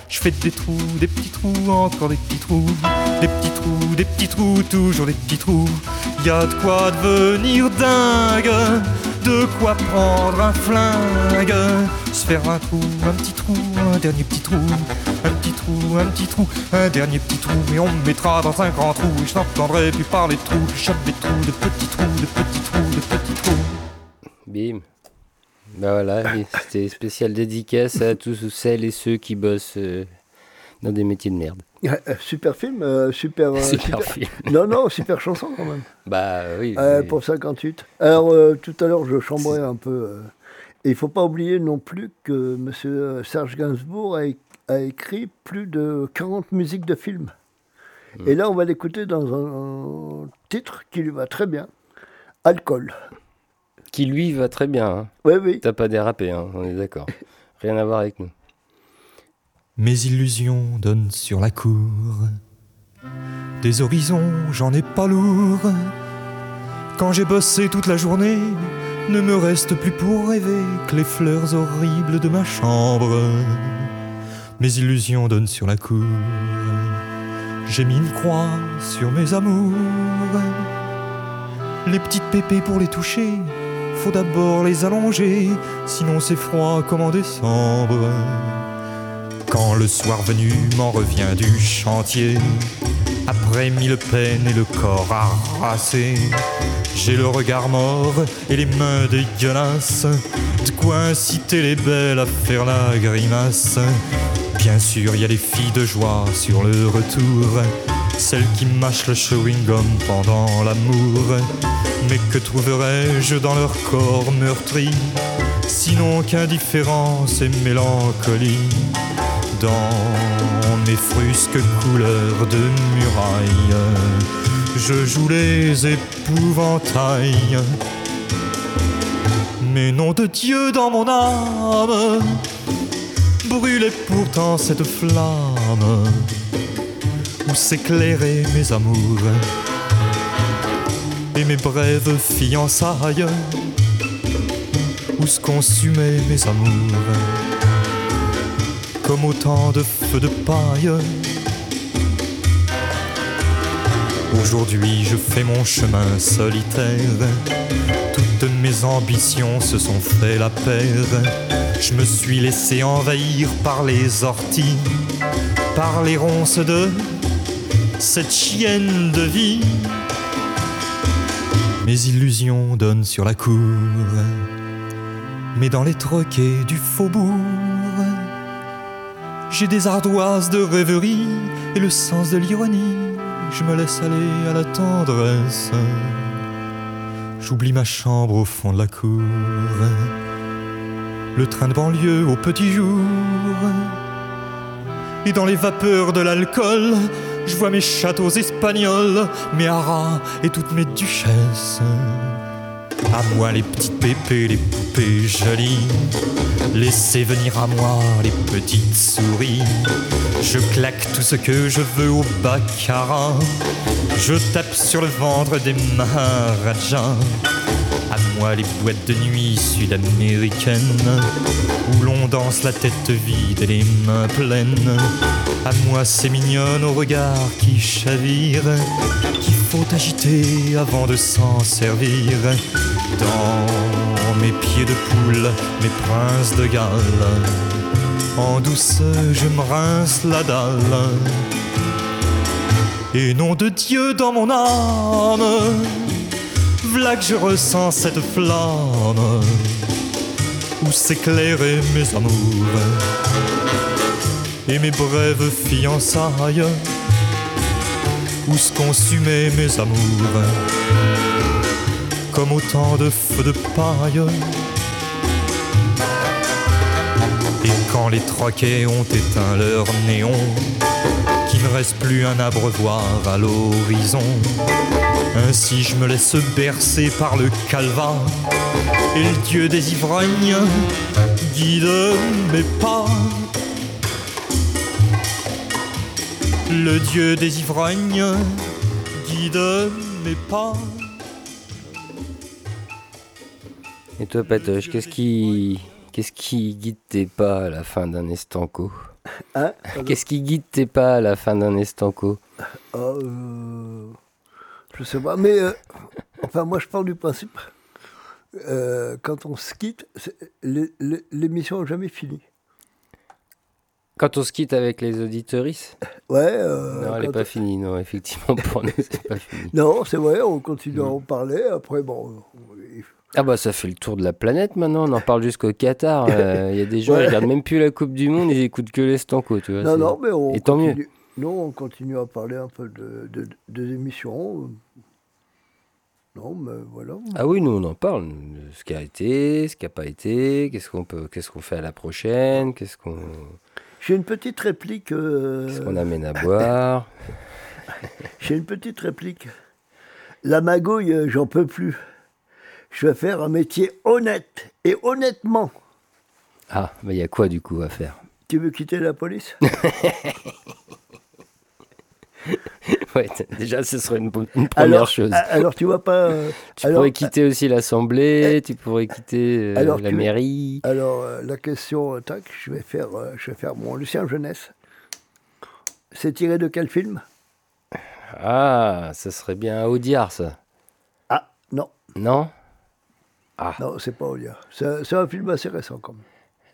Je fais des trous, des petits trous, encore des petits trous, des petits trous, des petits trous, toujours des petits trous. Y a de quoi devenir dingue, de quoi prendre un flingue, se faire un trou, un petit trou, un dernier petit trou, un petit trou, un petit trou, un dernier petit trou, et on me mettra dans un grand trou, et je n'entendrai plus parler de trous, je chope des trous, de petits trous, de petits trous, de petits trous. Bim. Bah voilà, c'était spécial dédicace à tous celles et ceux qui bossent euh, dans des métiers de merde. Euh, Super film, euh, super, euh, Super film. Non, non, super chanson quand même. Bah oui. Mais- pour 58. Alors, tout à l'heure, je chambrais un peu. et il ne faut pas oublier non plus que M. Serge Gainsbourg a écrit plus de 40 musiques de films. Hmm. Et là, on va l'écouter dans un, titre qui lui va très bien Alcool. Qui lui va très bien. Hein. Oui, oui. T'as pas dérapé, hein, on est d'accord. Rien à voir avec nous. Mes illusions donnent sur la cour. Des horizons, j'en ai pas lourd. Quand j'ai bossé toute la journée, ne me reste plus pour rêver que les fleurs horribles de ma chambre. Mes illusions donnent sur la cour. J'ai mis une croix sur mes amours. Les petites pépées pour les toucher, faut d'abord les allonger, sinon c'est froid comme en décembre. Quand le soir venu m'en revient du chantier, après mille peines et le corps arrasé, j'ai le regard mort et les mains dégueulasses, de quoi inciter les belles à faire la grimace? Bien sûr, il y a les filles de joie sur le retour, celles qui mâchent le chewing-gum pendant l'amour. Mais que trouverais-je dans leur corps meurtri, sinon qu'indifférence et mélancolie? Dans mes frusques couleurs de muraille. Je joue les épouvantails. Mais nom de Dieu dans mon âme, brûlait pourtant cette flamme où s'éclairaient mes amours et mes brèves fiançailles où se consumaient mes amours comme autant de feux de paille. Aujourd'hui, je fais mon chemin solitaire. Toutes mes ambitions se sont fait la paire. Je me suis laissé envahir par les orties, par les ronces de cette chienne de vie. Mes illusions donnent sur la cour, mais dans les troquets du faubourg. J'ai des ardoises de rêverie et le sens de l'ironie. Je me laisse aller à la tendresse. J'oublie ma chambre au fond de la cour. Le train de banlieue au petit jour. Et dans les vapeurs de l'alcool, je vois mes châteaux espagnols, mes haras et toutes mes duchesses. À moi les petites pépées, les poupées jolies. Laissez venir à moi les petites souris. Je claque tout ce que je veux au baccarat. Je tape sur le ventre des maharajas. Moi les boîtes de nuit sud-américaines où l'on danse la tête vide et les mains pleines. À moi ces mignonnes au regard qui chavirent, qu'il faut agiter avant de s'en servir. Dans mes pieds de poule, mes princes de Galles, en douceur je me rince la dalle. Et nom de Dieu dans mon âme, v'là que je ressens cette flamme où s'éclairer mes amours et mes brèves fiançailles où se consumaient mes amours comme autant de feux de paille. Et quand les troquets ont éteint leur néon, qu'il ne reste plus un abreuvoir à l'horizon, ainsi je me laisse bercer par le calva, et le dieu des ivrognes guide mes pas. Le dieu des ivrognes guide mes pas. Et toi, Patoche, qu'est-ce qui, qu'est-ce qui guide tes pas à la fin d'un estanco? Hein? Qu'est-ce qui guide tes pas à la fin d'un estanco? Euh, Je sais pas, mais euh, enfin, moi je parle du principe. euh, quand on se quitte, l'émission n'a jamais fini. Quand on se quitte avec les auditeuristes Ouais. euh, Non, elle n'est pas finie, non, effectivement, pour nous, c'est pas fini. Non, c'est vrai, on continue à en parler. Après, bon. il- Ah bah ça fait le tour de la planète maintenant, on en parle jusqu'au Qatar. euh, Il y a des gens qui Ouais. regardent même plus la Coupe du Monde, ils écoutent que les Stanco, tu vois. Non, non, mais on Et tant mieux. Non, on continue à parler un peu de, de, de l'émission. Non, mais voilà. Ah oui, nous on en parle, de ce qui a été, ce qui n'a pas été, qu'est-ce qu'on peut, qu'est-ce qu'on fait à la prochaine, qu'est-ce qu'on, J'ai une petite réplique. euh, qu'est-ce qu'on amène à boire. J'ai une petite réplique. La magouille, euh, j'en peux plus. Je vais faire un métier honnête et honnêtement. Ah, bah il y a quoi du coup à faire? Tu veux quitter la police? Ouais, déjà ce serait une, première alors, chose. Alors tu vois pas. euh, tu alors, pourrais quitter aussi l'Assemblée, tu pourrais quitter euh, alors, la tu- mairie. Alors euh, la question, euh, tac, je vais faire, euh, je vais faire mon Lucien Jeunesse. C'est tiré de quel film? Ah, ça serait bien Audiard ça. Ah non, Non? Ah. non, c'est pas Olia. C'est un film assez récent quand même.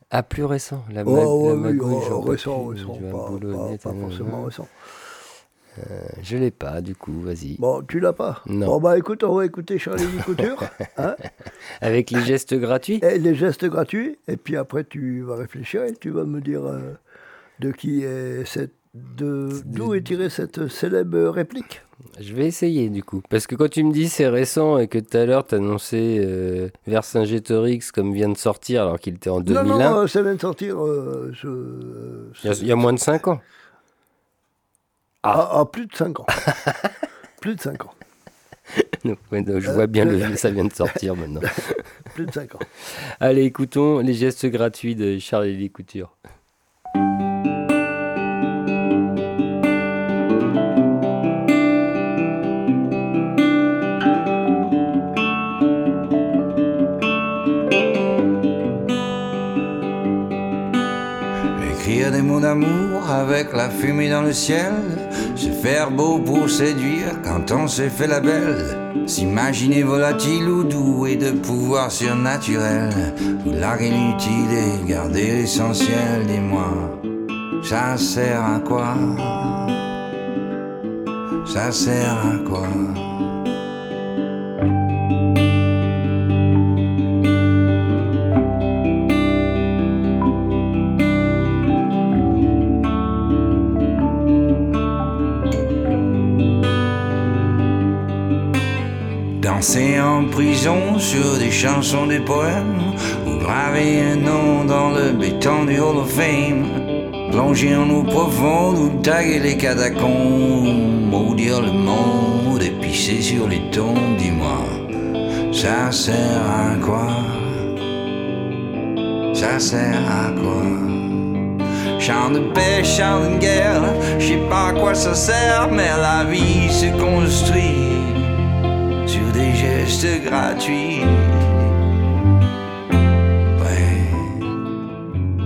Ah, plus récent. La, Oh, mag- ouais, la oui, oh, récent, récent, pas- pas- forcément récent. Euh, je l'ai pas, du coup, vas-y. Bon, tu l'as pas Non. Bon bah écoute, on va écouter Charlie Couture. hein Avec les gestes gratuits Et les gestes gratuits, et puis après tu vas réfléchir et tu vas me dire euh, de qui est cette, de d'où est tirée cette célèbre réplique. Je vais essayer, du coup. Parce que quand tu me dis c'est récent et que tout à l'heure tu annoncé euh, Vercingétorix comme vient de sortir alors qu'il était en 2001, Non, non, euh, ça vient de sortir. je- il y a- il y, a moins de 5 ans. Ah, ah, plus de 5 ans. plus de 5 ans. Donc, je vois bien le ça vient de sortir maintenant. Plus de 5 ans. Allez, écoutons les gestes gratuits de Charlie Couture. Écrire des mots d'amour avec la fumée dans le ciel, se faire beau pour séduire quand on s'est fait la belle, s'imaginer volatile ou doué de pouvoir surnaturel, ou larguer l'inutile et garder l'essentiel, dis-moi, ça sert à quoi? Ça sert à quoi? Danser en prison sur des chansons, des poèmes, ou graver un nom dans le béton du Hall of Fame. Plonger en eau profonde ou taguer les catacombes, maudire le monde et pisser sur les tombes, dis-moi, ça sert à quoi? Ça sert à quoi? Chant de paix, chant de guerre, je sais pas à quoi ça sert, mais la vie se construit des gestes gratuits. Ouais,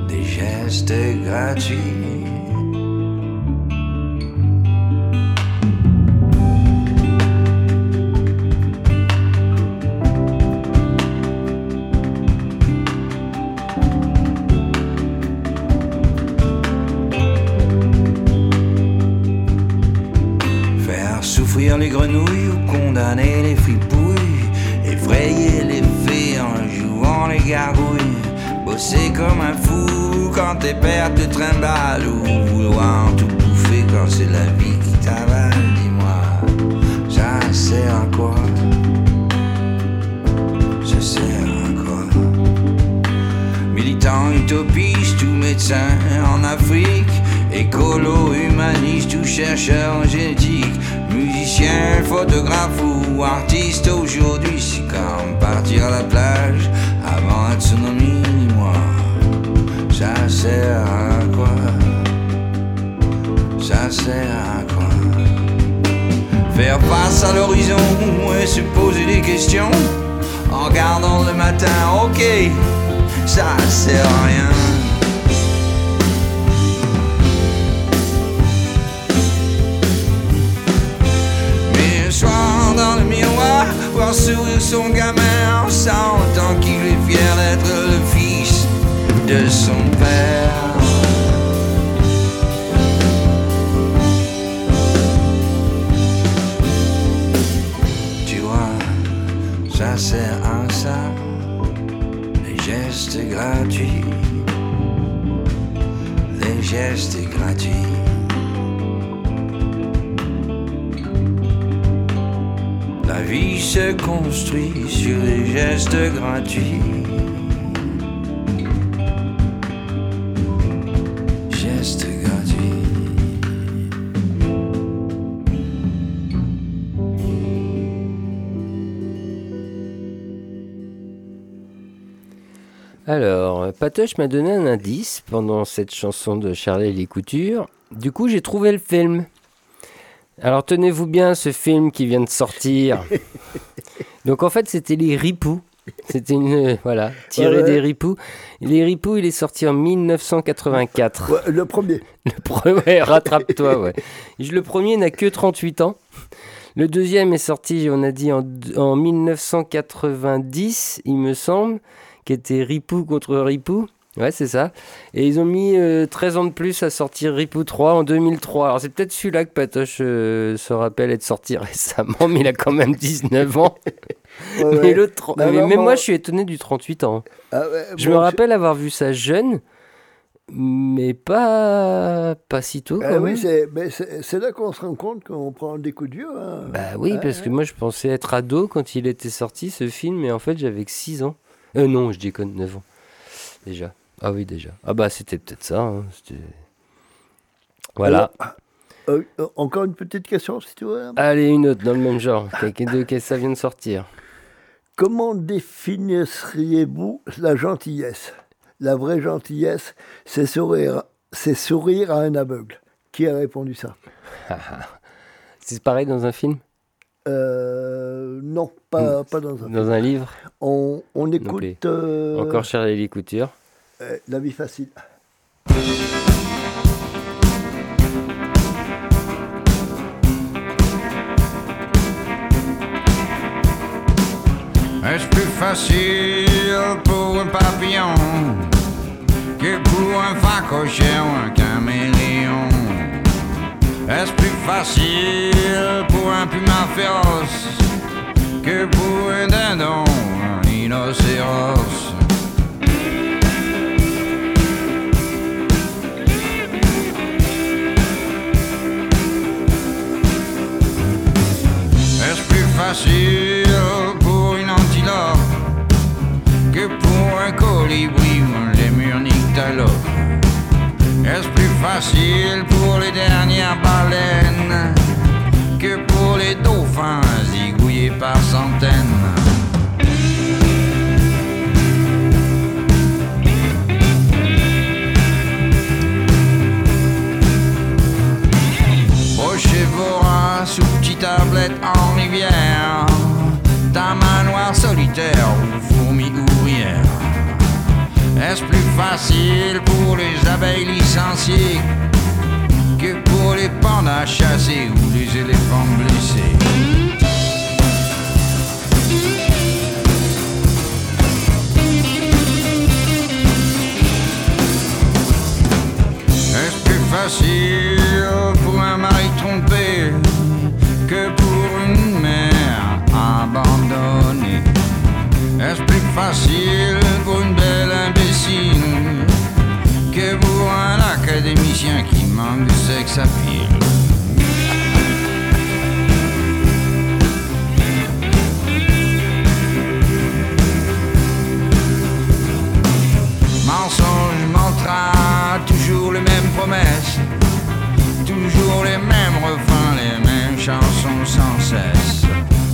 des gestes gratuits. Faire souffrir les grenouilles ou condamner les Bosser comme un fou quand tes pères te trimballent. Ou vouloir tout bouffer quand c'est la vie qui t'avale. Dis-moi, ça sert à quoi Ça sert à quoi Militant, utopiste ou médecin en Afrique, écolo, humaniste ou chercheur en génétique, musicien, photographe ou artiste aujourd'hui, c'est comme partir à la plage tsunami, dis-moi, ça sert à quoi? Ça sert à quoi? Faire face à l'horizon et se poser des questions en regardant le matin. Ok, ça sert à rien. Voir sourire son gamin en sentant qu'il est fier d'être le fils de son père. Tu vois, ça sert à ça, les gestes gratuits, les gestes gratuits. Vie se construit sur les gestes gratuits. Gestes. Alors, Patoche m'a donné un indice pendant cette chanson de Charlie les Coutures. Du coup, j'ai trouvé le film. Alors, tenez-vous bien, ce film qui vient de sortir. Donc, en fait, c'était les Ripoux. C'était une. euh, Voilà, tiré Ouais, ouais. des Ripoux. Les Ripoux, il est sorti en 1984. Ouais, le premier. Le premier, rattrape-toi, ouais. Le premier n'a que 38 ans. Le deuxième est sorti, on a dit, en, en 1990, il me semble, qui était Ripou contre Ripou. Ouais, c'est ça. Et ils ont mis euh, 13 ans de plus à sortir Ripou 3 en 2003. Alors c'est peut-être celui-là que Patoche euh, se rappelle être sorti récemment, mais il a quand même 19 ans. Ouais, mais ouais. l'autre, mais même moi- je suis étonné du 38 ans. Ah ouais, Je bon, me rappelle avoir vu ça jeune, mais pas, pas si tôt. Ah quand oui, même. c'est mais c'est- c'est là qu'on se rend compte qu'on prend des coups de vieux. hein. Bah oui, parce que moi je pensais être ado quand il était sorti ce film, mais en fait j'avais que 6 ans. Euh non, je déconne, 9 ans. Déjà. Ah oui, déjà. Ah bah c'était peut-être ça. hein, c'était- Voilà. Alors, euh, euh, encore une petite question, si tu veux. Allez, une autre dans le même genre. De quel ça vient de sortir? Comment définiriez-vous la gentillesse? La vraie gentillesse, c'est sourire, c'est sourire à un aveugle. Qui a répondu ça? C'est pareil dans un film? Euh, Non, pas, pas dans un. Dans un livre? On, on écoute euh, Encore Charlie Coutures. Euh, La vie facile. Est-ce plus facile pour un papillon que pour un phacochère ou un caméléon? Est-ce plus facile pour un puma féroce que pour un dindon un rhinocéros? Facile pour une antilope que pour un colibri un lémur nyctalope? Est-ce plus facile pour les dernières baleines que pour les dauphins zigouillés par centaines? Sous petite tablette en rivière, d'un manoir solitaire ou fourmi ouvrière. Est-ce plus facile pour les abeilles licenciées que pour les pandas chassés ou les éléphants blessés? Est-ce plus facile pour un mari trompé Est-ce plus facile pour une belle imbécile que pour un académicien qui manque de sexe à pile? Mensonge, mantra, toujours les mêmes promesses, toujours les mêmes refrains, les mêmes chansons sans cesse.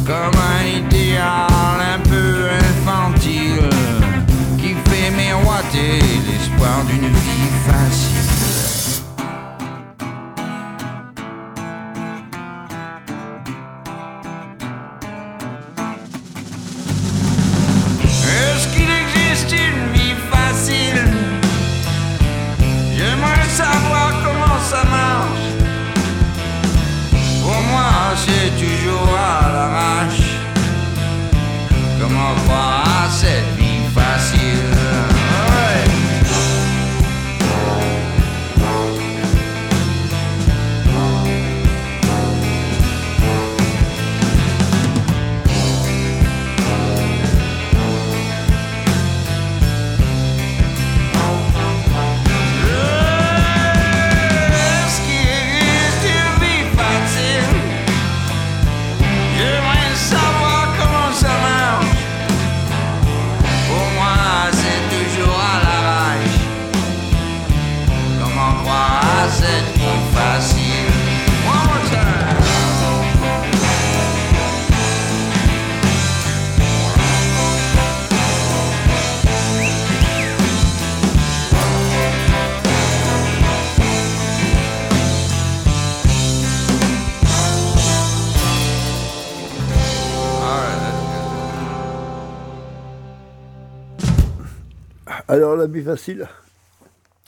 Comme un idéal d'une vie facile. Est-ce qu'il existe une vie facile? J'aimerais savoir comment ça marche. Pour moi, c'est toujours à l'arrache. Comment croire à cette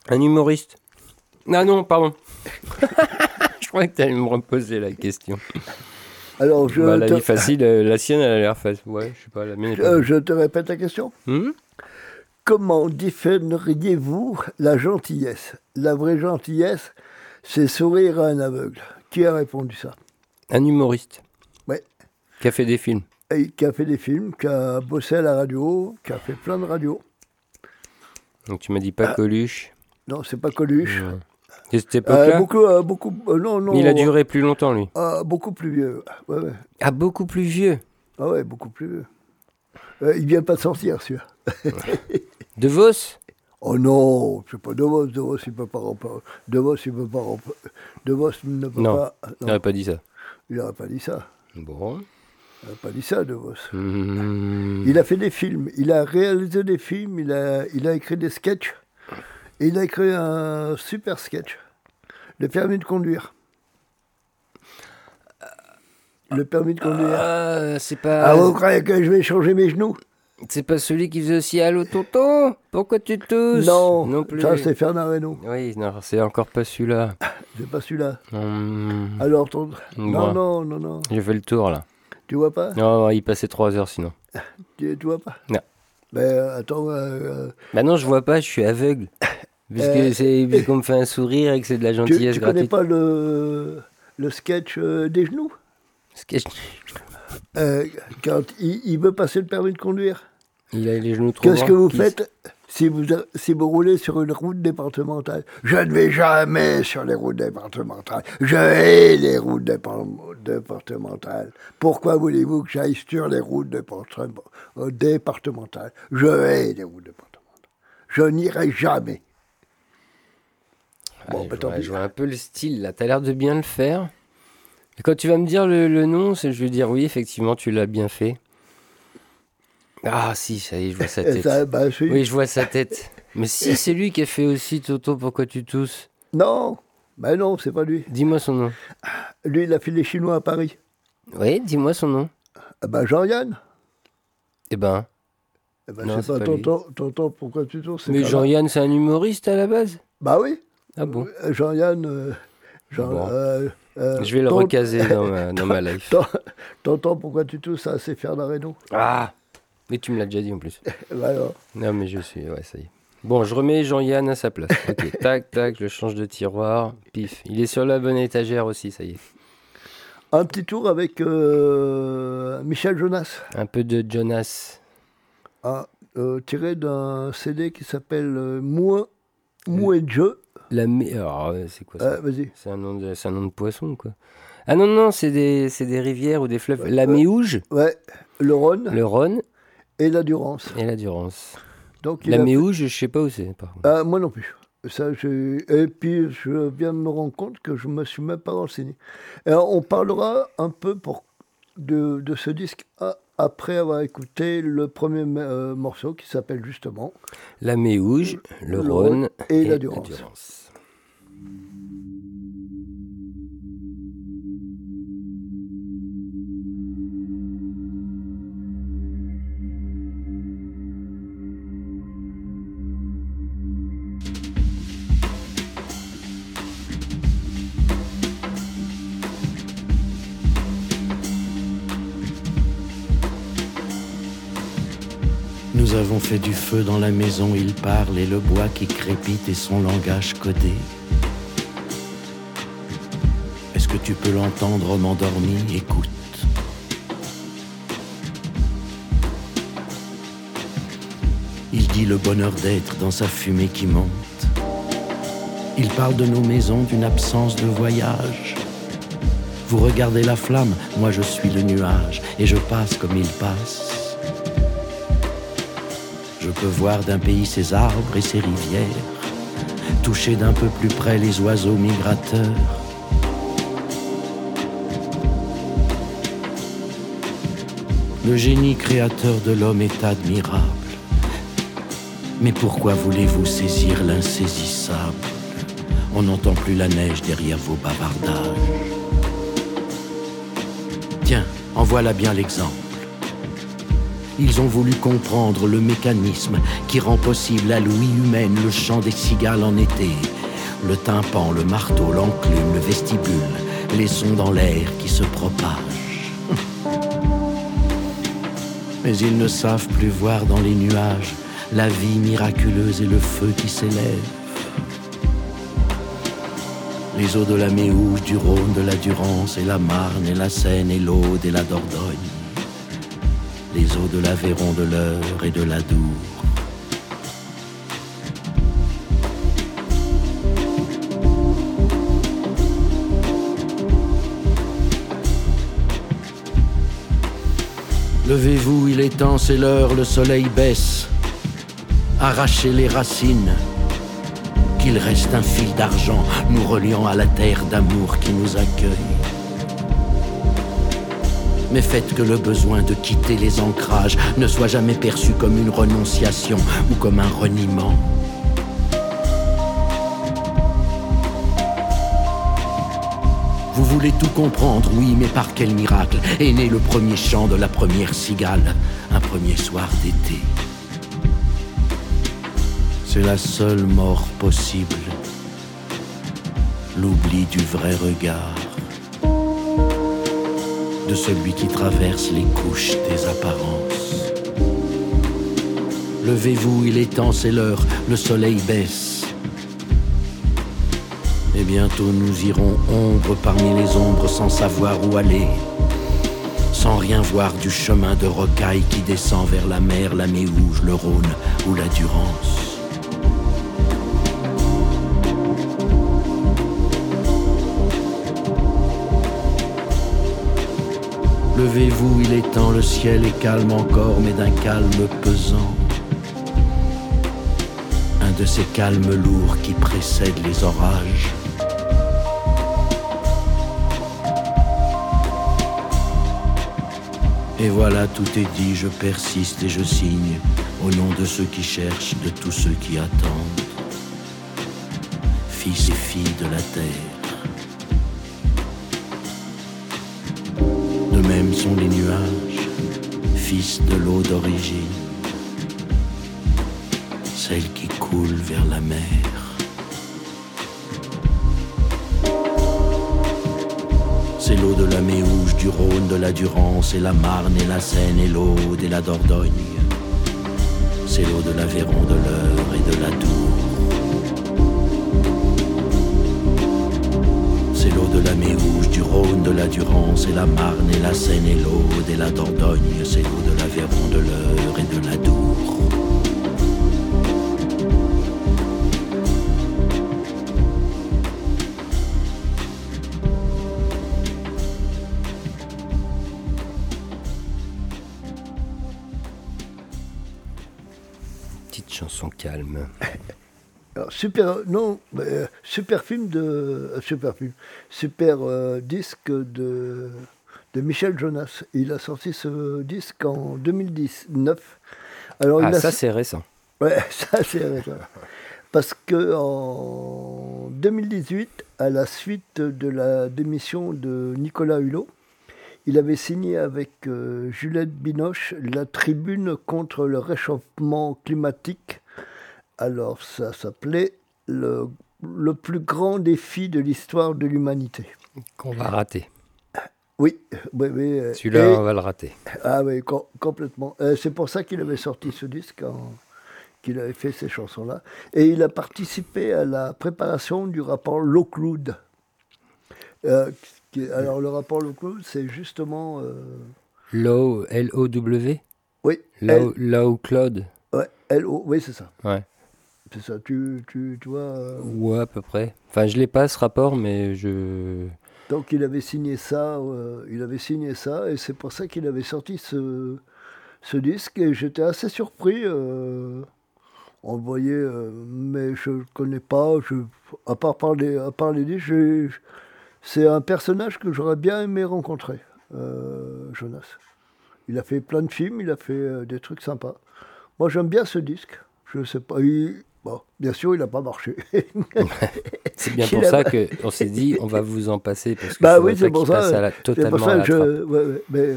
Un humoriste. Ah non, pardon. je croyais que tu allais me reposer la question. Alors, je, Bah, la te, vie facile, euh, la sienne, elle a l'air facile. Ouais, je sais pas, la mienne est pas. euh, je te répète la question. Hmm? Comment définiriez-vous la gentillesse? La vraie gentillesse, c'est sourire à un aveugle. Qui a répondu ça? Un humoriste. Ouais. Qui a fait des films. Et qui a fait des films, qui a bossé à la radio, qui a fait plein de radios. Donc tu m'as dit pas Ah. Coluche. Non, c'est pas Coluche. De cette Euh, époque-là beaucoup, euh, beaucoup, euh, non, non. Il a duré plus longtemps, lui. Ah, beaucoup plus vieux. Ouais, ouais. Ah, beaucoup plus vieux. Ah ouais, beaucoup plus vieux. Euh, il vient pas de sortir, celui-là. De Vos? Oh non, c'est pas De Vos. De Vos, il peut pas remplir. De Vos, il peut pas remplir. De Vos ne peut Non, pas. il n'aurait pas dit ça. Il n'aurait pas dit ça. Bon. Il n'aurait pas dit ça, De Vos. Hmm. Il a fait des films, il a réalisé des films, il a, il a écrit des sketchs. Et il a écrit un super sketch. Le permis de conduire. Le permis de conduire. Ah, c'est pas. Ah, vous croyez que je vais changer mes genoux? C'est pas celui qui faisait aussi Allô tonton? Pourquoi tu tousses? Non, non plus. ça c'est Fernand Reynaud. Oui, non, c'est encore pas celui-là. C'est pas celui-là. Hum, Alors, ton... non, Bon. non, non, non. J'ai fait le tour là. Tu vois pas? Non, il passait 3 heures sinon. tu, tu vois pas? Non. Euh, attends, euh, Bah non, je vois pas, je suis aveugle. Puisque Euh, c'est qu'on me fait un sourire et que c'est de la tu, gentillesse tu connais gratuite. pas le, le sketch euh, des genoux? Sketch. Euh, Quand il, il veut passer le permis de conduire Il a les genoux trop Qu'est-ce que vous qui- faites? Si vous, si vous roulez sur une route départementale Je ne vais jamais sur les routes départementales. Je hais les routes dépar- départementales. Pourquoi voulez-vous que j'aille sur les routes départem- départementales? Je hais les routes départementales. Je n'irai jamais. Bon, Ouais, bah, je, vois, un peu le style là. T'as l'air de bien le faire. Et quand tu vas me dire le, le nom, je vais dire oui, effectivement, tu l'as bien fait. Ah si, ça y est, je vois sa tête. ça, bah. Oui, je vois sa tête. Mais si, c'est lui qui a fait aussi Toto, pourquoi tu tousses Non, ben non, c'est pas lui. Dis-moi son nom. Lui, il a fait les Chinois à Paris. Oui, dis-moi son nom. Ah ben Jean-Yann. Eh ben. Eh ben, Non, c'est pas pas tonton, tonton, pourquoi tu tournes c'est Mais Jean-Yann, c'est un humoriste à la base Bah oui. Ah bon Euh, Jean-Yann. euh, Jean, Bon. euh, euh, Je vais le ton- recaser dans ma, dans ma life. Ton- Tonton, pourquoi tu tousses Ça, c'est Fernand Reynaud. Ah Mais tu me l'as déjà dit en plus. Bah. Non, mais je suis. Ouais, ça y est. Bon, je remets Jean-Yann à sa place. Ok, tac, tac, je change de tiroir. Pif. Il est sur la bonne étagère aussi, ça y est. Un petit tour avec euh, Michel Jonas, Un peu de Jonas. ah, euh, tiré d'un CD qui s'appelle euh, et Jeu. La euh, c'est quoi ça Vas-y. C'est un, nom de... un nom de poisson, quoi. Ah non, non, c'est des... c'est des rivières ou des fleuves. La Méouge, Ouais, le Rhône le Rhône et la Durance. et la Durance. Donc, La a fait- Méouge, je sais pas où c'est. Ah, moi non plus. Ça, et puis, je viens de me rendre compte que je me suis même pas renseigné. Et on parlera un peu pour, de, de ce disque après avoir écouté le premier euh, morceau qui s'appelle justement La Méouge, le, Le Rhône Rhône et la Durance. Avons fait du feu dans la maison, il parle et le bois qui crépite et son langage codé. Est-ce que tu peux l'entendre, homme endormi? Écoute. Il dit le bonheur d'être dans sa fumée qui monte. Il parle de nos maisons, d'une absence de voyage. Vous regardez la flamme, moi je suis le nuage, et je passe comme il passe. Je peux voir d'un pays ses arbres et ses rivières, toucher d'un peu plus près les oiseaux migrateurs. Le génie créateur de l'homme est admirable. Mais pourquoi voulez-vous saisir l'insaisissable? On n'entend plus la neige derrière vos bavardages. Tiens, en voilà bien l'exemple. Ils ont voulu comprendre le mécanisme qui rend possible à l'ouïe humaine le chant des cigales en été. Le tympan, le marteau, l'enclume, le vestibule, les sons dans l'air qui se propagent. Mais ils ne savent plus voir dans les nuages la vie miraculeuse et le feu qui s'élève. Les eaux de la Méouge, du Rhône, de la Durance et la Marne et la Seine et l'Aude et la Dordogne. Les eaux de l'Aveyron, de l'Eure et de la Dour. Levez-vous, il est temps, c'est l'heure, le soleil baisse. Arrachez les racines, qu'il reste un fil d'argent nous reliant à la terre d'amour qui nous accueille. Mais faites que le besoin de quitter les ancrages ne soit jamais perçu comme une renonciation ou comme un reniement. Vous voulez tout comprendre, oui, mais par quel miracle est né le premier chant de la première cigale, un premier soir d'été? C'est la seule mort possible, l'oubli du vrai regard, de celui qui traverse les couches des apparences. Levez-vous, il est temps, c'est l'heure, le soleil baisse. Et bientôt nous irons ombre parmi les ombres sans savoir où aller, sans rien voir du chemin de rocaille qui descend vers la mer, la Méouge, le Rhône ou la Durance. Levez-vous, il est temps, le ciel est calme encore, mais d'un calme pesant. Un de ces calmes lourds qui précèdent les orages. Et voilà, tout est dit, je persiste et je signe, au nom de ceux qui cherchent, de tous ceux qui attendent. Fils et filles de la terre. Sont les nuages, fils de l'eau d'origine, celle qui coule vers la mer. C'est l'eau de la Méouge, du Rhône, de la Durance et la Marne et la Seine et l'Aude et la Dordogne. C'est l'eau de l'Aveyron, de l'Eure et de la Dour. De la Méouge, du Rhône, de la Durance et la Marne et la Seine et l'Aude et la Dordogne. C'est l'eau de l'Aveyron, de l'Eure et de la Dour. Petite chanson calme. Alors, super, non, euh, super film de, euh, super film, super euh, disque de, de Michel Jonas. Il a sorti ce disque en 2019. Alors, Ah, il a- ça c'est récent. Ouais, ça c'est récent. Parce que en 2018, à la suite de la démission de Nicolas Hulot, il avait signé avec euh, Juliette Binoche la tribune contre le réchauffement climatique. Alors ça s'appelait le, le plus grand défi de l'histoire de l'humanité. Qu'on va rater. Oui, oui, oui. euh, Celui-là, on va le rater. Ah oui, com- complètement. Euh, c'est pour ça qu'il avait sorti ce disque, qu'il avait fait ces chansons-là. Et il a participé à la préparation du rapport Lockwood. Euh, alors, le rapport Lockwood, c'est justement. euh, Low, L-O-W oui, Low, Low Cloud ouais, L-O, oui, c'est ça. Ouais. C'est ça. Tu, tu, tu vois. euh, Ouais, à peu près. Enfin, je l'ai pas ce rapport, mais je. Donc il avait signé ça, euh, il avait signé ça, et c'est pour ça qu'il avait sorti ce, ce disque, et j'étais assez surpris. euh, on le voyait, euh, mais je ne connais pas, je, à part parler, à part les disques, c'est un personnage que j'aurais bien aimé rencontrer, Jonas. Il a fait plein de films, il a fait des trucs sympas. Moi j'aime bien ce disque, je sais pas, il- bon, bien sûr il n'a pas marché. C'est bien pour ça qu'on s'est dit, on va vous en passer parce que Bah oui, c'est pour ça. passe à la- totalement pour ça à la que je, trappe. ouais, ouais, mais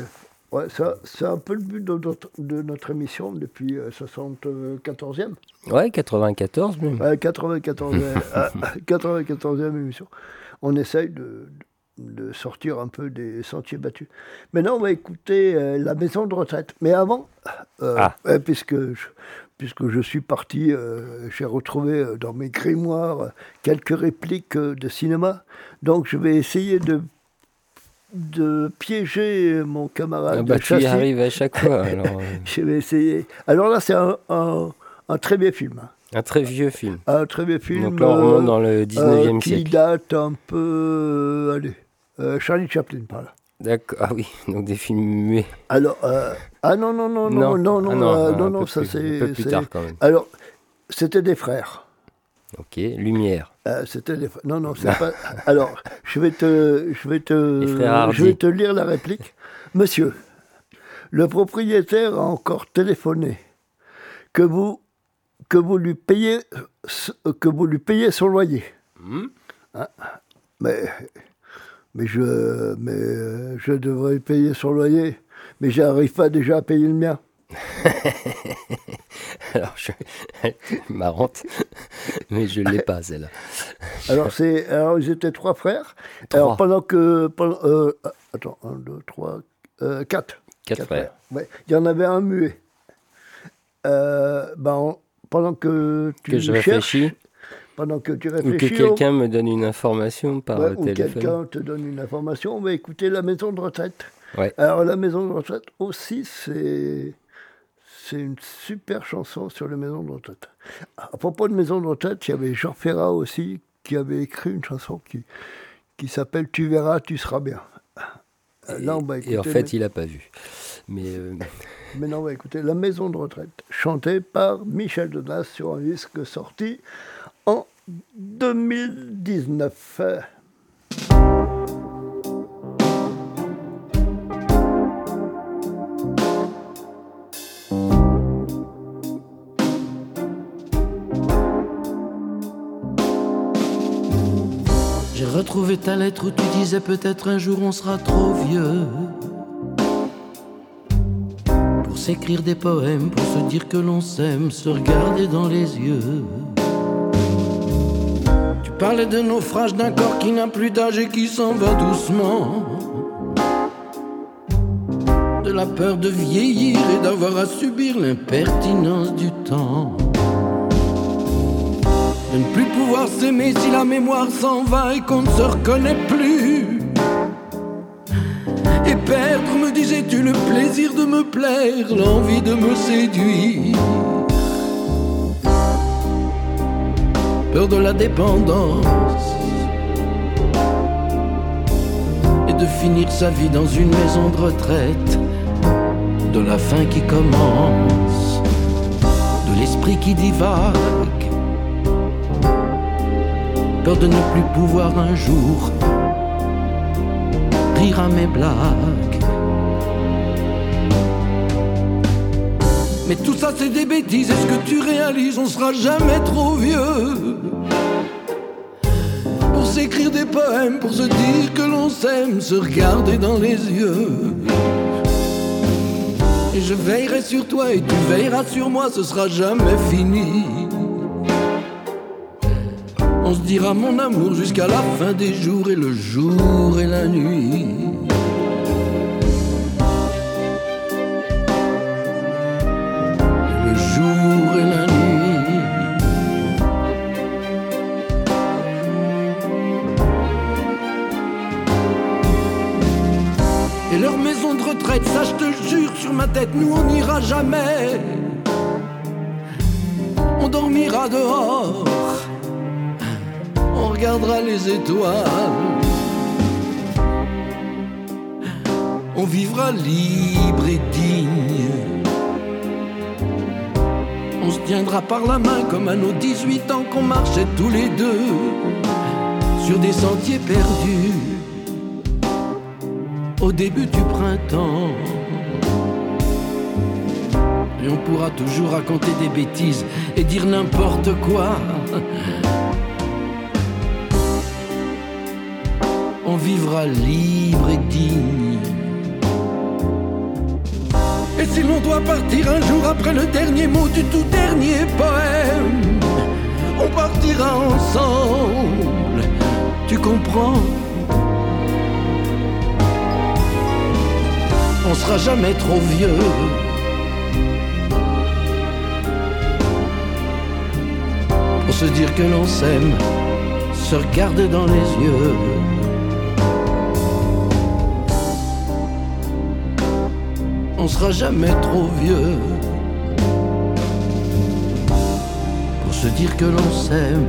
Ouais, ça, c'est un peu le but de notre, de notre émission depuis euh, 74e. Ouais, 94 même. Ouais, 94e, euh, 94e émission. On essaye de, de sortir un peu des sentiers battus. Maintenant, on va écouter euh, La Maison de retraite. Mais avant, euh, Ah. euh, puisque, je, puisque je suis parti, euh, j'ai retrouvé euh, dans mes grimoires euh, quelques répliques de cinéma. Donc, je vais essayer de, de piéger mon camarade. Ah bah, tu y arrives à chaque fois. alors, Je vais essayer. Alors là, c'est un, un- un très vieux film. un très vieux film. Un très vieux film. Donc là, on remonte euh, dans le 19e euh, qui siècle. date un peu. allez, Charlie Chaplin, par là. D'accord. Ah oui, donc des films muets. Alors, euh, ah non, non, non, non, non, non, Ah non, euh, non, peu non, ça c'est. un peu plus tard, quand même. Alors, c'était des frères. Ok, Lumière. Euh, c'était des frères. Non, non, c'est pas. Alors, je vais te, je vais te, je vais te lire la réplique. Monsieur, le propriétaire a encore téléphoné que vous, que vous lui payez, ce- que vous lui payez son loyer. Hmm. Hein mais, mais je, mais euh, je devrais payer son loyer, mais j'arrive pas déjà à payer le mien. Alors, je... marrante, mais je l'ai pas celle-là. Alors, c'est, alors, ils étaient trois frères. Alors, pendant que. Pendant, euh, attends, un, deux, trois, euh, quatre. Quatre frères. Ouais. Il y en avait un muet. Euh, ben, pendant que tu Que je cherches, réfléchis. Pendant que tu Ou réfléchis, que quelqu'un me donne une information par ouais, euh, ou téléphone. quelqu'un te donne une information, on va écouter la maison de retraite. Ouais. Alors, la maison de retraite aussi, c'est. C'est une super chanson sur les maisons de retraite. À propos de maison de retraite, il y avait Jean Ferrat aussi qui avait écrit une chanson qui, qui s'appelle Tu verras, tu seras bien. Là, on va écouter. Et en fait, il a pas vu. Mais euh, Maintenant, on va écouter La Maison de retraite, chantée par Michel Denas sur un disque sorti 2019. J'ai retrouvé ta lettre où tu disais peut-être un jour on sera trop vieux pour s'écrire des poèmes, pour se dire que l'on s'aime, se regarder dans les yeux. Tu parlais de naufrage d'un corps qui n'a plus d'âge et qui s'en va doucement. De la peur de vieillir et d'avoir à subir l'impertinence du temps. De ne plus pouvoir s'aimer si la mémoire s'en va et qu'on ne se reconnaît plus. Et perdre, me disais-tu, le plaisir de me plaire, l'envie de me séduire. Peur de la dépendance et de finir sa vie dans une maison de retraite, de la fin qui commence, de l'esprit qui divague peur de ne plus pouvoir un jour rire à mes blagues. Mais tout ça c'est des bêtises, est-ce que tu réalises, on sera jamais trop vieux pour s'écrire des poèmes, pour se dire que l'on s'aime, se regarder dans les yeux. Et je veillerai sur toi et tu veilleras sur moi, ce sera jamais fini. On se dira mon amour jusqu'à la fin des jours et le jour et la nuit. Dehors on regardera les étoiles. On vivra libre et digne. On se tiendra par la main comme à nos 18 ans qu'on marchait tous les deux sur des sentiers perdus au début du printemps. Et on pourra toujours raconter des bêtises et dire n'importe quoi. On vivra libre et digne. si l'on doit partir un jour après le dernier mot du tout dernier poème, on partira ensemble, tu comprends? On sera jamais trop vieux. Pour se dire que l'on s'aime, se regarder dans les yeux. On sera jamais trop vieux pour se dire que l'on s'aime,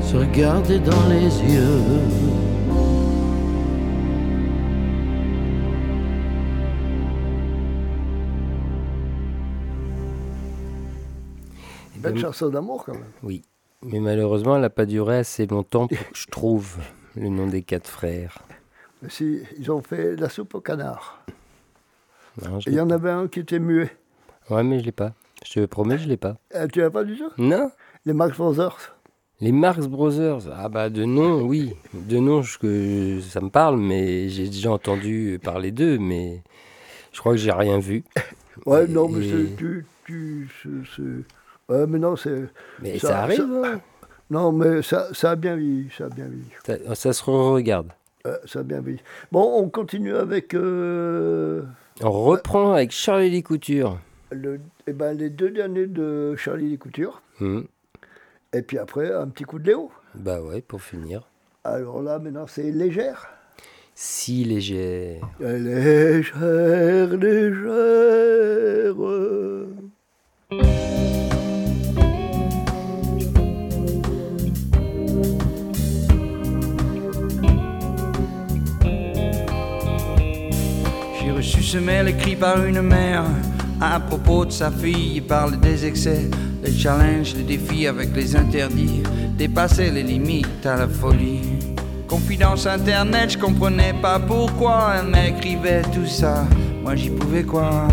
se regarder dans les yeux. Belle chanson d'amour quand même. Oui. Mais malheureusement, elle n'a pas duré assez longtemps pour que je trouve le nom des quatre frères. Mais si, ils ont fait la soupe au canard. Il y en pas. avait un qui était muet. Ouais, mais je l'ai pas. Je te promets, je l'ai pas. Euh, tu l'as pas du tout? Non. Les Max Brothers. Les Marx Brothers. Ah bah de nom, oui. De nom, je, que ça me parle, mais j'ai déjà entendu parler d'eux, mais je crois que j'ai rien vu. Ouais, non, mais tu. tu mais non, c'est. Mais ça arrive, hein. Non, mais ça, ça a bien vieilli. Ça a bien vieilli. Ça, ça se regarde. Euh, ça a bien vieilli. Bon, on continue avec. euh, On reprend avec Charlie Lee Couture. le, eh ben, les deux derniers de Charlie Les Coutures. Hmm. Et puis après, un petit coup de Léo. Bah ouais, pour finir. Alors là, maintenant, c'est légère. Si légère. Légère, légère. Ce mail écrit par une mère à propos de sa fille. Il parle des excès, des challenges, des défis avec les interdits, dépasser les limites à la folie. Confidence internet, je comprenais pas pourquoi elle m'écrivait tout ça. Moi j'y pouvais quoi.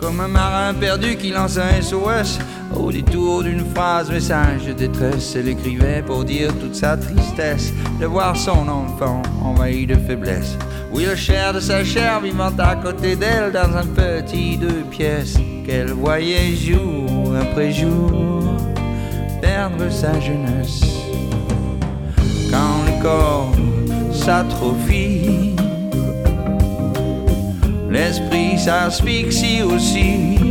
Comme un marin perdu qui lance un SOS au détour d'une phrase message de détresse. Elle écrivait pour dire toute sa tristesse de voir son enfant envahi de faiblesse. Oui, le cher de sa chair vivant à côté d'elle dans un petit deux pièces qu'elle voyait jour après jour perdre sa jeunesse. Quand le corps s'atrophie, l'esprit s'asphyxie aussi.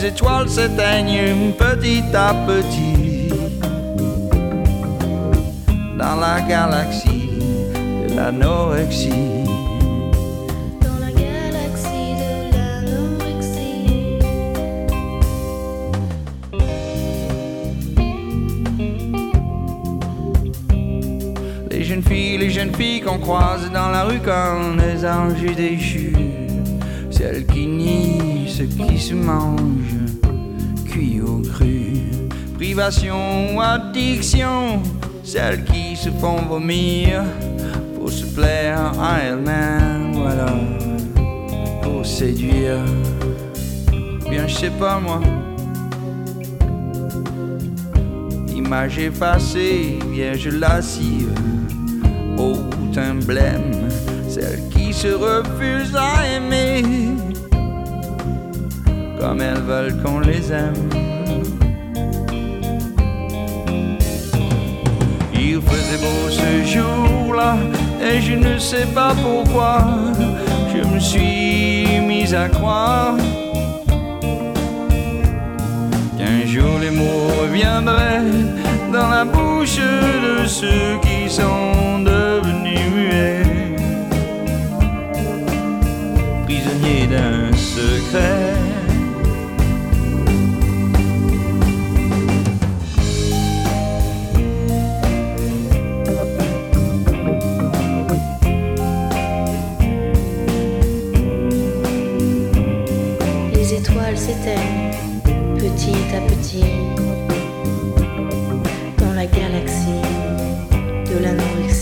Les étoiles s'éteignent petit à petit dans la galaxie de l'anorexie. Dans la galaxie de l'anorexie. Les jeunes filles, les jeunes filles qu'on croise dans la rue comme des anges déchus. Celles qui nient ce qui se mange, cuit au cru. Privation ou addiction, celles qui se font vomir pour se plaire à elles-mêmes, voilà, pour séduire. Bien, je sais pas moi. Image effacée, vierge lascive, haute emblème, celle qui se refuse à aimer, comme elles veulent qu'on les aime. Il faisait beau ce jour-là, et je ne sais pas pourquoi, je me suis mis à croire qu'un jour les mots reviendraient dans la bouche de ceux qui sont devenus d'un secret. Les étoiles s'éteignent petit à petit dans la galaxie de l'anorexie.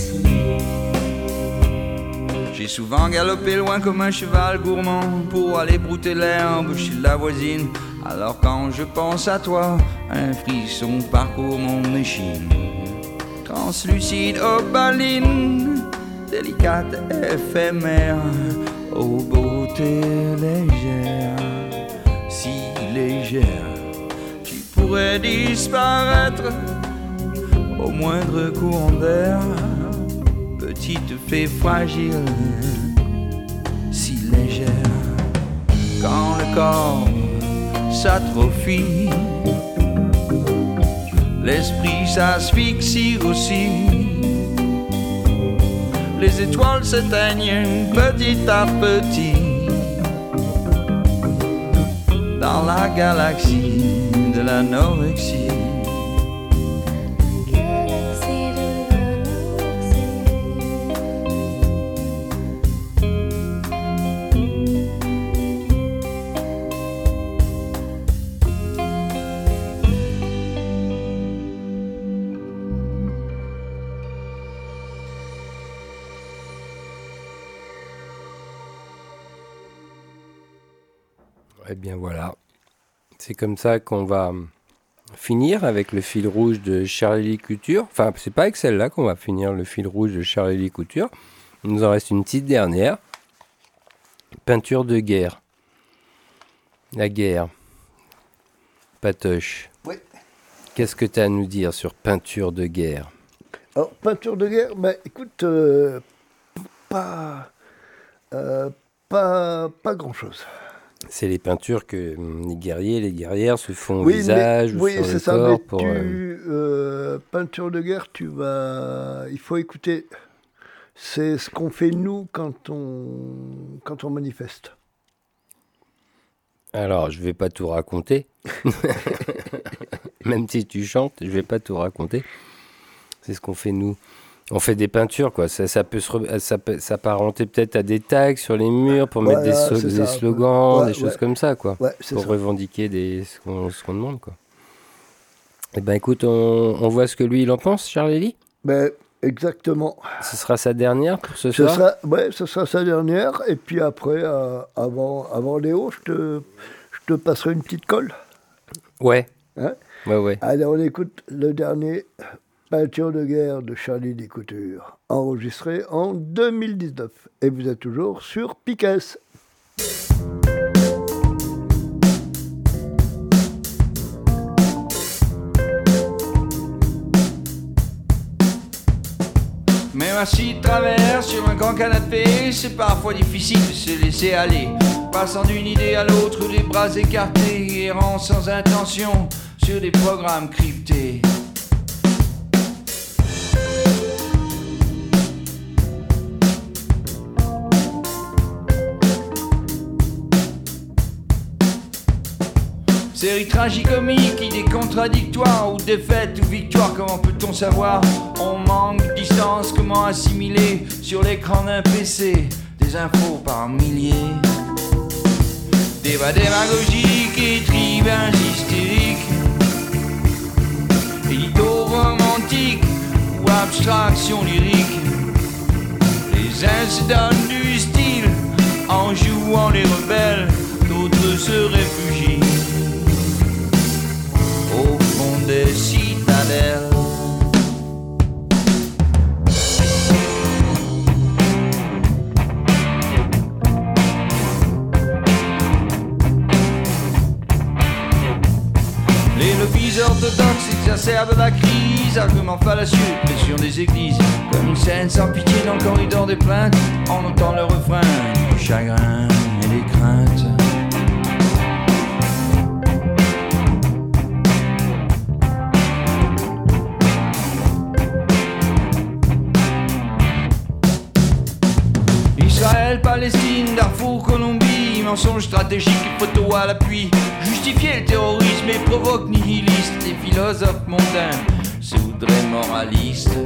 J'ai souvent galopé loin comme un cheval gourmand pour aller brouter l'herbe chez la voisine. Alors quand je pense à toi, un frisson parcourt mon échine. translucide opaline, délicate, éphémère, aux beautés légères, si légère, tu pourrais disparaître au moindre courant d'air, petite fée fragile, si légère, quand le corps s'atrophie, l'esprit s'asphyxie aussi. Les étoiles s'éteignent petit à petit dans la galaxie de l'anorexie. C'est comme ça qu'on va finir avec le fil rouge de Charlie Couture. Enfin, c'est pas avec celle-là qu'on va finir le fil rouge de Charlie Couture. Il nous en reste une petite dernière. Peinture de guerre. La guerre. Patoche. Oui. Qu'est-ce que tu as à nous dire sur peinture de guerre? Alors, peinture de guerre, ben, écoute, euh, pas, euh, pas, pas grand-chose. C'est les peintures que hum, les guerriers, les guerrières se font au Oui, mais- visage ou oui, sur le ça, corps pour. tu, euh, euh, peinture de guerre, tu vas, il faut écouter. C'est ce qu'on fait nous quand on, quand on manifeste. Alors, je vais pas tout raconter. Même si tu chantes, je vais pas tout raconter. C'est ce qu'on fait nous. On fait des peintures, quoi. Ça, ça peut re- ça peut s'apparenter peut-être à des tags sur les murs pour mettre des, so- slogans, Ouais, des choses ouais. comme ça, quoi. Ouais, pour ça. revendiquer des, ce qu'on demande, quoi. Eh ben, écoute, on, on voit ce que lui il en pense, Charlie. Ben, exactement. Ce sera sa dernière pour ce Ce soir? sera, ouais, ce sera sa dernière. Et puis après, euh, avant, avant Léo, je te, je te passerai une petite colle. Ouais. Hein? Ouais, ouais. Allez, on écoute le dernier Peinture de guerre de Charlie Descouture, enregistré en 2019. Et vous êtes toujours sur Piquet. Même assis travers sur un grand canapé, c'est parfois difficile de se laisser aller. Passant d'une idée à l'autre, les bras écartés, errant sans intention sur des programmes cryptés. Série tragicomique, idées contradictoires, ou défaite ou victoire, comment peut-on savoir? On manque de distance, comment assimiler sur l'écran d'un PC des infos par milliers? Débat démagogique et tribun hystérique Édito ou abstraction lyrique. Les uns se donnent du style en jouant les rebelles, d'autres se réfugient citadelles. Les lobbies orthodoxes exacerbent la crise, argument fallacieux, pression des églises, comme une scène sans pitié dans le corridor des plaintes, on entend le refrain du chagrin Palestine, Darfour, Colombie, mensonges stratégiques et photos à l'appui. Justifier le terrorisme et provoque nihiliste. Les philosophes mondains se voudraient moralistes.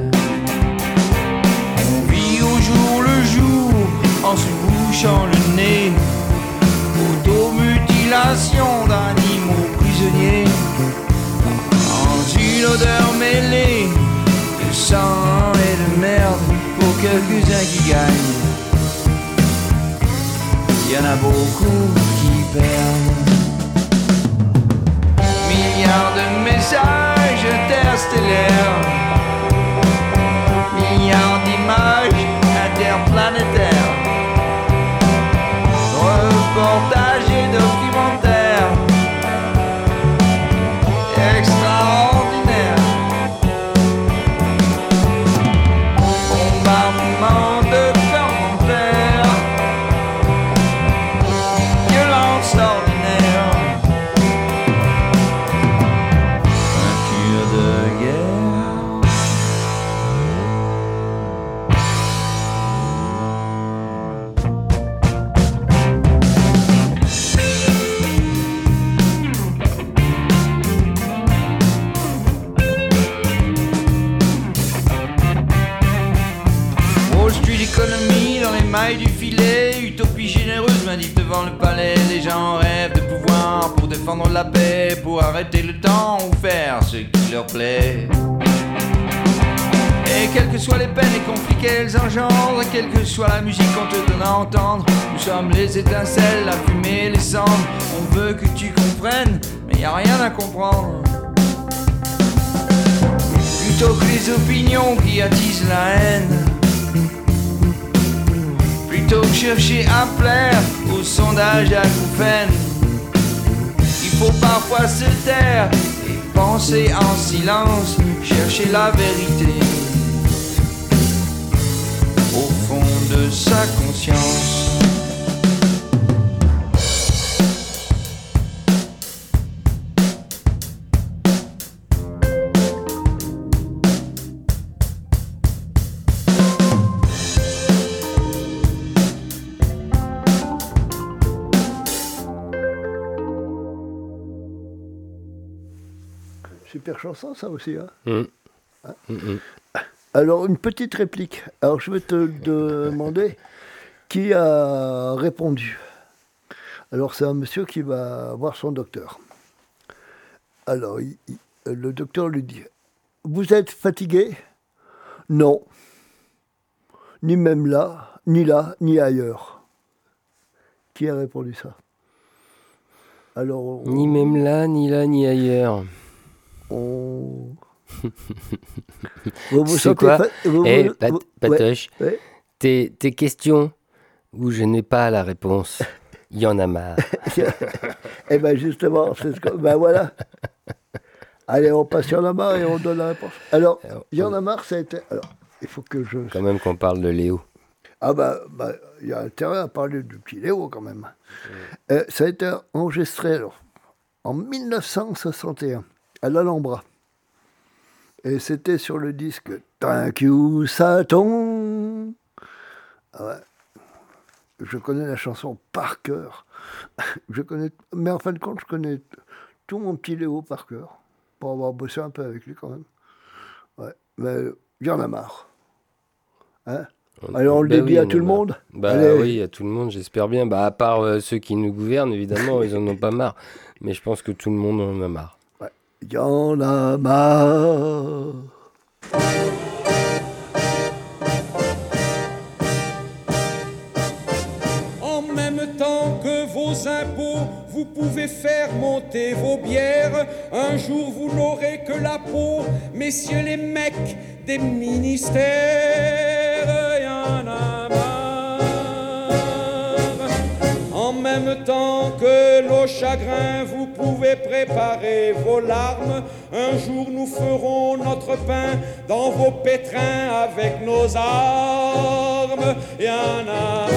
On vit au jour le jour en se bouchant le nez. Automutilation d'animaux prisonniers. Dans une odeur mêlée de sang et de merde pour quelques-uns qui gagnent. Y en a beaucoup qui perdent. Milliards de messages interstellaires le palais. Les gens rêvent de pouvoir pour défendre la paix, pour arrêter le temps ou faire ce qui leur plaît. Et quelles que soient les peines et conflits qu'elles engendrent, quelle que soit la musique qu'on te donne à entendre, nous sommes les étincelles, la fumée, les cendres. On veut que tu comprennes, mais y a rien à comprendre. Plutôt que les opinions qui attisent la haine. Plutôt chercher à plaire aux sondages acouphènes. Il faut parfois se taire et penser en silence, chercher la vérité au fond de sa conscience. Super chanson, ça aussi. Hein Mm. Hein Mm, mm. Alors, une petite réplique. Alors, je vais te demander qui a répondu. Alors, c'est un monsieur qui va voir son docteur. Alors, il- il- le docteur lui dit Vous êtes fatigué? Non. Ni même là, ni là, ni ailleurs. Qui a répondu ça? Alors, on- Ni même là, ni là, ni ailleurs. On- Vous vous C'est sentez quoi fa- vous- Eh, vous- Pat- vous- Patoche, ouais, ouais. Tes, tes questions où je n'ai pas la réponse, il y en a marre. Eh bien, justement, c'est ce que. Ben voilà. Allez, on passe sur la marre et on donne la réponse. Alors, il y en a marre, ça a été. Alors, il faut que je. Quand même qu'on parle de Léo. Ah, bah, bah, il y a intérêt à parler du petit Léo quand même. Euh, ça a été enregistré alors, en 1961 à l'Alhambra. Et c'était sur le disque Thank you, Satan. Ah ouais. Je connais la chanson par cœur. Je connais, mais en fin de compte, je connais tout mon petit Léo par cœur, pour avoir bossé un peu avec lui quand même. Ouais. Mais il y en a marre. Hein? Allez, on le Bah dédie oui, à on tout le monde? Bah Allez. oui, à tout le monde, j'espère bien. Bah à part euh, ceux qui nous gouvernent, évidemment, ils en ont pas marre. Mais je pense que tout le monde en a marre. Y en a marre. En même temps que vos impôts, vous pouvez faire monter vos bières. Un jour, vous n'aurez que la peau, messieurs les mecs des ministères. Même temps que nos chagrins, vous pouvez préparer vos larmes. Un jour, nous ferons notre pain dans vos pétrins avec nos armes. A marre.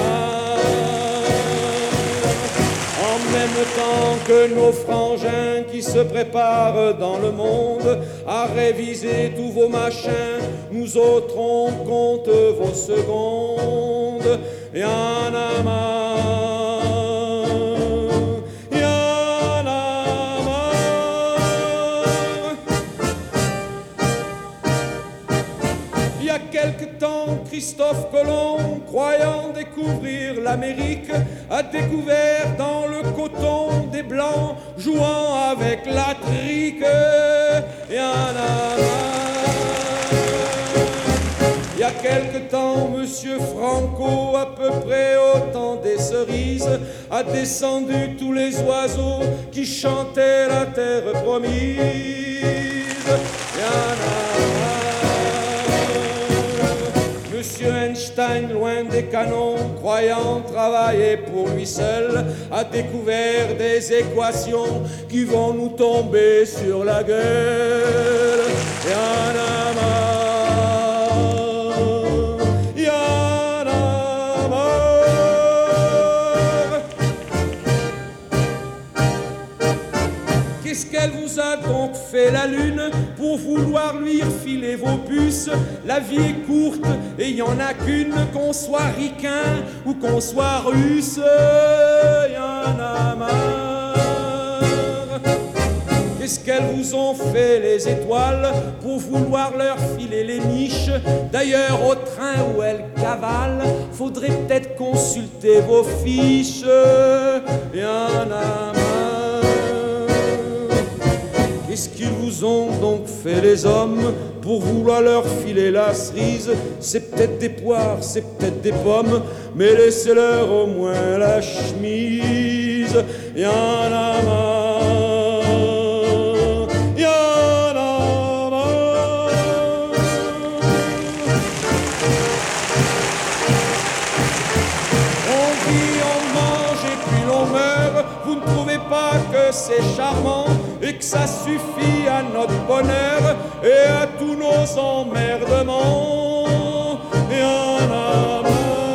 En même temps que nos frangins qui se préparent dans le monde à réviser tous vos machins, nous autres on compte vos secondes. Y en a marre. Christophe Colomb, croyant découvrir l'Amérique, a découvert dans le coton des blancs jouant avec la trique. Il y a quelque temps, Monsieur Franco, à peu près au temps des cerises, a descendu tous les oiseaux qui chantaient la terre promise. Loin des canons, croyant travailler pour lui seul, a découvert des équations qui vont nous tomber sur la gueule. Y en a marre. Qu'est-ce qu'elle vous a donc fait la lune? Pour vouloir lui refiler vos puces La vie est courte et y en a qu'une, qu'on soit ricain ou qu'on soit russe, y en a marre. Qu'est-ce qu'elles vous ont fait les étoiles pour vouloir leur filer les niches? D'ailleurs, au train où elles cavalent, faudrait peut-être consulter vos fiches. Qu'est-ce qu'ils vous ont donc fait les hommes pour vouloir leur filer la cerise? C'est peut-être des poires, c'est peut-être des pommes, mais laissez-leur au moins la chemise. Y en a. Y en a. On vit, on mange et puis l'on meurt. Vous ne trouvez pas que c'est charmant? Que ça suffit à notre bonheur et à tous nos emmerdements. Et en a marre.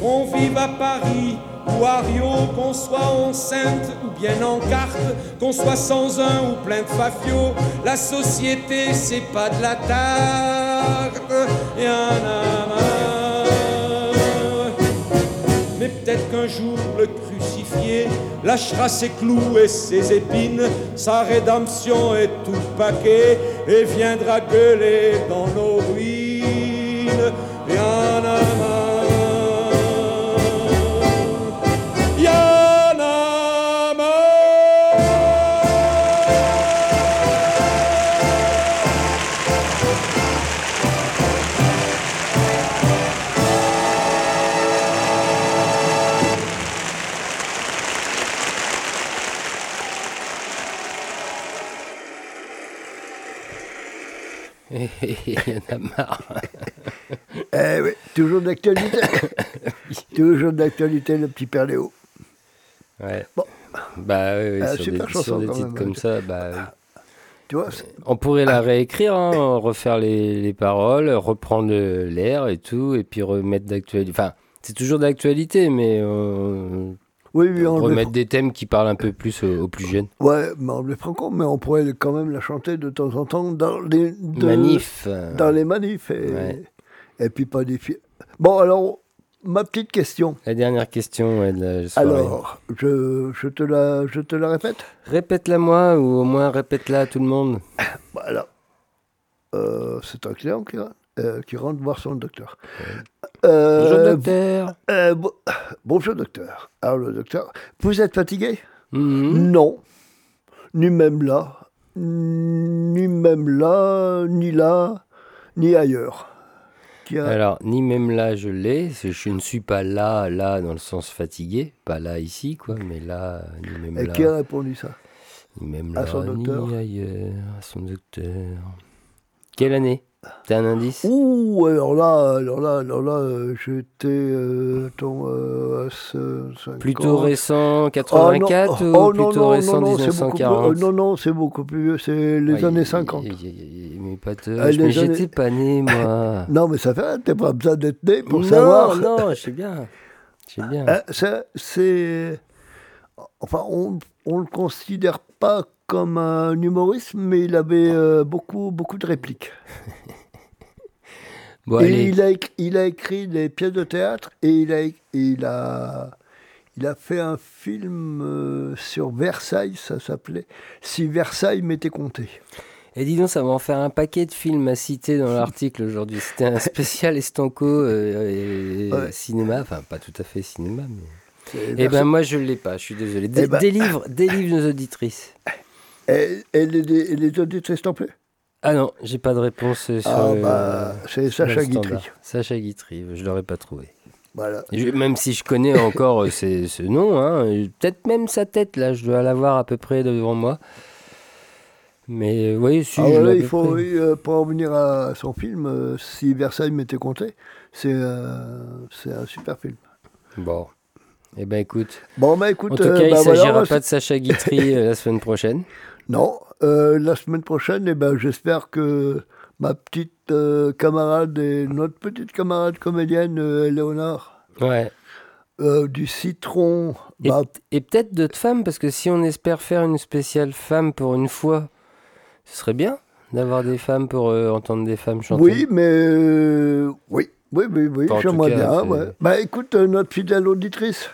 Qu'on vive à Paris ou à Rio, qu'on soit enceinte ou bien en carte, qu'on soit sans un ou plein de fafios, la société c'est pas de la tarte. Et en a peut-être qu'un jour le crucifié lâchera ses clous et ses épines, sa rédemption est tout paquet et viendra gueuler dans nos ruines. Il y en a marre. Eh oui, toujours d'actualité. toujours d'actualité, le petit père Léo. Ouais. Bon. Bah oui, oui, Euh, sur, super des, chanson, sur des titres même, comme ça, bah oui. Tu vois, On pourrait la réécrire, hein, refaire les, les paroles, reprendre l'air et tout, et puis remettre d'actualité. Enfin, c'est toujours d'actualité, mais euh, Oui, oui, on remettre des thèmes qui parlent un peu plus aux, aux plus jeunes. Ouais, mais on le prend compte, mais on pourrait quand même la chanter de temps en temps dans les de- Manifs, euh. Dans les manifs. Et, Ouais. et puis pas des filles. Bon, alors, ma petite question. La dernière question ouais, de la soirée. Alors, je, je, te la, je te la répète? Répète-la moi, ou au moins répète-la à tout le monde. Voilà. Euh, c'est un client qui, euh, qui rentre voir son docteur. Bonjour, docteur. euh, bo- bonjour docteur. Alors le docteur, vous êtes fatigué? Mhm. Non. Ni même là. Ni même là, ni là, ni ailleurs. A- Alors, ni même là, je l'ai. Je ne suis pas là, là, dans le sens fatigué. Pas là, ici, quoi, mais là, ni même Et là. qui a répondu ça? Ni même À là, son docteur? ni ailleurs, à son docteur. Quelle année? T'as un indice? Ouh, alors là, alors là, alors là, euh, j'étais euh, euh, à ce- 50. Plutôt récent, Ah, 84 non, ou oh, non, plutôt non, récent, non, non, c'est beaucoup plus- 1940 euh, Non, non, c'est beaucoup plus vieux, c'est les Ouais, années y- 50. y- y- y- Mais pas te... Ah, mais j'étais années- pas né, moi. Non, mais ça fait, t'as pas besoin d'être né pour non, savoir. non, je sais bien. Je sais bien. Euh, c'est. Enfin, on ne le considère pas comme un humoriste, mais il avait euh, beaucoup, beaucoup de répliques. Bon, et allez. il a, éc- il a écrit des pièces de théâtre et il a, il a, il a fait un film euh, sur Versailles, ça s'appelait Si Versailles m'était compté. Et dis donc, ça va en faire un paquet de films à citer dans l'article aujourd'hui. C'était un spécial Estanco euh, et- Ouais. cinéma, enfin pas tout à fait cinéma, mais. Eh ben moi je l'ai pas, je suis désolé. Dé- Eh ben- Délivre, délivre nos auditrices. Et, et les, les, les auditrices non plus? Ah non, j'ai pas de réponse euh, sur Ah, le- bah, c'est Sacha. Guitry. Sacha Guitry, je l'aurais pas trouvé. Voilà. Je- même si je connais encore euh, ce nom, hein, peut-être même sa tête, là, je dois l'avoir à peu près devant moi. Mais euh, oui, si, Ah je ouais, il faut, oui, euh, pour en venir à son film, euh, si Versailles m'était compté, c'est euh, un super film. Bon. Eh ben écoute. Bon, bah écoute, En tout cas, il bah, voilà, s'agira pas de Sacha Guitry la semaine prochaine. Non, euh, la semaine prochaine, eh ben, j'espère que ma petite euh, camarade et notre petite camarade comédienne, euh, Léonard, Ouais. euh, du Citron, Et, bah, et peut-être d'autres femmes, parce que si on espère faire une spéciale femme pour une fois, ce serait bien d'avoir des femmes pour entendre des femmes chanter. oui, mais oui, oui, oui, oui, j'aimerais bien. ouais. Bah écoute, notre fidèle auditrice,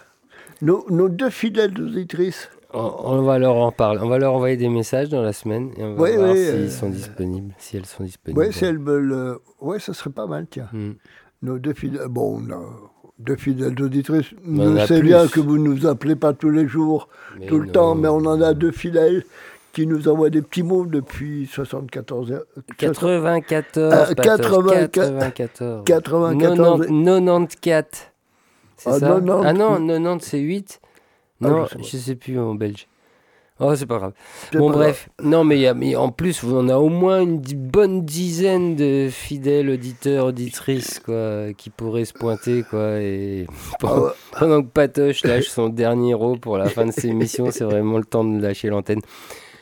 nos, nos deux fidèles auditrices, On, on va leur en parler. On va leur envoyer des messages dans la semaine et on va Oui, voir oui, s'ils euh, sont disponibles, si elles sont disponibles. Oui, si elles veulent. euh, ouais, ça serait pas mal, tiens. Hmm. Nos deux fidèles. Bon, on a deux fidèles auditrices. Nous c'est bien que vous ne nous appelez pas tous les jours, Mais tout le non. temps, mais on en a deux fidèles qui nous envoient des petits mots depuis 74 heures. 94, Euh, Patoche, 84, 94. 94. 90 94. C'est Ah, ça? 90. Ah non, 90 c'est 8 Ah, Non, je sais pas. je sais plus en belge. Oh, c'est pas grave. Bon, pas bref. Non, mais, y a- mais en plus, on a au moins une bonne dizaine de fidèles auditeurs, auditrices, quoi, qui pourraient se pointer, quoi. Et pendant, Ah pendant que Patoche lâche son dernier rot pour la fin de ses émissions, c'est vraiment le temps de lâcher l'antenne.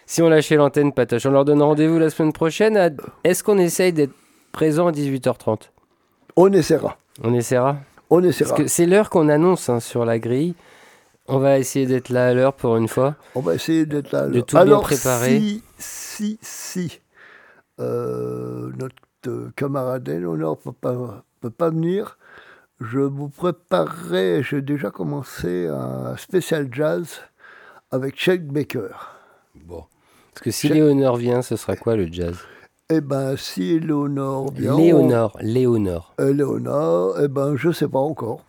Si on lâchait l'antenne, Patoche, on leur donne rendez-vous la semaine prochaine. à- Est-ce qu'on essaye d'être présent à 18h30 On essaiera. On essaiera? On essaiera. Parce que c'est l'heure qu'on annonce hein, sur la grille. On va essayer d'être là à l'heure pour une fois. On va essayer d'être là. De tout bien Alors, préparer. Si, si, si euh, notre camarade Eleonore ne peut pas, peut pas venir, je vous préparerai, j'ai déjà commencé un spécial jazz avec Shake Baker. Bon. Parce que si Cha- Léonore vient, ce sera quoi le jazz? Eh ben, si Eleonore vient... Léonore, Léonore. on- Eleonore, eh ben, je sais pas encore.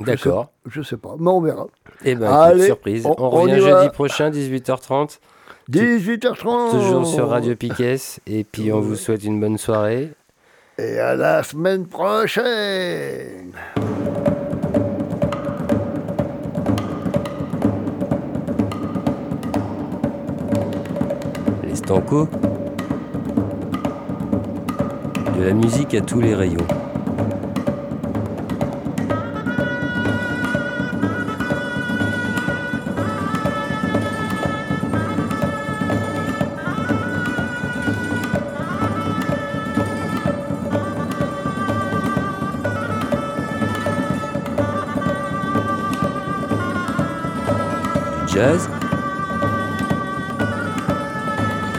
D'accord. Je sais pas, mais on verra. Eh ben, Allez, surprise. On, revient jeudi va. prochain, 18h30. 18h30 Toujours sur Radio Piquet. Et puis, on vous souhaite une bonne soirée. Et à la semaine prochaine Les Stanco. De la musique à tous les rayons.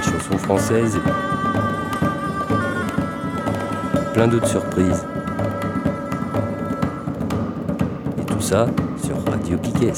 Chansons françaises. et Plein d'autres surprises. Et tout ça sur Radio Piquet.